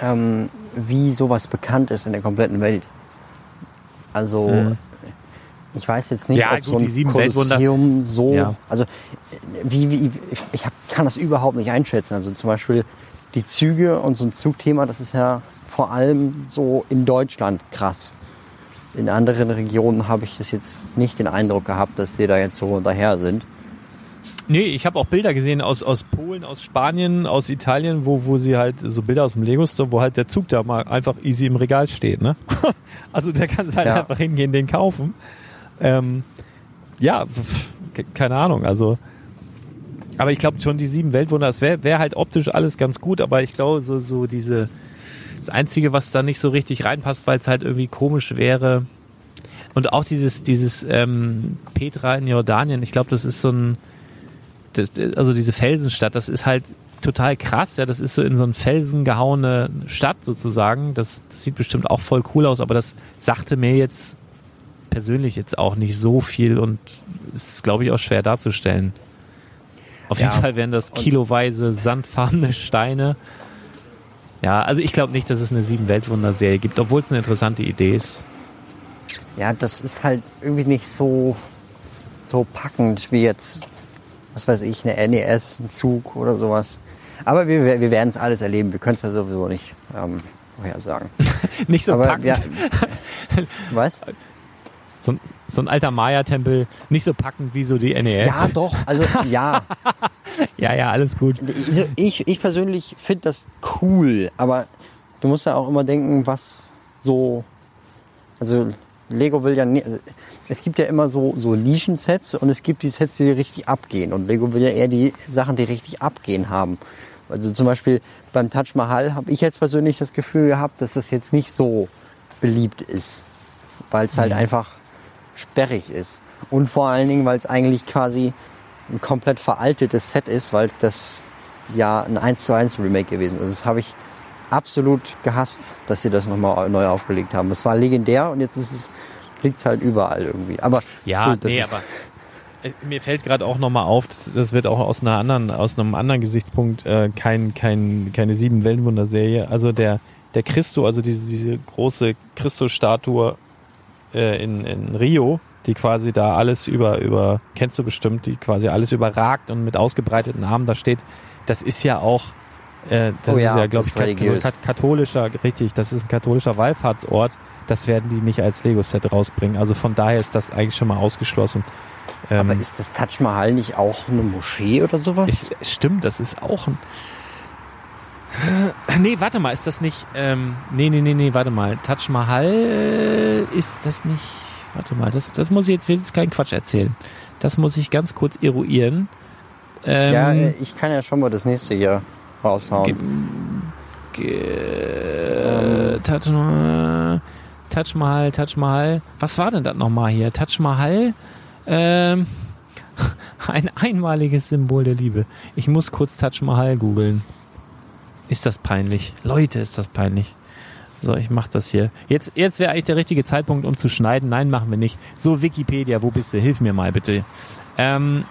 ähm, wie sowas bekannt ist in der kompletten Welt. Also, Hm. ich weiß jetzt nicht, Ja, ob gut, so ein Kolosseum so, Ja. also wie, wie ich, ich hab, kann das überhaupt nicht einschätzen. Also zum Beispiel die Züge und so ein Zugthema, das ist ja vor allem so in Deutschland krass. In anderen Regionen habe ich das jetzt nicht den Eindruck gehabt, dass die da jetzt so daher sind. Nee, ich habe auch Bilder gesehen aus, aus Polen, aus Spanien, aus Italien, wo, wo sie halt so Bilder aus dem Lego Store, wo halt der Zug da mal einfach easy im Regal steht, ne? also kannst du halt Ja. einfach hingehen, den kaufen. Ähm, ja, keine Ahnung, also. Aber ich glaube schon, die sieben Weltwunder, das wäre wär halt optisch alles ganz gut, aber ich glaube, so, so diese, das Einzige, was da nicht so richtig reinpasst, weil es halt irgendwie komisch wäre. Und auch dieses, dieses ähm, Petra in Jordanien, ich glaube, das ist so ein, das, also diese Felsenstadt, das ist halt total krass. Ja, das ist so in so einen Felsen gehauene Stadt sozusagen. Das, das sieht bestimmt auch voll cool aus, aber das sagte mir jetzt persönlich jetzt auch nicht so viel und ist, glaube ich, auch schwer darzustellen. Auf jeden Ja. Fall wären das kiloweise sandfarbene Steine. Ja, also ich glaube nicht, dass es eine Sieben-Weltwunder-Serie gibt, obwohl es eine interessante Idee ist. Ja, das ist halt irgendwie nicht so, so packend wie jetzt, was weiß ich, eine NES, ein Zug oder sowas. Aber wir, wir werden es alles erleben. Wir können es ja sowieso nicht ähm, vorhersagen. Nicht so Aber packend. ja, was? So, ein- so ein alter Maya-Tempel, nicht so packend wie so die NES. Ja, doch. Also ja, ja, ja, alles gut. also, ich, ich persönlich finde das cool. Aber du musst ja auch immer denken, was so, also Lego will ja, es gibt ja immer so, so Nischen-Sets und es gibt die Sets, die richtig abgehen. Und Lego will ja eher die Sachen, die richtig abgehen haben. Also zum Beispiel beim Taj Mahal habe ich jetzt persönlich das Gefühl gehabt, dass das jetzt nicht so beliebt ist. Weil es halt einfach sperrig ist. Und vor allen Dingen, weil es eigentlich quasi ein komplett veraltetes Set ist, weil das ja ein 1 zu 1 Remake gewesen ist. Also das habe ich absolut gehasst, dass sie das nochmal neu aufgelegt haben. Es war legendär und jetzt ist es, liegt es halt überall irgendwie. Aber Ja, gut, das nee, aber äh, mir fällt gerade auch nochmal auf, das, das wird auch aus einer anderen, aus einem anderen Gesichtspunkt äh, kein, kein, keine sieben Wellenwunder-Serie. Also der, der Christo, also diese, diese große Christus-Statue äh, in, in Rio, die quasi da alles über, über, kennst du bestimmt, die quasi alles überragt und mit ausgebreiteten Armen da steht, das ist ja auch, äh, das Oh ist ja, ja, glaube ich, religiös. kat- katholischer, richtig, das ist ein katholischer Wallfahrtsort. Das werden die nicht als Lego-Set rausbringen. Also von daher ist das eigentlich schon mal ausgeschlossen. Ähm, aber ist das Taj Mahal nicht auch eine Moschee oder sowas? ist, stimmt, das ist auch ein. Nee, warte mal, ist das nicht. Ähm, nee, nee, nee, nee, warte mal. Taj Mahal ist das nicht. Warte mal, das, das muss ich jetzt, will jetzt keinen Quatsch erzählen. Das muss ich ganz kurz eruieren. Ähm, ja, äh, ich kann ja schon mal das nächste hier raushauen. Äh, Taj Mahal, Taj Mahal, Taj Mahal. Was war denn das nochmal hier? Taj Mahal, ähm, ein einmaliges Symbol der Liebe. Ich muss kurz Taj Mahal googeln. Ist das peinlich? Leute, ist das peinlich. So, ich mach das hier. Jetzt, jetzt wäre eigentlich der richtige Zeitpunkt, um zu schneiden. Nein, machen wir nicht. So, Wikipedia, wo bist du? Hilf mir mal bitte. Ähm,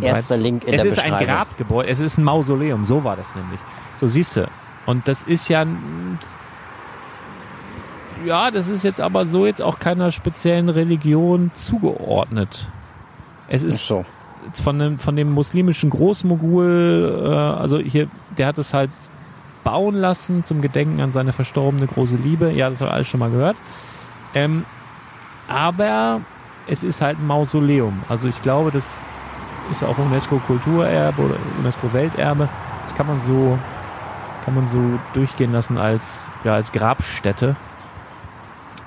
Erster Link in es der ist ein. Grabgebäude, es ist ein Mausoleum, so war das nämlich. So siehst du. Und das ist ja, ja, das ist jetzt aber so jetzt auch keiner speziellen Religion zugeordnet. Es Ach ist so. Von dem, von dem muslimischen Großmogul, äh, also hier, der hat es halt bauen lassen zum Gedenken an seine verstorbene große Liebe. Ja, das haben wir alles schon mal gehört. Ähm, aber es ist halt ein Mausoleum. Also ich glaube, das ist auch UNESCO-Kulturerbe oder UNESCO-Welterbe. Das kann man so kann man so durchgehen lassen als ja als Grabstätte.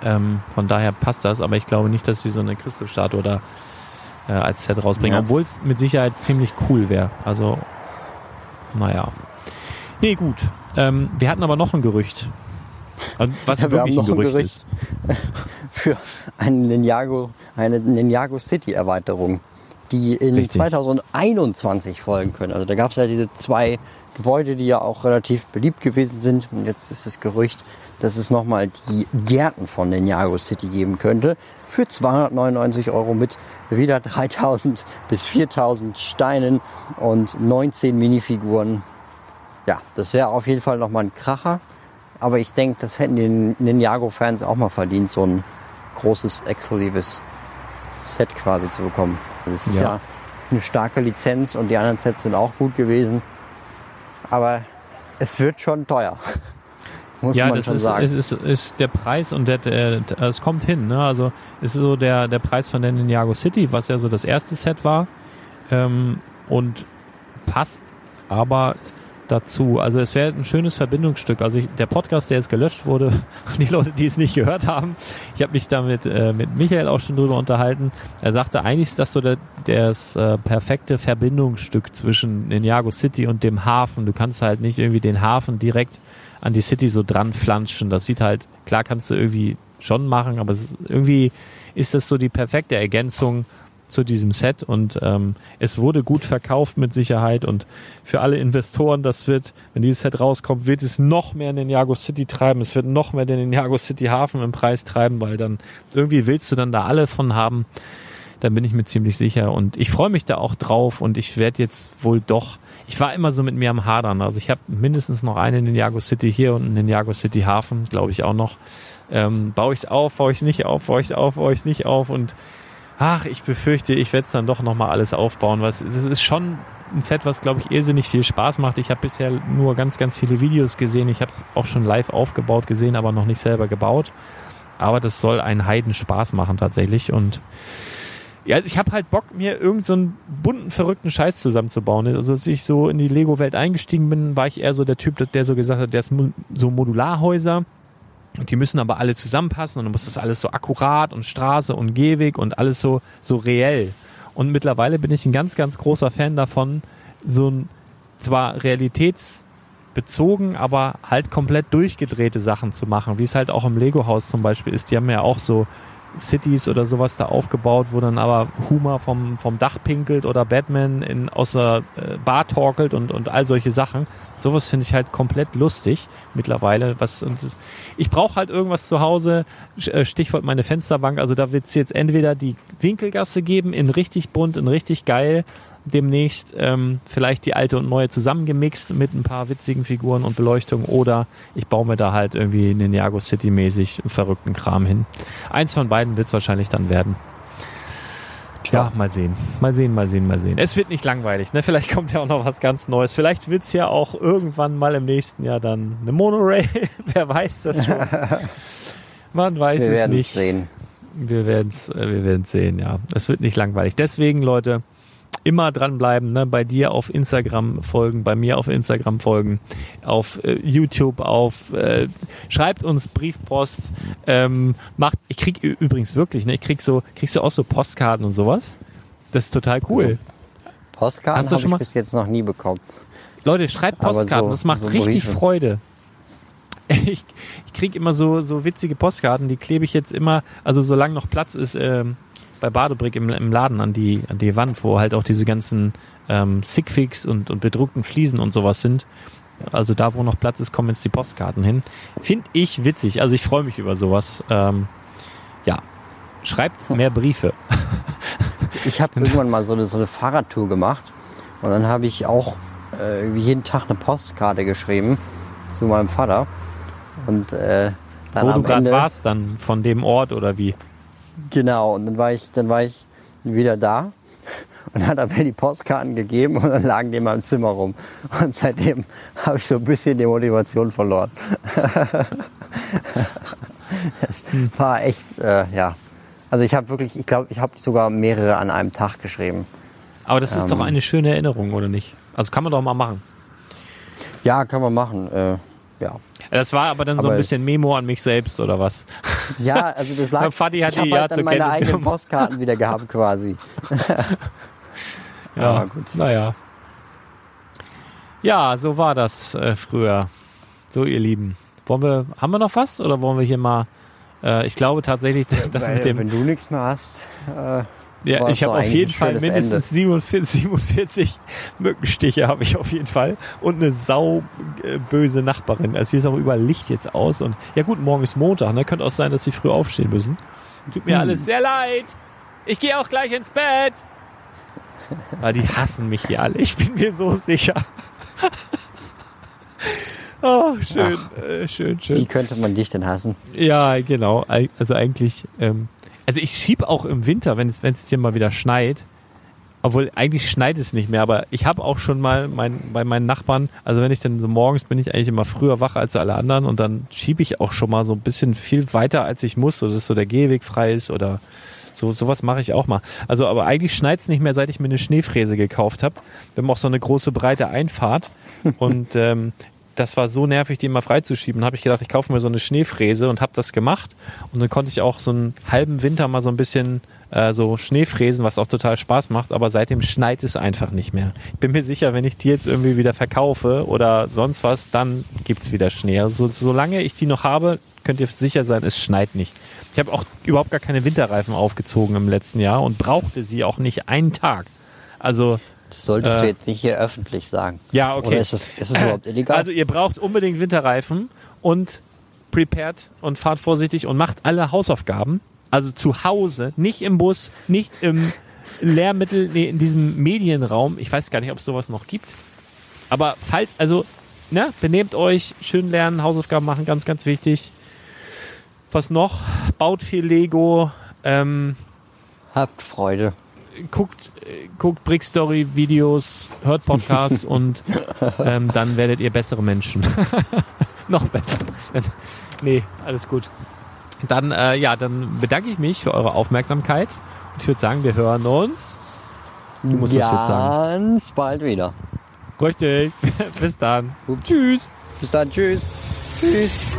Ähm, von daher passt das, aber ich glaube nicht, dass sie so eine Christusstatue da äh, als Set rausbringen, Ja. obwohl es mit Sicherheit ziemlich cool wäre. Also, naja. Nee, gut. Ähm, wir hatten aber noch ein Gerücht. Was Ja, wir haben noch ein ein Gerücht, Gerücht ist. für eine Ninjago, eine Ninjago City Erweiterung, die in Richtig. 2021 folgen können. Also da gab es ja diese zwei Gebäude, die ja auch relativ beliebt gewesen sind. Und jetzt ist das Gerücht, dass es nochmal die Gärten von Ninjago City geben könnte. Für 299 Euro mit wieder 3000 bis 4000 Steinen und 19 Minifiguren. Ja, das wäre auf jeden Fall nochmal ein Kracher. Aber ich denke, das hätten die Ninjago-Fans auch mal verdient, so ein großes, exklusives Set quasi zu bekommen. Es ist Ja. ja. eine starke Lizenz und die anderen Sets sind auch gut gewesen. Aber es wird schon teuer. Muss ja, man das schon ist, sagen. ist, ist, ist der Preis und der, der, es kommt hin. Ne? Also es ist so der, der Preis von der Ninjago City, was ja so das erste Set war ähm, und passt aber dazu. Also es wäre ein schönes Verbindungsstück. Also ich, der Podcast, der jetzt gelöscht wurde, die Leute, die es nicht gehört haben, ich habe mich damit äh, mit Michael auch schon drüber unterhalten. Er sagte, eigentlich ist das so der, das äh, perfekte Verbindungsstück zwischen Ninjago City und dem Hafen. Du kannst halt nicht irgendwie den Hafen direkt an die City so dran flanschen. Das sieht halt, klar kannst du irgendwie schon machen, aber es irgendwie ist das so die perfekte Ergänzung zu diesem Set und ähm, es wurde gut verkauft mit Sicherheit und für alle Investoren, das wird, wenn dieses Set rauskommt, wird es noch mehr in den Jago City treiben, es wird noch mehr den Jago City Hafen im Preis treiben, weil dann irgendwie willst du dann da alle von haben, da bin ich mir ziemlich sicher und ich freue mich da auch drauf und ich werde jetzt wohl doch, ich war immer so mit mir am Hadern, also ich habe mindestens noch einen in den Jago City hier und in den Jago City Hafen, glaube ich auch noch. Ähm, baue ich es auf, baue ich es nicht auf, baue ich es auf, baue ich es nicht auf und ach, ich befürchte, ich werde es dann doch nochmal alles aufbauen. Was, das ist schon ein Set, was, glaube ich, irrsinnig viel Spaß macht. Ich habe bisher nur ganz, ganz viele Videos gesehen. Ich habe es auch schon live aufgebaut gesehen, aber noch nicht selber gebaut. Aber das soll einen Heiden Spaß machen tatsächlich. Und ja, also ich habe halt Bock, mir irgendeinen so bunten, verrückten Scheiß zusammenzubauen. Also als ich so in die Lego-Welt eingestiegen bin, war ich eher so der Typ, der so gesagt hat, der ist so Modularhäuser. Und die müssen aber alle zusammenpassen und dann muss das alles so akkurat und Straße und Gehweg und alles so, so reell. Und mittlerweile bin ich ein ganz, ganz großer Fan davon, so ein zwar realitätsbezogen, aber halt komplett durchgedrehte Sachen zu machen, wie es halt auch im Lego-Haus zum Beispiel ist. Die haben ja auch so Cities oder sowas da aufgebaut, wo dann aber Huma vom, vom Dach pinkelt oder Batman in, aus der äh, Bar torkelt und, und all solche Sachen. Sowas finde ich halt komplett lustig mittlerweile. Was, und ich brauche halt irgendwas zu Hause, äh, Stichwort meine Fensterbank, also da wird es jetzt entweder die Winkelgasse geben in richtig bunt, in richtig geil, demnächst ähm, vielleicht die alte und neue zusammengemixt mit ein paar witzigen Figuren und Beleuchtung oder ich baue mir da halt irgendwie Ninjago City mäßig verrückten Kram hin. Eins von beiden wird es wahrscheinlich dann werden. Ja, mal sehen. Mal sehen, mal sehen, mal sehen. Es wird nicht langweilig, ne? Vielleicht kommt ja auch noch was ganz Neues. Vielleicht wird's ja auch irgendwann mal im nächsten Jahr dann eine Monorail. Wer weiß das schon? Man weiß Wir es werden nicht. es sehen. Wir werden es wir werden's sehen, ja. Es wird nicht langweilig. Deswegen, Leute, immer dranbleiben, ne? bei dir auf Instagram folgen, bei mir auf Instagram folgen, auf äh, YouTube, auf äh, schreibt uns Briefpost, ähm, macht, ich krieg übrigens wirklich, ne, ich krieg so, kriegst du auch so Postkarten und sowas? Das ist total cool. Postkarten Hast du habe schon ich mal- bis jetzt noch nie bekommen. Leute, schreibt Postkarten, so- das macht so richtig Briefe. Freude. Ich, ich krieg immer so, so witzige Postkarten, die klebe ich jetzt immer, also solange noch Platz ist, ähm, bei Badebrick im, im Laden an die, an die Wand, wo halt auch diese ganzen ähm, Sigfix und, und bedruckten Fliesen und sowas sind. Also da, wo noch Platz ist, kommen jetzt die Postkarten hin. Finde ich witzig. Also ich freue mich über sowas. Ähm, ja, schreibt mehr Briefe. Ich habe irgendwann mal so eine, so eine Fahrradtour gemacht und dann habe ich auch äh, jeden Tag eine Postkarte geschrieben zu meinem Vater. Und äh, dann Wo am du gerade warst dann von dem Ort oder wie? Genau, und dann war ich, dann war ich wieder da und hat er mir die Postkarten gegeben und dann lagen die in meinem Zimmer rum. Und seitdem habe ich so ein bisschen die Motivation verloren. das war echt, äh, ja. Also ich habe wirklich, ich glaube, ich habe sogar mehrere an einem Tag geschrieben. Aber das ist Ähm. doch eine schöne Erinnerung, oder nicht? Also kann man doch mal machen. Ja, kann man machen. Äh, ja. Das war aber dann so Aber- ein bisschen Memo an mich selbst oder was? Ja, also das lag. Fadi hat ich habe die ja halt dann meine Kenntnis eigenen genommen. Postkarten wieder gehabt quasi. Ja, gut. Naja. Ja, so war das äh, früher. So, ihr Lieben. Wollen wir, haben wir noch was oder wollen wir hier mal, äh, ich glaube tatsächlich, dass Weil, mit dem, wenn du nichts mehr hast, äh, ja, ich habe auf jeden Fall mindestens 47, 47 Mückenstiche habe ich auf jeden Fall und eine sau äh, Nachbarin. Also hier ist auch überall Licht jetzt aus und ja gut, morgen ist Montag, ne? Könnte auch sein, dass sie früh aufstehen müssen. Tut mir alles sehr leid. Ich gehe auch gleich ins Bett. Weil die hassen mich hier alle. Ich bin mir so sicher. oh, schön, äh, schön, schön. wie könnte man dich denn hassen? Ja, genau. Also eigentlich, ähm, also ich schieb auch im Winter, wenn es, wenn es hier mal wieder schneit. Obwohl eigentlich schneit es nicht mehr, aber ich habe auch schon mal mein, bei meinen Nachbarn, also wenn ich dann so morgens bin ich eigentlich immer früher wach als alle anderen und dann schiebe ich auch schon mal so ein bisschen viel weiter als ich muss, so dass so der Gehweg frei ist oder so sowas mache ich auch mal. Also aber eigentlich schneit es nicht mehr, seit ich mir eine Schneefräse gekauft habe. Wir haben auch so eine große breite Einfahrt und ähm, das war so nervig, die immer freizuschieben. habe ich gedacht, ich kaufe mir so eine Schneefräse und habe das gemacht. Und dann konnte ich auch so einen halben Winter mal so ein bisschen äh, so Schneefräsen, was auch total Spaß macht. Aber seitdem schneit es einfach nicht mehr. Ich bin mir sicher, wenn ich die jetzt irgendwie wieder verkaufe oder sonst was, dann gibt's wieder Schnee. Also solange ich die noch habe, könnt ihr sicher sein, es schneit nicht. Ich habe auch überhaupt gar keine Winterreifen aufgezogen im letzten Jahr und brauchte sie auch nicht einen Tag. Also Das solltest Äh. du jetzt nicht hier öffentlich sagen. ja, okay. Oder ist es, ist es überhaupt illegal? Also ihr braucht unbedingt Winterreifen und prepared und fahrt vorsichtig und macht alle Hausaufgaben. Also zu Hause, nicht im Bus, nicht im Lehrmittel, nee, in diesem Medienraum. Ich weiß gar nicht, ob es sowas noch gibt. Aber falls, also, ne, benehmt euch, schön lernen, Hausaufgaben machen, ganz, ganz wichtig. Was noch? Baut viel Lego, ähm, Habt Freude. Guckt, guckt Brick Story Videos, hört Podcasts und ähm, dann werdet ihr bessere Menschen. Noch besser. nee, alles gut. Dann, äh, ja, dann bedanke ich mich für eure Aufmerksamkeit und ich würde sagen, wir hören uns. Du musst das jetzt sagen. Ganz bald wieder. Richtig. Bis dann. Ups. Tschüss. Bis dann. Tschüss. Tschüss.